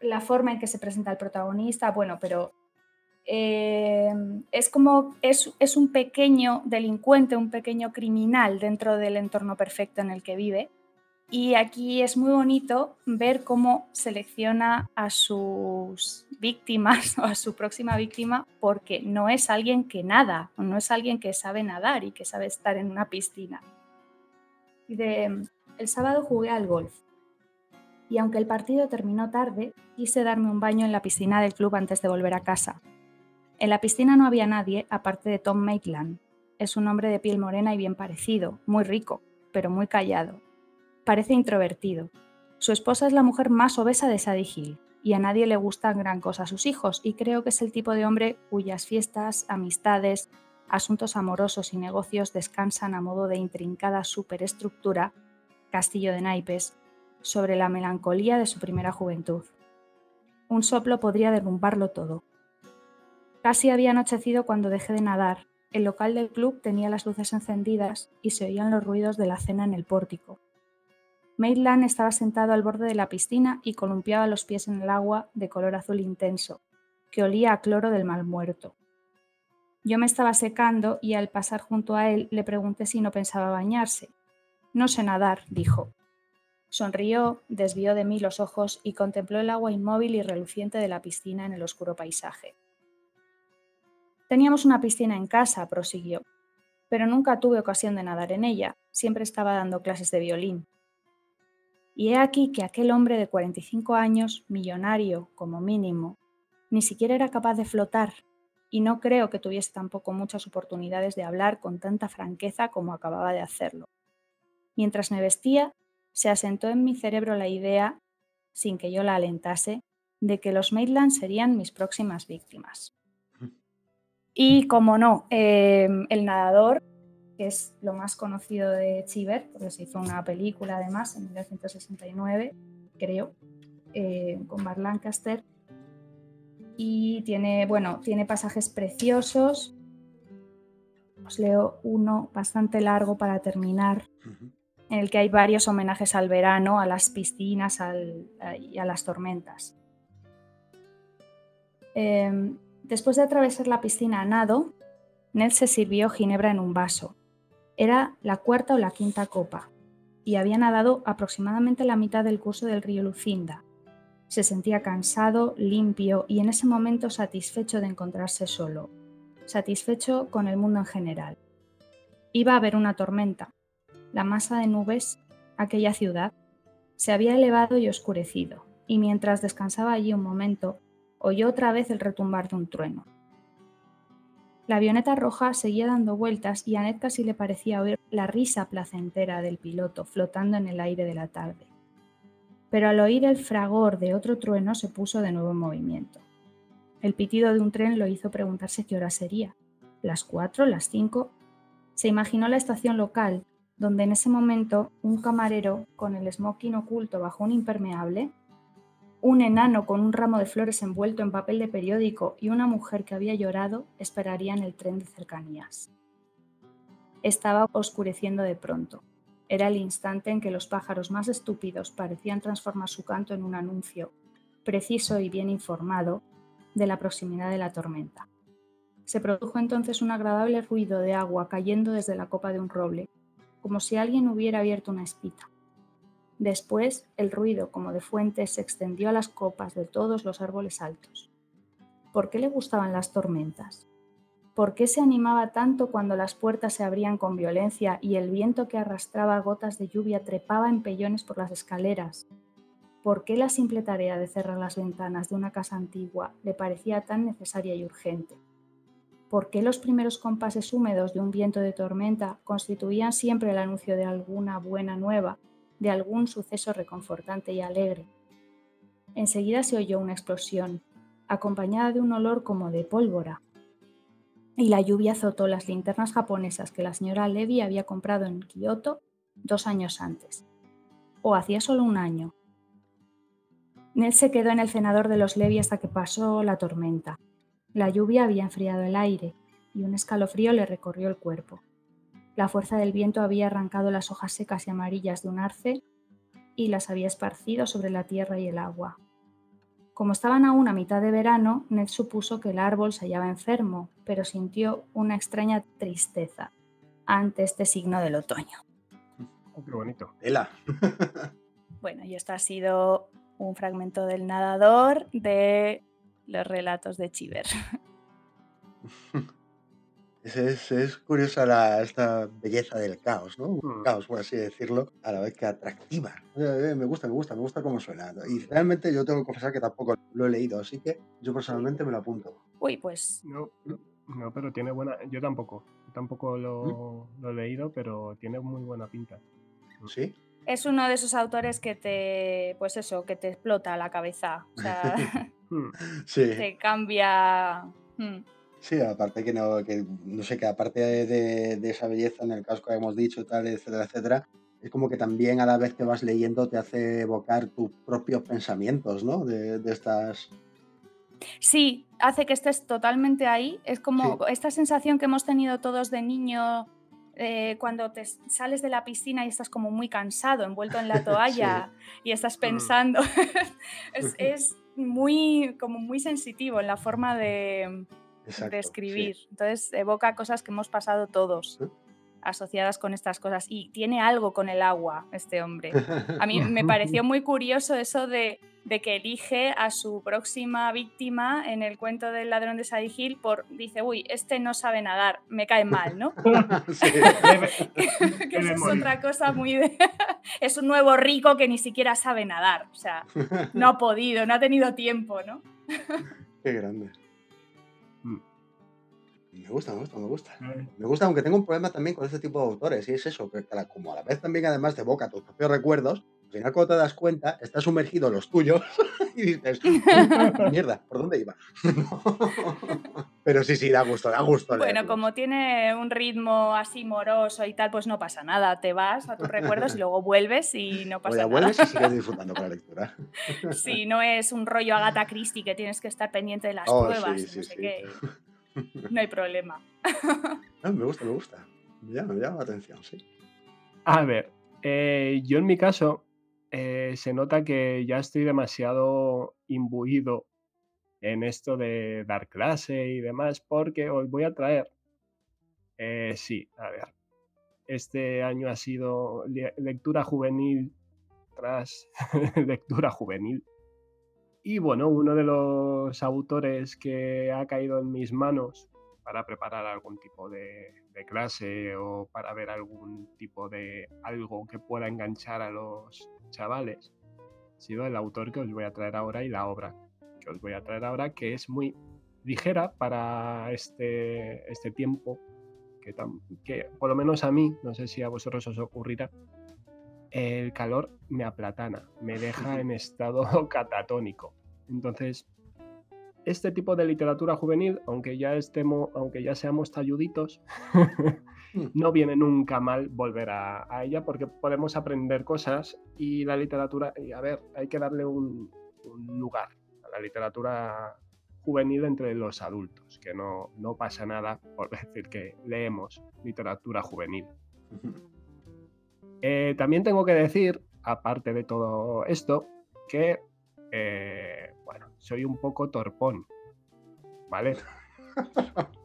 La forma en que se presenta el protagonista, bueno, pero eh, es como es, es, un pequeño delincuente, un pequeño criminal dentro del entorno perfecto en el que vive y aquí es muy bonito ver cómo selecciona a sus víctimas o a su próxima víctima porque no es alguien que nada, no es alguien que sabe nadar y que sabe estar en una piscina. el sábado jugué al golf y aunque el partido terminó tarde, quise darme un baño en la piscina del club antes de volver a casa. En la piscina no había nadie aparte de Tom Maitland. Es un hombre de piel morena y bien parecido, muy rico, pero muy callado Parece introvertido. Su esposa es la mujer más obesa de Sadie Hill y a nadie le gustan gran cosa sus hijos y creo que es el tipo de hombre cuyas fiestas, amistades, asuntos amorosos y negocios descansan a modo de intrincada superestructura, castillo de naipes, sobre la melancolía de su primera juventud. Un soplo podría derrumbarlo todo. Casi había anochecido cuando dejé de nadar. El local del club tenía las luces encendidas y se oían los ruidos de la cena en el pórtico. Maitland estaba sentado al borde de la piscina y columpiaba los pies en el agua de color azul intenso, que olía a cloro del mal muerto. Yo me estaba secando y al pasar junto a él le pregunté si no pensaba bañarse. No sé nadar, dijo. Sonrió, desvió de mí los ojos y contempló el agua inmóvil y reluciente de la piscina en el oscuro paisaje. Teníamos una piscina en casa, prosiguió, pero nunca tuve ocasión de nadar en ella, siempre estaba dando clases de violín. Y he aquí que aquel hombre de 45 años, millonario como mínimo, ni siquiera era capaz de flotar, y no creo que tuviese tampoco muchas oportunidades de hablar con tanta franqueza como acababa de hacerlo. Mientras me vestía, se asentó en mi cerebro la idea, sin que yo la alentase, de que los Maitland serían mis próximas víctimas. Y como no, eh, el nadador que es lo más conocido de Chiver, porque se hizo una película además en 1969, creo, eh, con Mark Lancaster. y tiene, bueno, tiene pasajes preciosos. Os leo uno bastante largo para terminar, en el que hay varios homenajes al verano, a las piscinas y a las tormentas. Em, después de atravesar la piscina a nado, Ned se sirvió ginebra en un vaso. Era la cuarta o la quinta copa, y había nadado aproximadamente la mitad del curso del río Lucinda. Se sentía cansado, limpio y en ese momento satisfecho de encontrarse solo, satisfecho con el mundo en general. Iba a haber una tormenta. La masa de nubes, aquella ciudad, se había elevado y oscurecido, y mientras descansaba allí un momento, oyó otra vez el retumbar de un trueno. La avioneta roja seguía dando vueltas y a casi le parecía oír la risa placentera del piloto flotando en el aire de la tarde. Pero al oír el fragor de otro trueno se puso de nuevo en movimiento. El pitido de un tren lo hizo preguntarse qué hora sería. ¿Las cuatro? ¿Las cinco? Se imaginó la estación local, donde en ese momento un camarero, con el smoking oculto bajo un impermeable, un enano con un ramo de flores envuelto en papel de periódico y una mujer que había llorado esperarían el tren de cercanías. Estaba oscureciendo de pronto. Era el instante en que los pájaros más estúpidos parecían transformar su canto en un anuncio, preciso y bien informado, de la proximidad de la tormenta. Se produjo entonces un agradable ruido de agua cayendo desde la copa de un roble, como si alguien hubiera abierto una espita. Después, el ruido como de fuente se extendió a las copas de todos los árboles altos. ¿Por qué le gustaban las tormentas? ¿Por qué se animaba tanto cuando las puertas se abrían con violencia y el viento que arrastraba gotas de lluvia trepaba en pellones por las escaleras? ¿Por qué la simple tarea de cerrar las ventanas de una casa antigua le parecía tan necesaria y urgente? ¿Por qué los primeros compases húmedos de un viento de tormenta constituían siempre el anuncio de alguna buena nueva de algún suceso reconfortante y alegre. Enseguida se oyó una explosión, acompañada de un olor como de pólvora, y la lluvia azotó las linternas japonesas que la señora Levy había comprado en Kioto dos años antes, o hacía solo un año. Ned se quedó en el cenador de los Levy hasta que pasó la tormenta. La lluvia había enfriado el aire y un escalofrío le recorrió el cuerpo. La fuerza del viento había arrancado las hojas secas y amarillas de un arce y las había esparcido sobre la tierra y el agua. Como estaban aún a mitad de verano, Ned supuso que el árbol se hallaba enfermo, pero sintió una extraña tristeza ante este signo del otoño. Oh, qué bonito. bueno, y esto ha sido un fragmento del nadador de los relatos de Chiver. Es, es, curiosa la, esta belleza del caos, ¿no? Un Mm. caos, por así decirlo, a la vez que atractiva. Eh, eh, me gusta, me gusta, me gusta cómo suena. Y realmente yo tengo que confesar que tampoco lo he leído, así que yo personalmente me lo apunto. Uy, pues No, no, pero tiene buena. Yo tampoco. Yo tampoco lo, lo he leído, pero tiene muy buena pinta. ¿Sí? es uno de esos autores que te, pues eso, que te explota la cabeza. O sea, Hmm. Sí. te cambia. Sí, aparte que no, que no sé, que aparte de, de esa belleza en el caso que hemos dicho, tal, etcétera, etcétera, es como que también a la vez que vas leyendo te hace evocar tus propios pensamientos, ¿no? De, de estas... Sí, hace que estés totalmente ahí. Es como esta sensación que hemos tenido todos de niño eh, cuando te sales de la piscina y estás como muy cansado, envuelto en la toalla y estás Mm. pensando. es, es muy, como muy sensitivo en la forma de, Exacto, de escribir. Entonces evoca cosas que hemos pasado todos ¿Eh? asociadas con estas cosas. Y tiene algo con el agua, este hombre. A mí me pareció muy curioso eso de, de que elige a su próxima víctima en el cuento del ladrón de Sadie Hill por, dice, uy, este no sabe nadar, me cae mal, ¿no? Sí. que eso es otra cosa muy de... es un nuevo rico que ni siquiera sabe nadar, o sea, no ha podido, no ha tenido tiempo, ¿no? Qué grande. Mm. Me gusta, me gusta, me gusta. Eh, Me gusta, aunque tengo un problema también con este tipo de autores, y es eso, que la- como a la vez también además te evoca tus propios recuerdos, Al final, cuando te das cuenta, estás sumergido en los tuyos y dices, mierda, ¿por dónde iba? Pero sí, sí, da gusto, da gusto. Bueno, leerlos. como tiene un ritmo así moroso y tal, pues no pasa nada. Te vas a tus recuerdos y luego vuelves y no pasa nada. vuelves y sigues disfrutando con la lectura. Si no es un rollo Agatha Christie que tienes que estar pendiente de las Oh, pruebas sí, y sí, no sé sí. qué, no hay problema. Ah, me gusta, me gusta. Me llama, me llama la atención, sí. A ver, eh, yo en mi caso eh, se nota que ya estoy demasiado imbuido en esto de dar clase y demás, porque os voy a traer, eh, sí, a ver, este año ha sido le- lectura juvenil tras lectura juvenil. Y bueno, uno de los autores que ha caído en mis manos para preparar algún tipo de, clase o para ver algún tipo de algo que pueda enganchar a los chavales, ha sido el autor que os voy a traer ahora y la obra que os voy a traer ahora, que es muy ligera para este, este tiempo, que, que por lo menos a mí, no sé si a vosotros os ocurrirá, el calor me aplatana, me deja en estado catatónico. Entonces, este tipo de literatura juvenil, aunque ya estemos, aunque ya seamos talluditos, no viene nunca mal volver a, a ella porque podemos aprender cosas y la literatura, y a ver, hay que darle un, un lugar a la literatura juvenil entre los adultos, que no, no pasa nada por decir que leemos literatura juvenil. Eh, también tengo que decir, aparte de todo esto, que, eh, bueno, soy un poco torpón, ¿vale?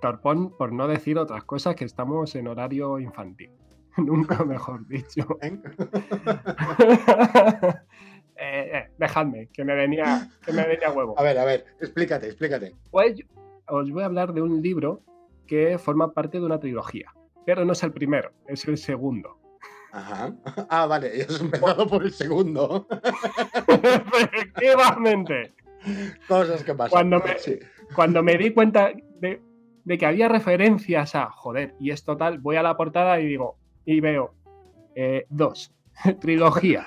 torpón por no decir otras cosas que estamos en horario infantil. Nunca mejor dicho. ¿Eh? Eh, dejadme, que me venía, que me venía huevo. A ver, a ver, explícate, explícate. Pues os voy a hablar de un libro que forma parte de una trilogía. Pero no es el primero, es el segundo. Ajá. Ah, vale, ya has empezado por el segundo. Efectivamente. Cosas que pasan. Cuando me- Sí. Cuando me di cuenta de, de que había referencias a, joder, y es total, voy a la portada y digo, y veo, eh, dos, trilogía.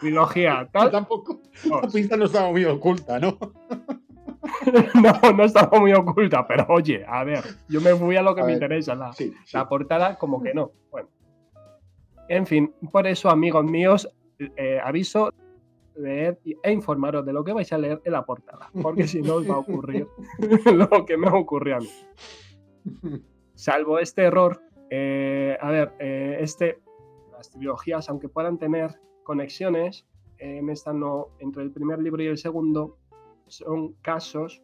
Trilogía, Yo tal. tampoco. La pista no estaba muy oculta, ¿no? No, no estaba muy oculta, pero oye, a ver, yo me fui a lo que A me ver, interesa, la, Sí, sí. la portada como que no. Bueno. En fin, por eso, amigos míos, eh, aviso, leer e informaros de lo que vais a leer en la portada, porque si no os va a ocurrir lo que me ocurrió a mí. Salvo este error, eh, a ver, eh, este, las trilogías, aunque puedan tener conexiones, en esta no, entre el primer libro y el segundo, son casos,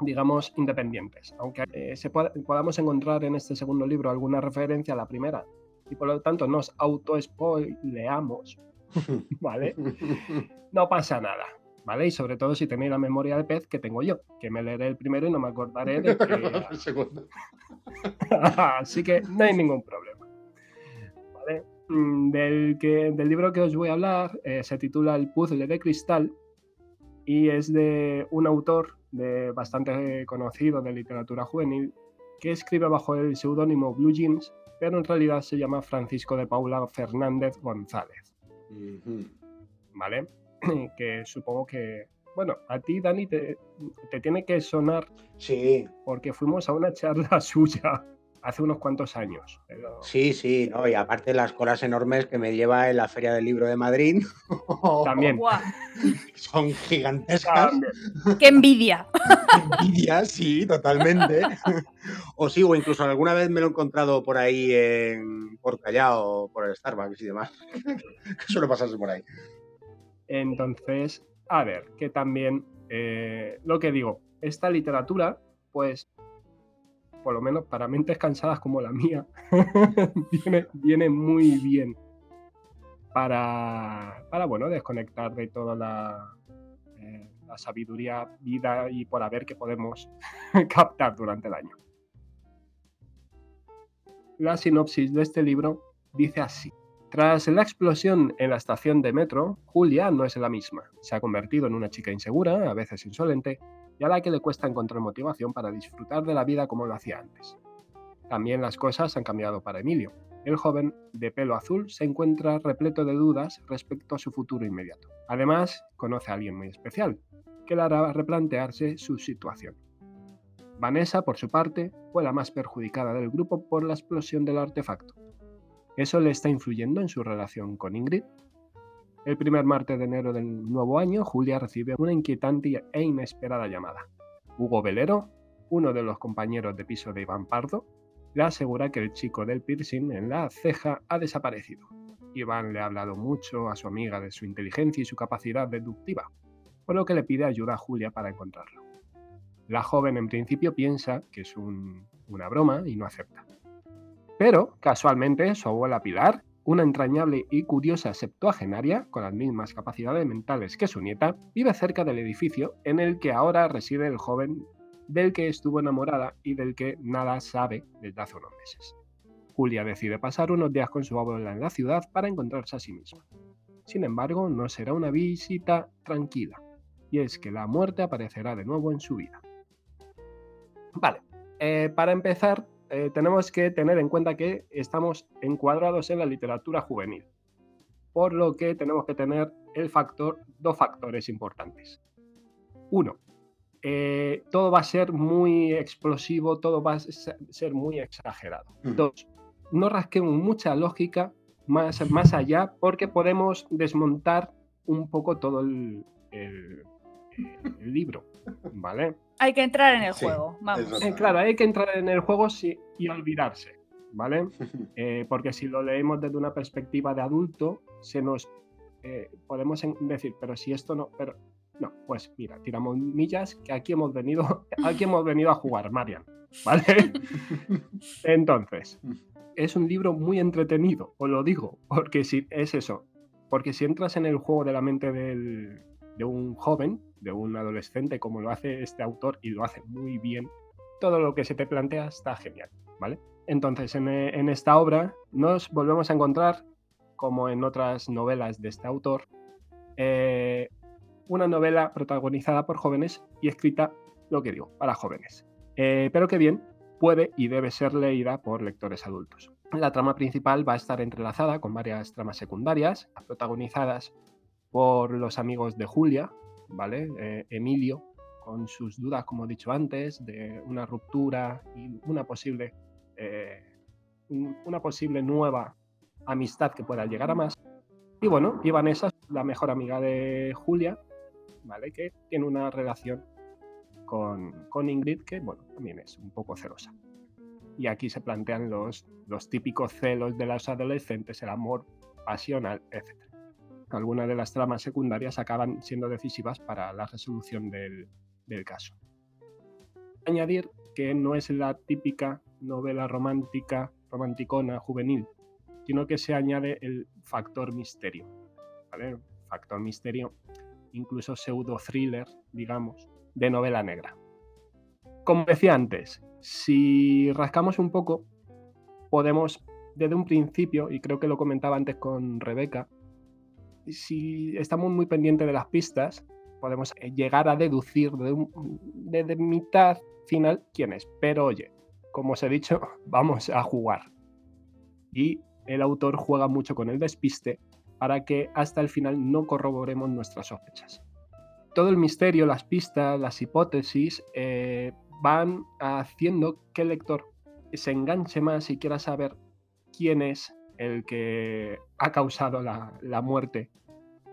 digamos, independientes. Aunque eh, se pueda- podamos encontrar en este segundo libro alguna referencia a la primera, y por lo tanto nos auto-spoileamos, ¿vale? No pasa nada. ¿Vale? Y sobre todo si tenéis la memoria de pez que tengo yo, que me leeré el primero y no me acordaré de que El segundo. Así que no hay ningún problema. ¿Vale? Mm, Del, que, del libro que os voy a hablar eh, se titula El puzzle de cristal y es de un autor de bastante conocido de literatura juvenil que escribe bajo el seudónimo Blue Jeans, pero en realidad se llama Francisco de Paula Fernández González. ¿Vale? que supongo que, bueno, a ti, Dani, te, te tiene que sonar Sí, porque fuimos a una charla suya hace unos cuantos años. pero- sí, sí, no, y aparte las colas enormes que me lleva en la Feria del Libro de Madrid. También. Son gigantescas. También. ¡Qué envidia! Envidia, sí, totalmente. o sí, o incluso alguna vez me lo he encontrado por ahí en, por Callao, por el Starbucks y demás. que suele pasarse por ahí. Entonces, a ver, que también eh, lo que digo, esta literatura, pues, por lo menos para mentes cansadas como la mía, viene, muy bien para, para, bueno, desconectar de toda la, eh, la sabiduría, vida y por haber que podemos captar durante el año. La sinopsis de este libro dice así. Tras la explosión en la estación de metro, Julia no es la misma. Se ha convertido en una chica insegura, a veces insolente, y a la que le cuesta encontrar motivación para disfrutar de la vida como lo hacía antes. También las cosas han cambiado para Emilio. el joven de pelo azul se encuentra repleto de dudas respecto a su futuro inmediato. Además, conoce a alguien muy especial, que le hará replantearse su situación. Vanessa, por su parte, fue la más perjudicada del grupo por la explosión del artefacto. ¿Eso le está influyendo en su relación con Ingrid? El primer martes de enero del nuevo año, Julia recibe una inquietante e inesperada llamada. Hugo Velero, uno de los compañeros de piso de Iván Pardo, le asegura que el chico del piercing en la ceja ha desaparecido. Iván le ha hablado mucho a su amiga de su inteligencia y su capacidad deductiva, por lo que le pide ayuda a Julia para encontrarlo. La joven en principio piensa que es una broma y no acepta. Pero, casualmente, su abuela Pilar, una entrañable y curiosa septuagenaria con las mismas capacidades mentales que su nieta, vive cerca del edificio en el que ahora reside el joven del que estuvo enamorada y del que nada sabe desde hace unos meses. Julia decide pasar unos días con su abuela en la ciudad para encontrarse a sí misma. Sin embargo, no será una visita tranquila, y es que la muerte aparecerá de nuevo en su vida. Vale, eh, para empezar, eh, tenemos que tener en cuenta que estamos encuadrados en la literatura juvenil, por lo que tenemos que tener el factor, dos factores importantes. Uno, eh, todo va a ser muy explosivo, todo va a ser muy exagerado. Dos, no rasquemos mucha lógica más, más allá porque podemos desmontar un poco todo el, el, libro, ¿vale? Hay que entrar en el juego, vamos. Eh, claro, hay que entrar en el juego sí, y olvidarse, ¿vale? Eh, porque si lo leemos desde una perspectiva de adulto, se nos podemos decir, pero si esto no, pero no, pues mira, tiramos millas que aquí hemos venido, aquí hemos venido a jugar, Marian. ¿Vale? Entonces, es un libro muy entretenido, os lo digo, porque si es eso, porque si entras en el juego de la mente de un joven, de un adolescente, como lo hace este autor y lo hace muy bien, todo lo que se te plantea está genial, ¿vale? Entonces, en, en esta obra nos volvemos a encontrar, como en otras novelas de este autor, eh, una novela protagonizada por jóvenes y escrita, lo que digo, para jóvenes. Eh, pero que bien puede y debe ser leída por lectores adultos. La trama principal va a estar entrelazada con varias tramas secundarias, protagonizadas por los amigos de Julia, ¿vale? Eh, Emilio, con sus dudas, como he dicho antes, de una ruptura y una posible, eh, una posible nueva amistad que pueda llegar a más. Y bueno, y Vanessa, la mejor amiga de Julia, que tiene una relación con, Ingrid que, bueno, también es un poco celosa. Y aquí se plantean los, los típicos celos de los adolescentes, el amor pasional, etc. Algunas de las tramas secundarias acaban siendo decisivas para la resolución del, caso. Añadir que no es la típica novela romántica, romanticona, juvenil, sino que se añade el factor misterio. Factor misterio incluso pseudo-thriller, digamos, de novela negra. Como decía antes, si rascamos un poco, podemos desde un principio, y creo que lo comentaba antes con Rebeca, si estamos muy pendientes de las pistas, podemos llegar a deducir desde mitad final quién es. Pero oye, como os he dicho, vamos a jugar. Y el autor juega mucho con el despiste para que hasta el final no corroboremos nuestras sospechas. Todo el misterio, las pistas, las hipótesis eh, van haciendo que el lector se enganche más y quiera saber quién es el que ha causado la, muerte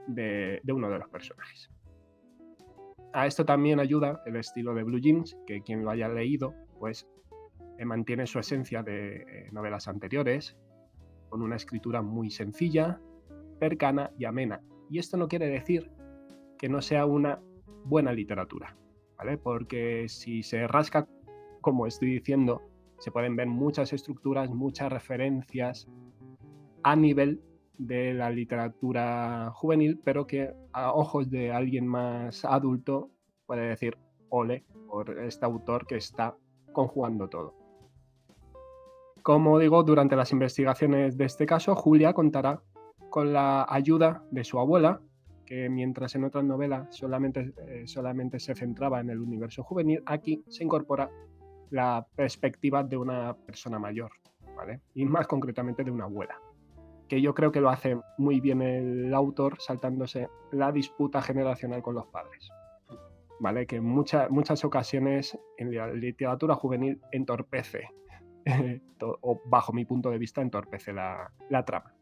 de, uno de los personajes. A esto también ayuda el estilo de Blue Jeans, que quien lo haya leído, pues eh, mantiene su esencia de eh, novelas anteriores, con una escritura muy sencilla, cercana y amena. Y esto no quiere decir que no sea una buena literatura, ¿vale? Porque si se rasca, como estoy diciendo, se pueden ver muchas estructuras, muchas referencias a nivel de la literatura juvenil, pero que a ojos de alguien más adulto puede decir ole por este autor que está conjugando todo. Como digo, durante las investigaciones de este caso, Julia contará con la ayuda de su abuela, que mientras en otras novelas solamente, eh, solamente se centraba en el universo juvenil, aquí se incorpora la perspectiva de una persona mayor. ¿vale? Y más concretamente de una abuela, que yo creo que lo hace muy bien el autor saltándose la disputa generacional con los padres. ¿Vale? Que en muchas ocasiones en la literatura juvenil entorpece, o bajo mi punto de vista, entorpece la, la trama.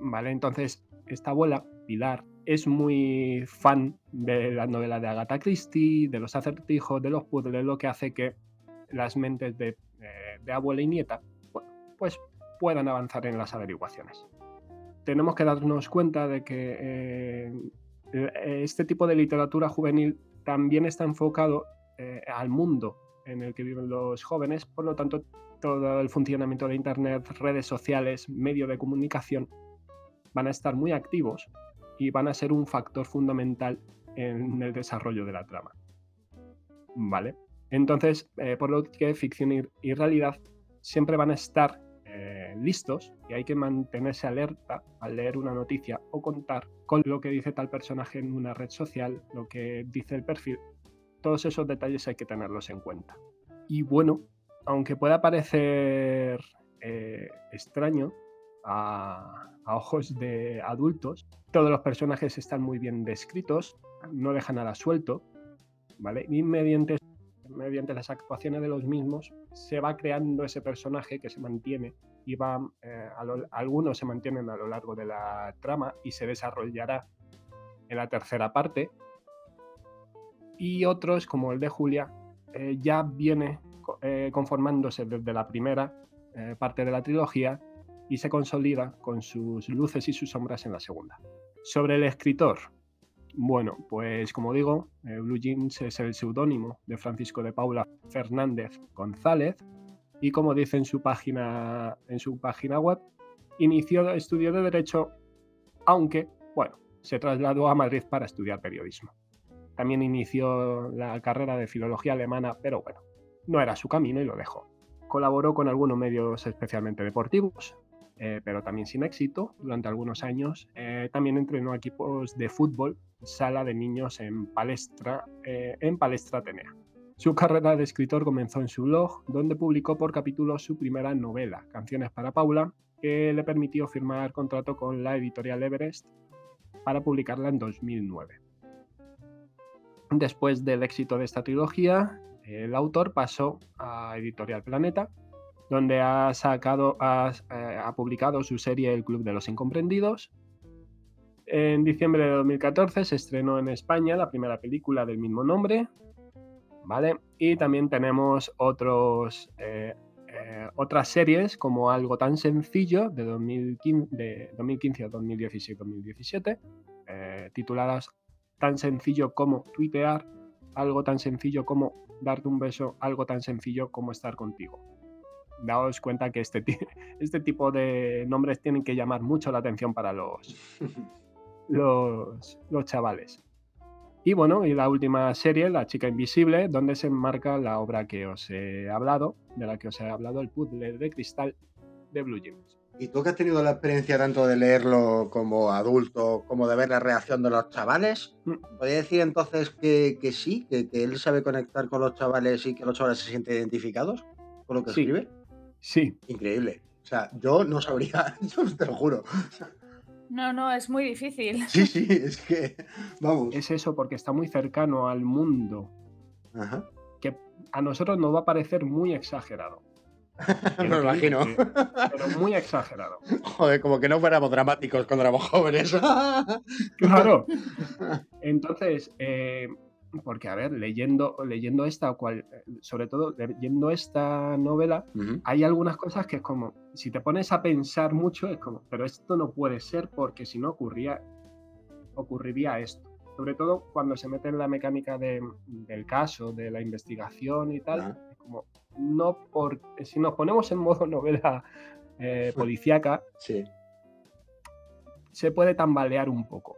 ¿Vale? Entonces, esta abuela, Pilar, es muy fan de la novela de Agatha Christie, de los acertijos, de los puzzles, lo que hace que las mentes de, eh, abuela y nieta pues puedan avanzar en las averiguaciones. Tenemos que darnos cuenta de que eh, este tipo de literatura juvenil también está enfocado eh, al mundo en el que viven los jóvenes, por lo tanto todo el funcionamiento de Internet, redes sociales, medios de comunicación van a estar muy activos y van a ser un factor fundamental en el desarrollo de la trama. ¿Vale? Entonces, eh, por lo que ficción y, realidad siempre van a estar eh, listos y hay que mantenerse alerta al leer una noticia o contar con lo que dice tal personaje en una red social, lo que dice el perfil. Todos esos detalles hay que tenerlos en cuenta. Y bueno, aunque pueda parecer eh, extraño, a, ojos de adultos. Todos los personajes están muy bien descritos, no dejan nada suelto, ¿vale? Y mediante, mediante las actuaciones de los mismos se va creando ese personaje que se mantiene y va, eh, algunos se mantienen a lo largo de la trama y se desarrollará en la tercera parte. Y otros, como el de Julia, eh, ya viene eh, conformándose desde la primera parte de la trilogía y se consolida con sus luces y sus sombras en la segunda. Sobre el escritor, bueno, pues como digo, eh, Blue Jeans es el seudónimo de Francisco de Paula Fernández González y como dice en su página, en su página web, inició estudio de Derecho, aunque, bueno, se trasladó a Madrid para estudiar periodismo. También inició la carrera de filología alemana, pero bueno, no era su camino y lo dejó. Colaboró con algunos medios especialmente deportivos, eh, pero también sin éxito durante algunos años. Eh, también entrenó equipos de fútbol, sala de niños en Palestra, eh, en Palestra Atenea. Su carrera de escritor comenzó en su blog, donde publicó por capítulos su primera novela, Canciones para Paula, que le permitió firmar contrato con la editorial Everest para publicarla en 2009. Después del éxito de esta trilogía, el autor pasó a Editorial Planeta, donde ha, sacado, eh, ha, publicado su serie El Club de los Incomprendidos. En diciembre de 2014 se estrenó en España la primera película del mismo nombre, ¿vale? Y también tenemos otros, eh, eh, otras series como Algo tan sencillo de 2015, de 2015 a 2016-2017, tituladas Tan sencillo como tuitear, algo tan sencillo como darte un beso, algo tan sencillo como estar contigo daos cuenta que este, este tipo de nombres tienen que llamar mucho la atención para los, los, los chavales. Y bueno, y la última serie, La chica invisible, donde se enmarca la obra que os he hablado, de la que os he hablado, el puzzle de cristal de Blue Jeans. ¿Y tú que has tenido la experiencia tanto de leerlo como adulto, como de ver la reacción de los chavales? Mm. ¿Podría decir entonces que, que sí, que, que, él sabe conectar con los chavales y que los chavales se sienten identificados con lo que escribe? Sí. Increíble. O sea, yo no sabría, yo te lo juro. No, no, es muy difícil. Sí, sí, es que, vamos. Es eso, porque está muy cercano al mundo. Ajá. Que a nosotros nos va a parecer muy exagerado. Me lo imagino. pero muy exagerado. Joder, como que no fuéramos dramáticos cuando éramos jóvenes. claro. Entonces, eh, porque, a ver, leyendo, leyendo esta, cual, sobre todo leyendo esta novela, hay algunas cosas que es como, si te pones a pensar mucho, es como, pero esto no puede ser porque si no ocurría, ocurriría esto. Sobre todo cuando se mete en la mecánica del caso, de la investigación y tal, es como, no por, si nos ponemos en modo novela eh, policíaca, sí. se puede tambalear un poco,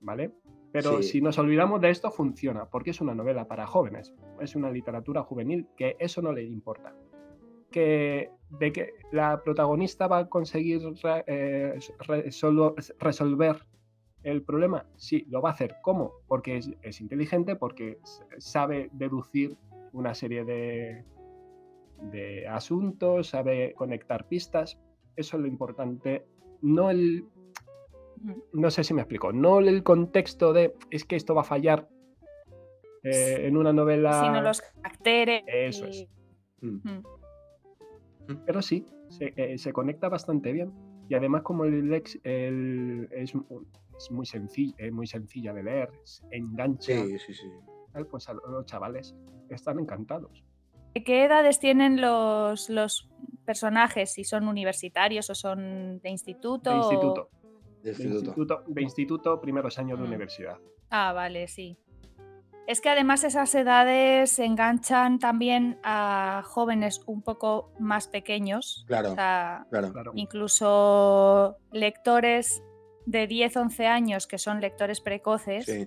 ¿vale? Pero si nos olvidamos de esto, funciona, porque es una novela para jóvenes, es una literatura juvenil que eso no le importa. Que, de que la protagonista va a conseguir eh, resolver el problema, sí, lo va a hacer. ¿Cómo? Porque es, inteligente, porque sabe deducir una serie de, de asuntos, sabe conectar pistas. Eso es lo importante. No el. No sé si me explico. No el contexto de es que esto va a fallar eh, en una novela. Sino los caracteres. Eso es. Mm. Mm. Pero sí, se, eh, se conecta bastante bien. Y además, como el, lex- el- es, es muy, sencilla, muy sencilla de leer, engancha, Sí, sí, sí. tal, pues a los chavales están encantados. ¿De ¿Qué edades tienen los, los personajes? Si son universitarios o son de instituto. De instituto. De instituto. instituto, de instituto, primeros años de Mm. universidad. Ah, vale, sí. Es que además esas edades enganchan también a jóvenes un poco más pequeños. Claro. O sea, Claro. Incluso lectores de 10, 11 años que son lectores precoces, Sí.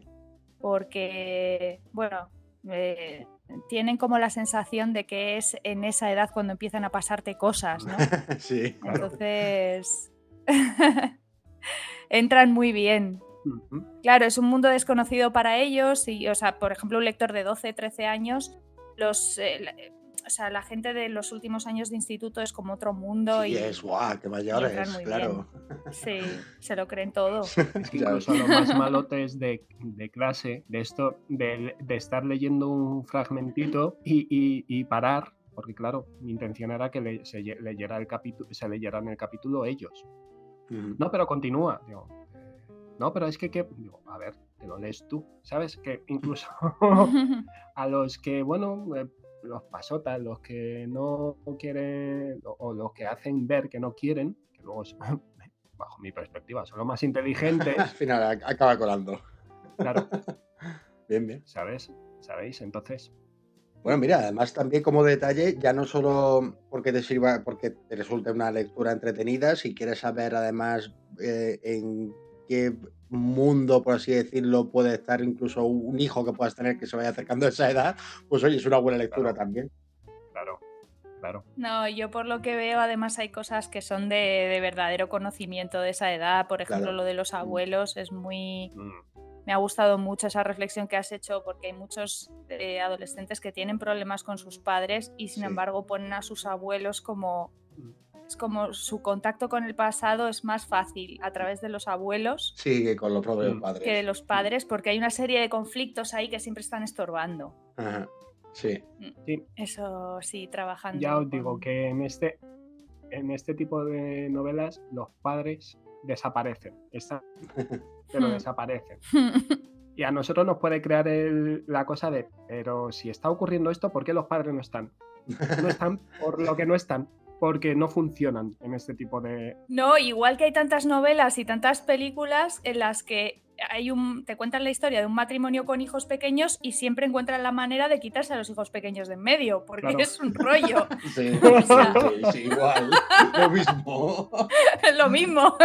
porque, bueno, eh, tienen como la sensación de que es en esa edad cuando empiezan a pasarte cosas, ¿no? sí. Entonces, entran muy bien. Claro, es un mundo desconocido para ellos y, o sea, por ejemplo, un lector de 12, 13 años, los, eh, la, eh, o sea, la gente de los últimos años de instituto es como otro mundo Sí, y es guau, qué entran mayores, muy claro. sí, se lo creen todo. Es que incluso los más malotes de, de clase, de esto, de, de estar leyendo un fragmentito y, y- y parar, porque claro, mi intención era que le- se, leyera el capítulo, se leyeran el capítulo ellos. No, pero continúa. Digo, eh, no, pero es que, que- digo, a ver, te lo lees tú. ¿Sabes? Que incluso a los que, bueno, eh, los pasotas, los que no quieren, o, o los que hacen ver que no quieren, que luego, bajo mi perspectiva, son los más inteligentes, Al final ac- acaba colando. claro, Bien, bien. ¿sabes? ¿Sabéis? Entonces, Bueno, mira, además también como detalle, ya no solo porque te sirva, porque te resulte una lectura entretenida, si quieres saber además eh, en qué mundo, por así decirlo, puede estar incluso un hijo que puedas tener que se vaya acercando a esa edad, pues oye, es una buena lectura Claro. también. claro, claro. No, yo por lo que veo, además hay cosas que son de, de verdadero conocimiento de esa edad. Por ejemplo, Claro. lo de los abuelos es muy. Mm, Me ha gustado mucho esa reflexión que has hecho porque hay muchos eh, adolescentes que tienen problemas con sus padres y sin Sí. embargo ponen a sus abuelos como. Mm. Es como su contacto con el pasado es más fácil a través de los abuelos Sí, que con los propios Mm. padres. que de los padres porque hay una serie de conflictos ahí que siempre están estorbando. Ajá. Sí, Eso sí, trabajando. Ya os digo que en este, en este tipo de novelas los padres desaparecen, están, pero Hmm. desaparecen. Y a nosotros nos puede crear el- la cosa de, pero si está ocurriendo esto, ¿por qué los padres no están? No están por lo que no están, porque no funcionan en este tipo de... No, igual que hay tantas novelas y tantas películas en las que hay un, te cuentan la historia de un matrimonio con hijos pequeños y siempre encuentran la manera de quitarse a los hijos pequeños de en medio, porque Claro. es un rollo. sí, O sea- sí, sí, igual. Lo mismo. es lo mismo.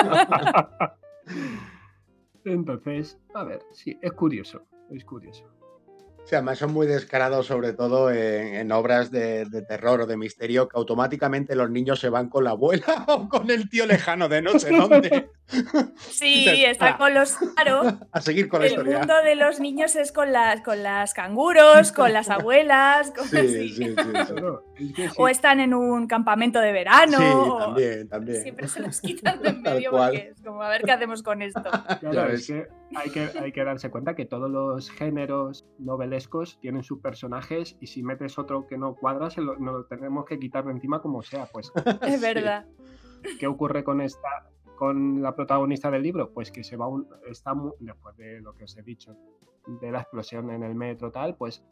Entonces, a ver, sí, es curioso, es curioso. Sea, además son muy descarados, sobre todo en, en obras de, de terror o de misterio, que automáticamente los niños se van con la abuela o con el tío lejano de no sé dónde Sí, está está. con los claro. a seguir con la El historia. mundo de los niños es con las con las canguros, con las abuelas, con- Sí, sí. sí, sí, o están en un campamento de verano. Sí, o- también, también. Siempre se los quitan de en Tal medio cual. porque es como a ver qué hacemos con esto. Claro, es que hay, que hay que darse cuenta que todos los géneros novelescos tienen sus personajes y si metes otro que no cuadra, se lo, nos lo tenemos que quitar de encima como sea. Pues, Es Sí. verdad. ¿qué ocurre con esta con la protagonista del libro? Pues que se va un, está mu- después de lo que os he dicho, de la explosión en el metro tal, pues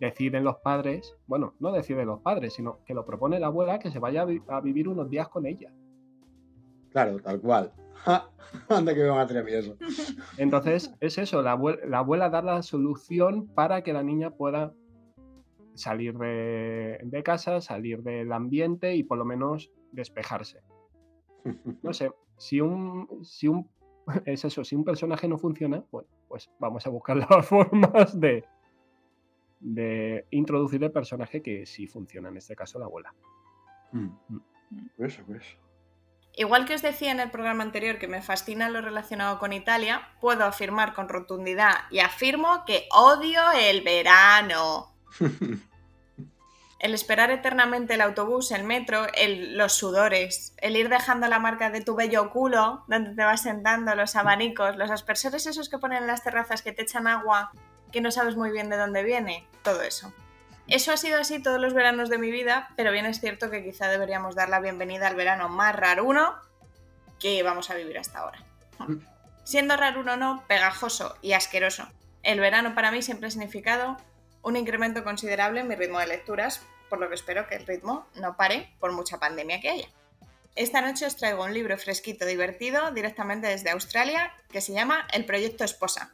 deciden los padres, bueno, no deciden los padres, sino que lo propone la abuela que se vaya a, vi- a vivir unos días con ella. Claro, tal cual. Ja, Anda que me va a eso. Entonces, es eso, la abuela, la abuela da la solución para que la niña pueda salir de, de casa, salir del ambiente y por lo menos despejarse. No sé, si un, si un, es eso, si un personaje no funciona, bueno, pues vamos a buscar las formas de, de introducir el personaje que sí funciona, en este caso la abuela. Mm. Por eso, por eso. Igual que os decía en el programa anterior que me fascina lo relacionado con Italia, puedo afirmar con rotundidad y afirmo que odio el verano. el esperar eternamente el autobús, el metro, los sudores, el ir dejando la marca de tu bello culo, donde te vas sentando, los abanicos, los aspersores esos que ponen en las terrazas que te echan agua, que no sabes muy bien de dónde viene, todo eso. Eso ha sido así todos los veranos de mi vida, pero bien es cierto que quizá deberíamos dar la bienvenida al verano más raruno que vamos a vivir hasta ahora. Mm. Siendo raruno no, pegajoso y asqueroso. El verano para mí siempre ha significado un incremento considerable en mi ritmo de lecturas, por lo que espero que el ritmo no pare por mucha pandemia que haya. Esta noche os traigo un libro fresquito, divertido, directamente desde Australia, que se llama El Proyecto Esposa.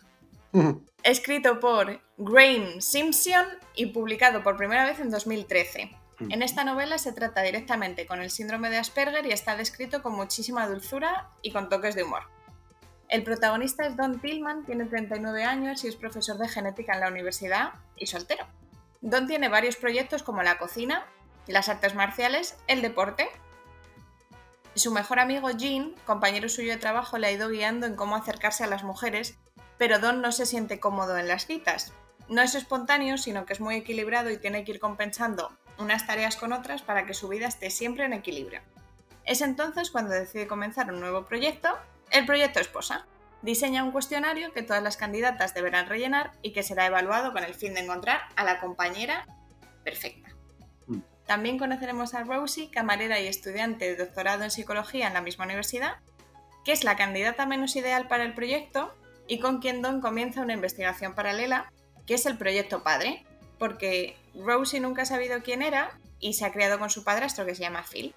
Escrito por Graham Simpson y publicado por primera vez en 2013. En esta novela se trata directamente con el síndrome de Asperger y está descrito con muchísima dulzura y con toques de humor. El protagonista es Don Tillman, tiene 39 años y es profesor de genética en la universidad y soltero. Don tiene varios proyectos como la cocina, las artes marciales, el deporte. Su mejor amigo Jean, compañero suyo de trabajo, le ha ido guiando en cómo acercarse a las mujeres, pero Don no se siente cómodo en las citas. No es espontáneo, sino que es muy equilibrado y tiene que ir compensando unas tareas con otras para que su vida esté siempre en equilibrio. Es entonces cuando decide comenzar un nuevo proyecto el proyecto Esposa diseña un cuestionario que todas las candidatas deberán rellenar y que será evaluado con el fin de encontrar a la compañera perfecta. Mm. También conoceremos a Rosie, camarera y estudiante de doctorado en psicología en la misma universidad, que es la candidata menos ideal para el proyecto y con quien Don comienza una investigación paralela, que es el proyecto padre, porque Rosie nunca ha sabido quién era y se ha criado con su padrastro que se llama Phil.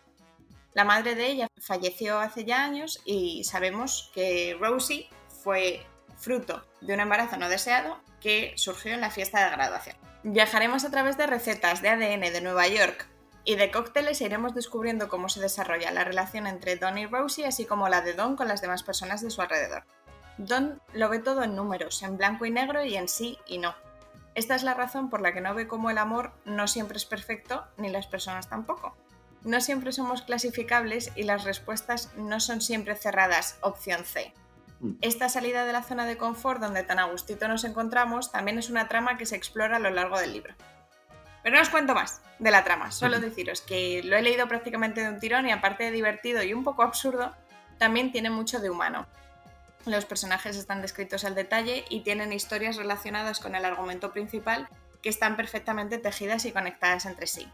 La madre de ella falleció hace ya años y sabemos que Rosie fue fruto de un embarazo no deseado que surgió en la fiesta de graduación. Viajaremos a través de recetas de ADN de Nueva York y de cócteles e iremos descubriendo cómo se desarrolla la relación entre Don y Rosie, así como la de Don con las demás personas de su alrededor. Don lo ve todo en números, en blanco y negro y en sí y no. Esta es la razón por la que no ve cómo el amor no siempre es perfecto, ni las personas tampoco no siempre somos clasificables y las respuestas no son siempre cerradas, opción C. Mm. Esta salida de la zona de confort donde tan a gustito nos encontramos también es una trama que se explora a lo largo del libro. Pero no os cuento más de la trama, solo deciros que lo he leído prácticamente de un tirón y aparte de divertido y un poco absurdo, también tiene mucho de humano. Los personajes están descritos al detalle y tienen historias relacionadas con el argumento principal que están perfectamente tejidas y conectadas entre sí.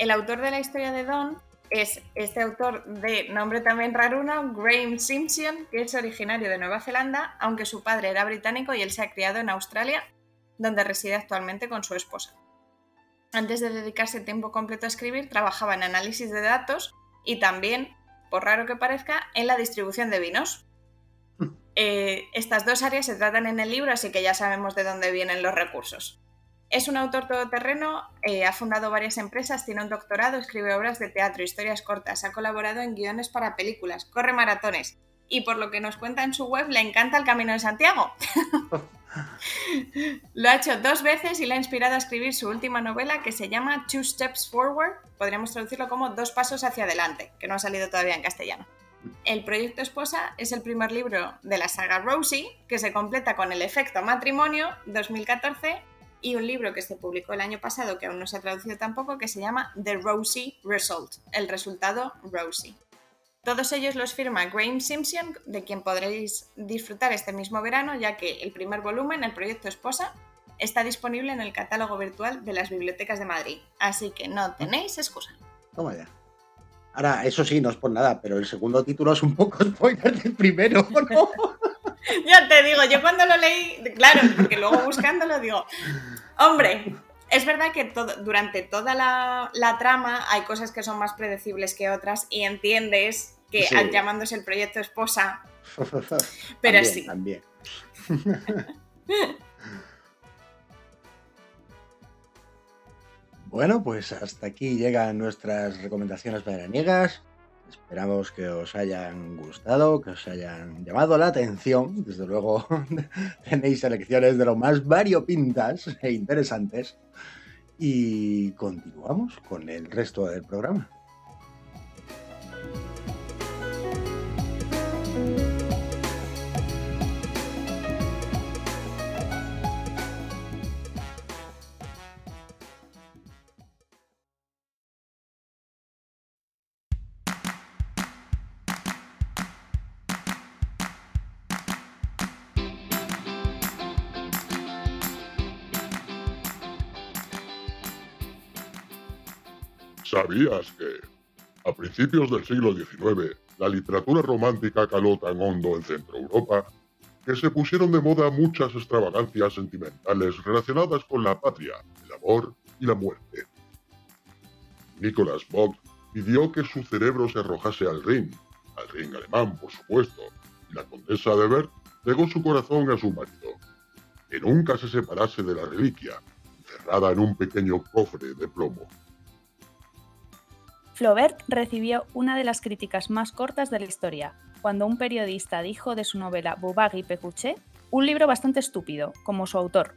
El autor de la historia de Don es este autor de nombre también raruno, Graham Simpson, que es originario de Nueva Zelanda, aunque su padre era británico y él se ha criado en Australia, donde reside actualmente con su esposa. Antes de dedicarse tiempo completo a escribir, trabajaba en análisis de datos y también, por raro que parezca, en la distribución de vinos. Eh, estas dos áreas se tratan en el libro, así que ya sabemos de dónde vienen los recursos. Es un autor todoterreno, eh, ha fundado varias empresas, tiene un doctorado, escribe obras de teatro, historias cortas, ha colaborado en guiones para películas, corre maratones y por lo que nos cuenta en su web le encanta el Camino de Santiago. Lo ha hecho dos veces y le ha inspirado a escribir su última novela que se llama Two Steps Forward, podríamos traducirlo como Dos Pasos hacia adelante, que no ha salido todavía en castellano. El proyecto Esposa es el primer libro de la saga Rosie, que se completa con El efecto matrimonio 2014 y un libro que se publicó el año pasado, que aún no se ha traducido tampoco, que se llama The Rosie Result, el resultado Rosie. Todos ellos los firma Graham Simpson, de quien podréis disfrutar este mismo verano, ya que el primer volumen, el proyecto Esposa, está disponible en el catálogo virtual de las bibliotecas de Madrid, así que no tenéis excusa. Toma ya. Ahora, eso sí, no es por nada, pero el segundo título es un poco spoiler del primero, ¿no? ya te digo, yo cuando lo leí, claro, porque luego buscándolo digo, hombre, es verdad que durante toda la, trama hay cosas que son más predecibles que otras y entiendes que llamándose el proyecto esposa, pero sí. También. bueno, pues hasta aquí llegan nuestras recomendaciones veraniegas. Esperamos que os hayan gustado, que os hayan llamado la atención. Desde luego tenéis selecciones de lo más variopintas e interesantes. Y continuamos con el resto del programa. ¿Sabías que, a principios del siglo XIX, la literatura romántica caló tan hondo en Centro Europa que se pusieron de moda muchas extravagancias sentimentales relacionadas con la patria, el amor y la muerte. Nicholas Vogt pidió que su cerebro se arrojase al Rin, al Rin alemán, por supuesto, y la condesa de Bert legó su corazón a su marido, que nunca se separase de la reliquia, encerrada en un pequeño cofre de plomo. Flaubert recibió una de las críticas más cortas de la historia, cuando un periodista dijo de su novela Bouvard y Pécuchet un libro bastante estúpido, como su autor.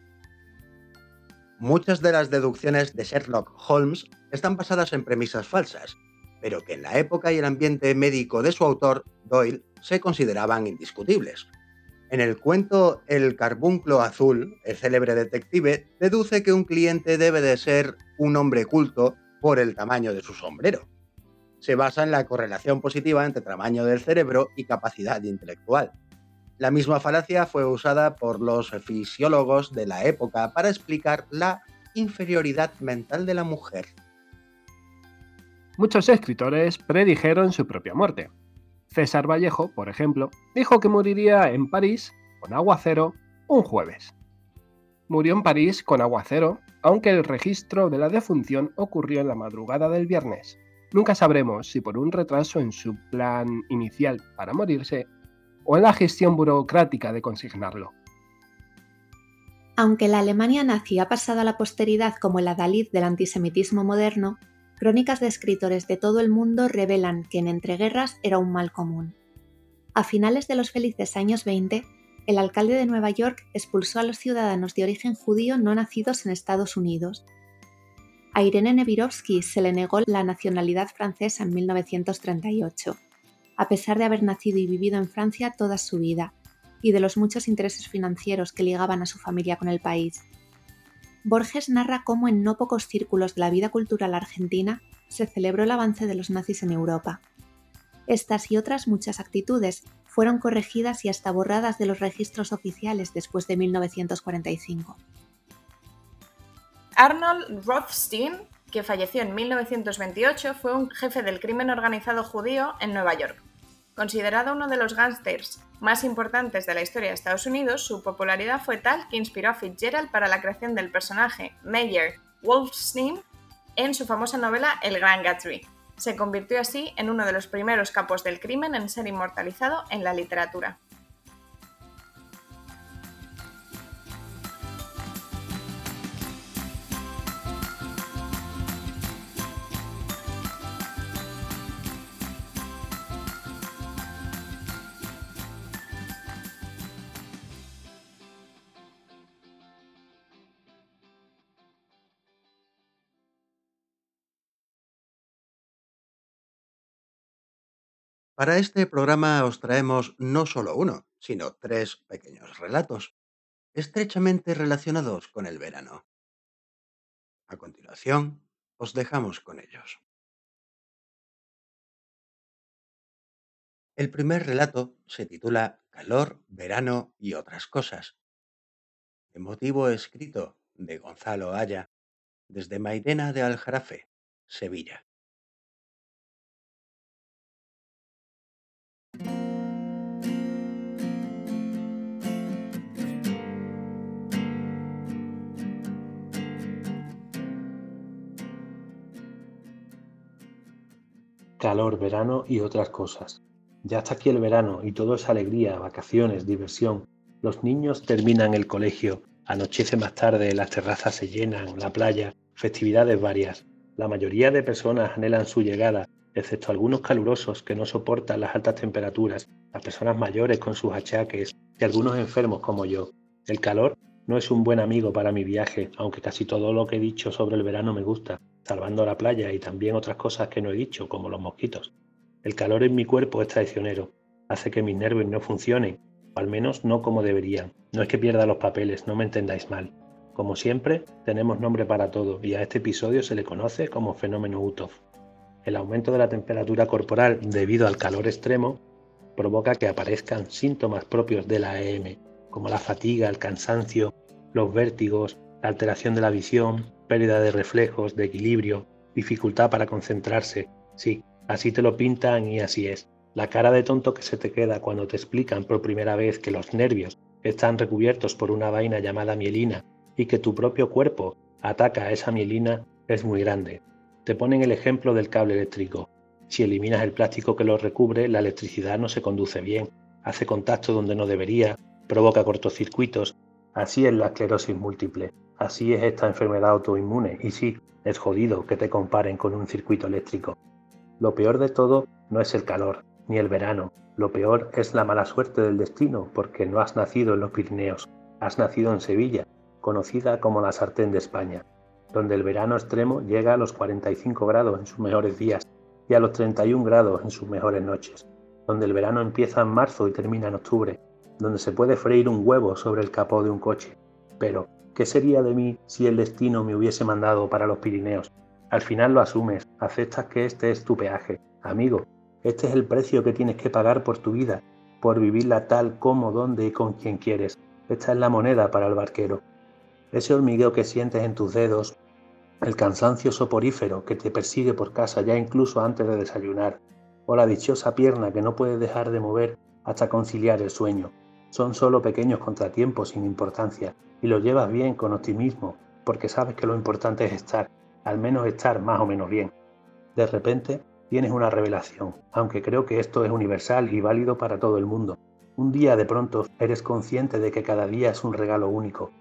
Muchas de las deducciones de Sherlock Holmes están basadas en premisas falsas, pero que en la época y el ambiente médico de su autor, Doyle, se consideraban indiscutibles. En el cuento El carbunclo azul, el célebre detective deduce que un cliente debe de ser un hombre culto por el tamaño de su sombrero se basa en la correlación positiva entre tamaño del cerebro y capacidad intelectual. La misma falacia fue usada por los fisiólogos de la época para explicar la inferioridad mental de la mujer. Muchos escritores predijeron su propia muerte. César Vallejo, por ejemplo, dijo que moriría en París con aguacero un jueves. Murió en París con aguacero, aunque el registro de la defunción ocurrió en la madrugada del viernes. Nunca sabremos si por un retraso en su plan inicial para morirse o en la gestión burocrática de consignarlo. Aunque la Alemania nazi ha pasado a la posteridad como el adalid del antisemitismo moderno, crónicas de escritores de todo el mundo revelan que en entreguerras era un mal común. A finales de los felices años 20, el alcalde de Nueva York expulsó a los ciudadanos de origen judío no nacidos en Estados Unidos a Irene Nevirovsky se le negó la nacionalidad francesa en 1938, a pesar de haber nacido y vivido en Francia toda su vida, y de los muchos intereses financieros que ligaban a su familia con el país. Borges narra cómo en no pocos círculos de la vida cultural argentina se celebró el avance de los nazis en Europa. Estas y otras muchas actitudes fueron corregidas y hasta borradas de los registros oficiales después de 1945. Arnold Rothstein, que falleció en 1928, fue un jefe del crimen organizado judío en Nueva York. Considerado uno de los gángsters más importantes de la historia de Estados Unidos, su popularidad fue tal que inspiró a Fitzgerald para la creación del personaje Mayer Wolfstein en su famosa novela El Gran Gatsby. Se convirtió así en uno de los primeros capos del crimen en ser inmortalizado en la literatura. Para este programa os traemos no solo uno, sino tres pequeños relatos, estrechamente relacionados con el verano. A continuación, os dejamos con ellos. El primer relato se titula Calor, verano y otras cosas. Emotivo escrito de Gonzalo Haya desde Mairena de Aljarafe, Sevilla. Calor, verano y otras cosas. Ya está aquí el verano y todo es alegría, vacaciones, diversión. Los niños terminan el colegio, anochece más tarde, las terrazas se llenan, la playa, festividades varias. La mayoría de personas anhelan su llegada, excepto algunos calurosos que no soportan las altas temperaturas, las personas mayores con sus achaques y algunos enfermos como yo. El calor no es un buen amigo para mi viaje, aunque casi todo lo que he dicho sobre el verano me gusta salvando la playa y también otras cosas que no he dicho, como los mosquitos. El calor en mi cuerpo es traicionero, hace que mis nervios no funcionen, o al menos no como deberían. No es que pierda los papeles, no me entendáis mal. Como siempre, tenemos nombre para todo y a este episodio se le conoce como fenómeno Utov. El aumento de la temperatura corporal debido al calor extremo provoca que aparezcan síntomas propios de la EM, como la fatiga, el cansancio, los vértigos, la alteración de la visión, pérdida de reflejos, de equilibrio, dificultad para concentrarse. Sí, así te lo pintan y así es. La cara de tonto que se te queda cuando te explican por primera vez que los nervios están recubiertos por una vaina llamada mielina y que tu propio cuerpo ataca a esa mielina es muy grande. Te ponen el ejemplo del cable eléctrico. Si eliminas el plástico que lo recubre, la electricidad no se conduce bien, hace contacto donde no debería, provoca cortocircuitos. Así es la esclerosis múltiple, así es esta enfermedad autoinmune y sí, es jodido que te comparen con un circuito eléctrico. Lo peor de todo no es el calor, ni el verano, lo peor es la mala suerte del destino porque no has nacido en los Pirineos, has nacido en Sevilla, conocida como la sartén de España, donde el verano extremo llega a los 45 grados en sus mejores días y a los 31 grados en sus mejores noches, donde el verano empieza en marzo y termina en octubre, donde se puede freír un huevo sobre el capó de un coche. Pero, ¿qué sería de mí si el destino me hubiese mandado para los Pirineos? Al final lo asumes, aceptas que este es tu peaje. Amigo, este es el precio que tienes que pagar por tu vida, por vivirla tal como, donde y con quien quieres. Esta es la moneda para el barquero. Ese hormigueo que sientes en tus dedos el cansancio soporífero que te persigue por casa ya incluso antes de desayunar, o la dichosa pierna que no puedes dejar de mover hasta conciliar el sueño. Son solo pequeños contratiempos sin importancia y los llevas bien con optimismo porque sabes que lo importante es estar, al menos estar más o menos bien. De repente tienes una revelación, aunque creo que esto es universal y válido para todo el mundo. Un día de pronto eres consciente de que cada día es un regalo único,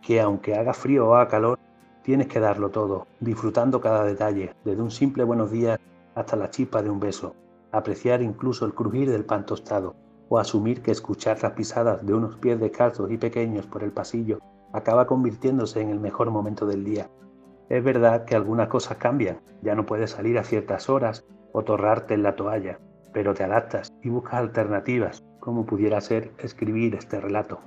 que aunque haga frío o haga calor, Tienes que darlo todo, disfrutando cada detalle, desde un simple buenos días hasta la chispa de un beso, apreciar incluso el crujir del pan tostado, o asumir que escuchar las pisadas de unos pies descalzos y pequeños por el pasillo acaba convirtiéndose en el mejor momento del día. Es verdad que algunas cosas cambian, ya no puedes salir a ciertas horas o torrarte en la toalla, pero te adaptas y buscas alternativas, como pudiera ser escribir este relato.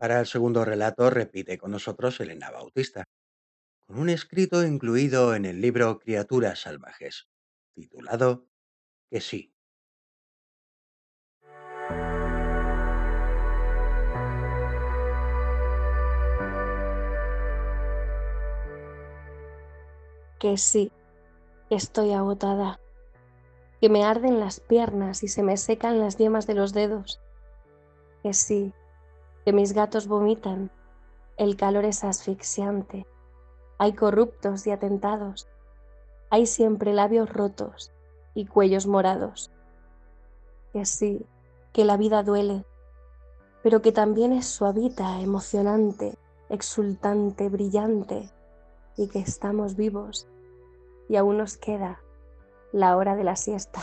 Para el segundo relato repite con nosotros Elena Bautista, con un escrito incluido en el libro Criaturas Salvajes, titulado Que sí. Que sí, estoy agotada, que me arden las piernas y se me secan las yemas de los dedos. Que sí, que mis gatos vomitan, el calor es asfixiante, hay corruptos y atentados, hay siempre labios rotos y cuellos morados. Que sí, que la vida duele, pero que también es suavita, emocionante, exultante, brillante, y que estamos vivos y aún nos queda la hora de la siesta.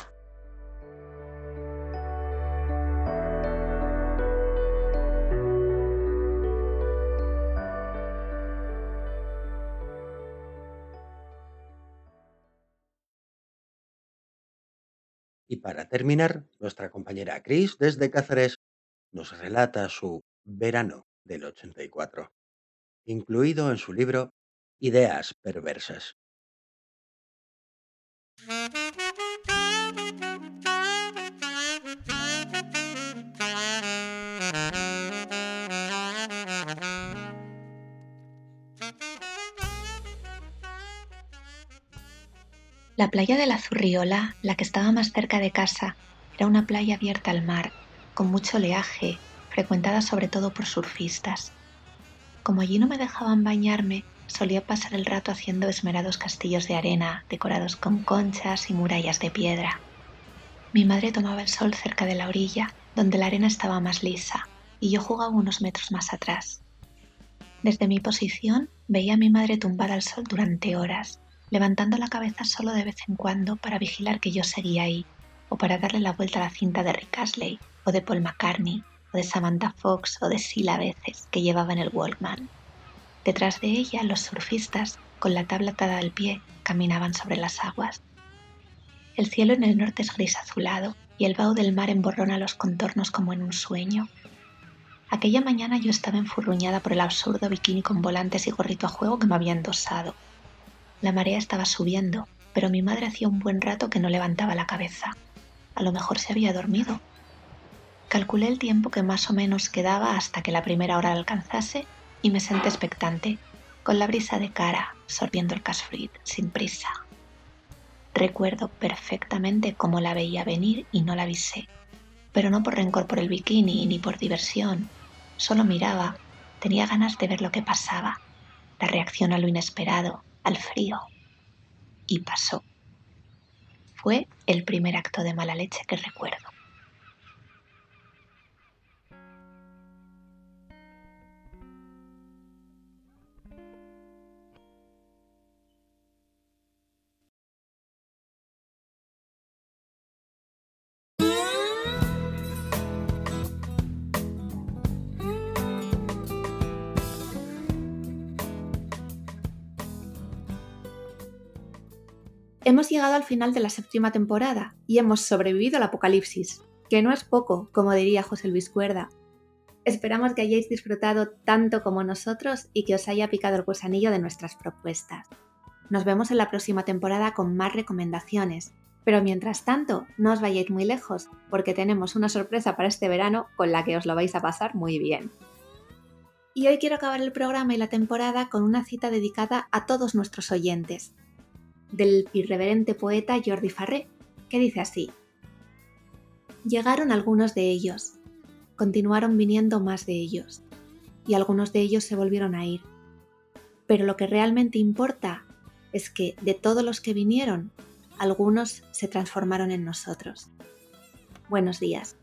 Y para terminar, nuestra compañera Chris desde Cáceres nos relata su verano del 84, incluido en su libro Ideas perversas. La playa de la Zurriola, la que estaba más cerca de casa, era una playa abierta al mar, con mucho oleaje, frecuentada sobre todo por surfistas. Como allí no me dejaban bañarme, solía pasar el rato haciendo esmerados castillos de arena decorados con conchas y murallas de piedra. Mi madre tomaba el sol cerca de la orilla, donde la arena estaba más lisa, y yo jugaba unos metros más atrás. Desde mi posición veía a mi madre tumbada al sol durante horas, levantando la cabeza solo de vez en cuando para vigilar que yo seguía ahí, o para darle la vuelta a la cinta de Rick Astley, o de Paul McCartney, o de Samantha Fox, o de Sila a veces, que llevaba en el Walkman. Detrás de ella, los surfistas, con la tabla atada al pie, caminaban sobre las aguas. El cielo en el norte es gris azulado, y el vaho del mar emborrona los contornos como en un sueño. Aquella mañana yo estaba enfurruñada por el absurdo bikini con volantes y gorrito a juego que me había endosado la marea estaba subiendo, pero mi madre hacía un buen rato que no levantaba la cabeza. A lo mejor se había dormido. Calculé el tiempo que más o menos quedaba hasta que la primera hora alcanzase y me senté expectante, con la brisa de cara, sorbiendo el casfruit sin prisa. Recuerdo perfectamente cómo la veía venir y no la avisé, pero no por rencor por el bikini ni por diversión. Solo miraba, tenía ganas de ver lo que pasaba, la reacción a lo inesperado, al frío. Y pasó. Fue el primer acto de mala leche que recuerdo. Hemos llegado al final de la séptima temporada y hemos sobrevivido al apocalipsis, que no es poco, como diría José Luis Cuerda. Esperamos que hayáis disfrutado tanto como nosotros y que os haya picado el gusanillo de nuestras propuestas. Nos vemos en la próxima temporada con más recomendaciones, pero mientras tanto, no os vayáis muy lejos, porque tenemos una sorpresa para este verano con la que os lo vais a pasar muy bien. Y hoy quiero acabar el programa y la temporada con una cita dedicada a todos nuestros oyentes, del irreverente poeta Jordi Farré, que dice así. Llegaron algunos de ellos, continuaron viniendo más de ellos, y algunos de ellos se volvieron a ir. Pero lo que realmente importa es que de todos los que vinieron, algunos se transformaron en nosotros. Buenos días.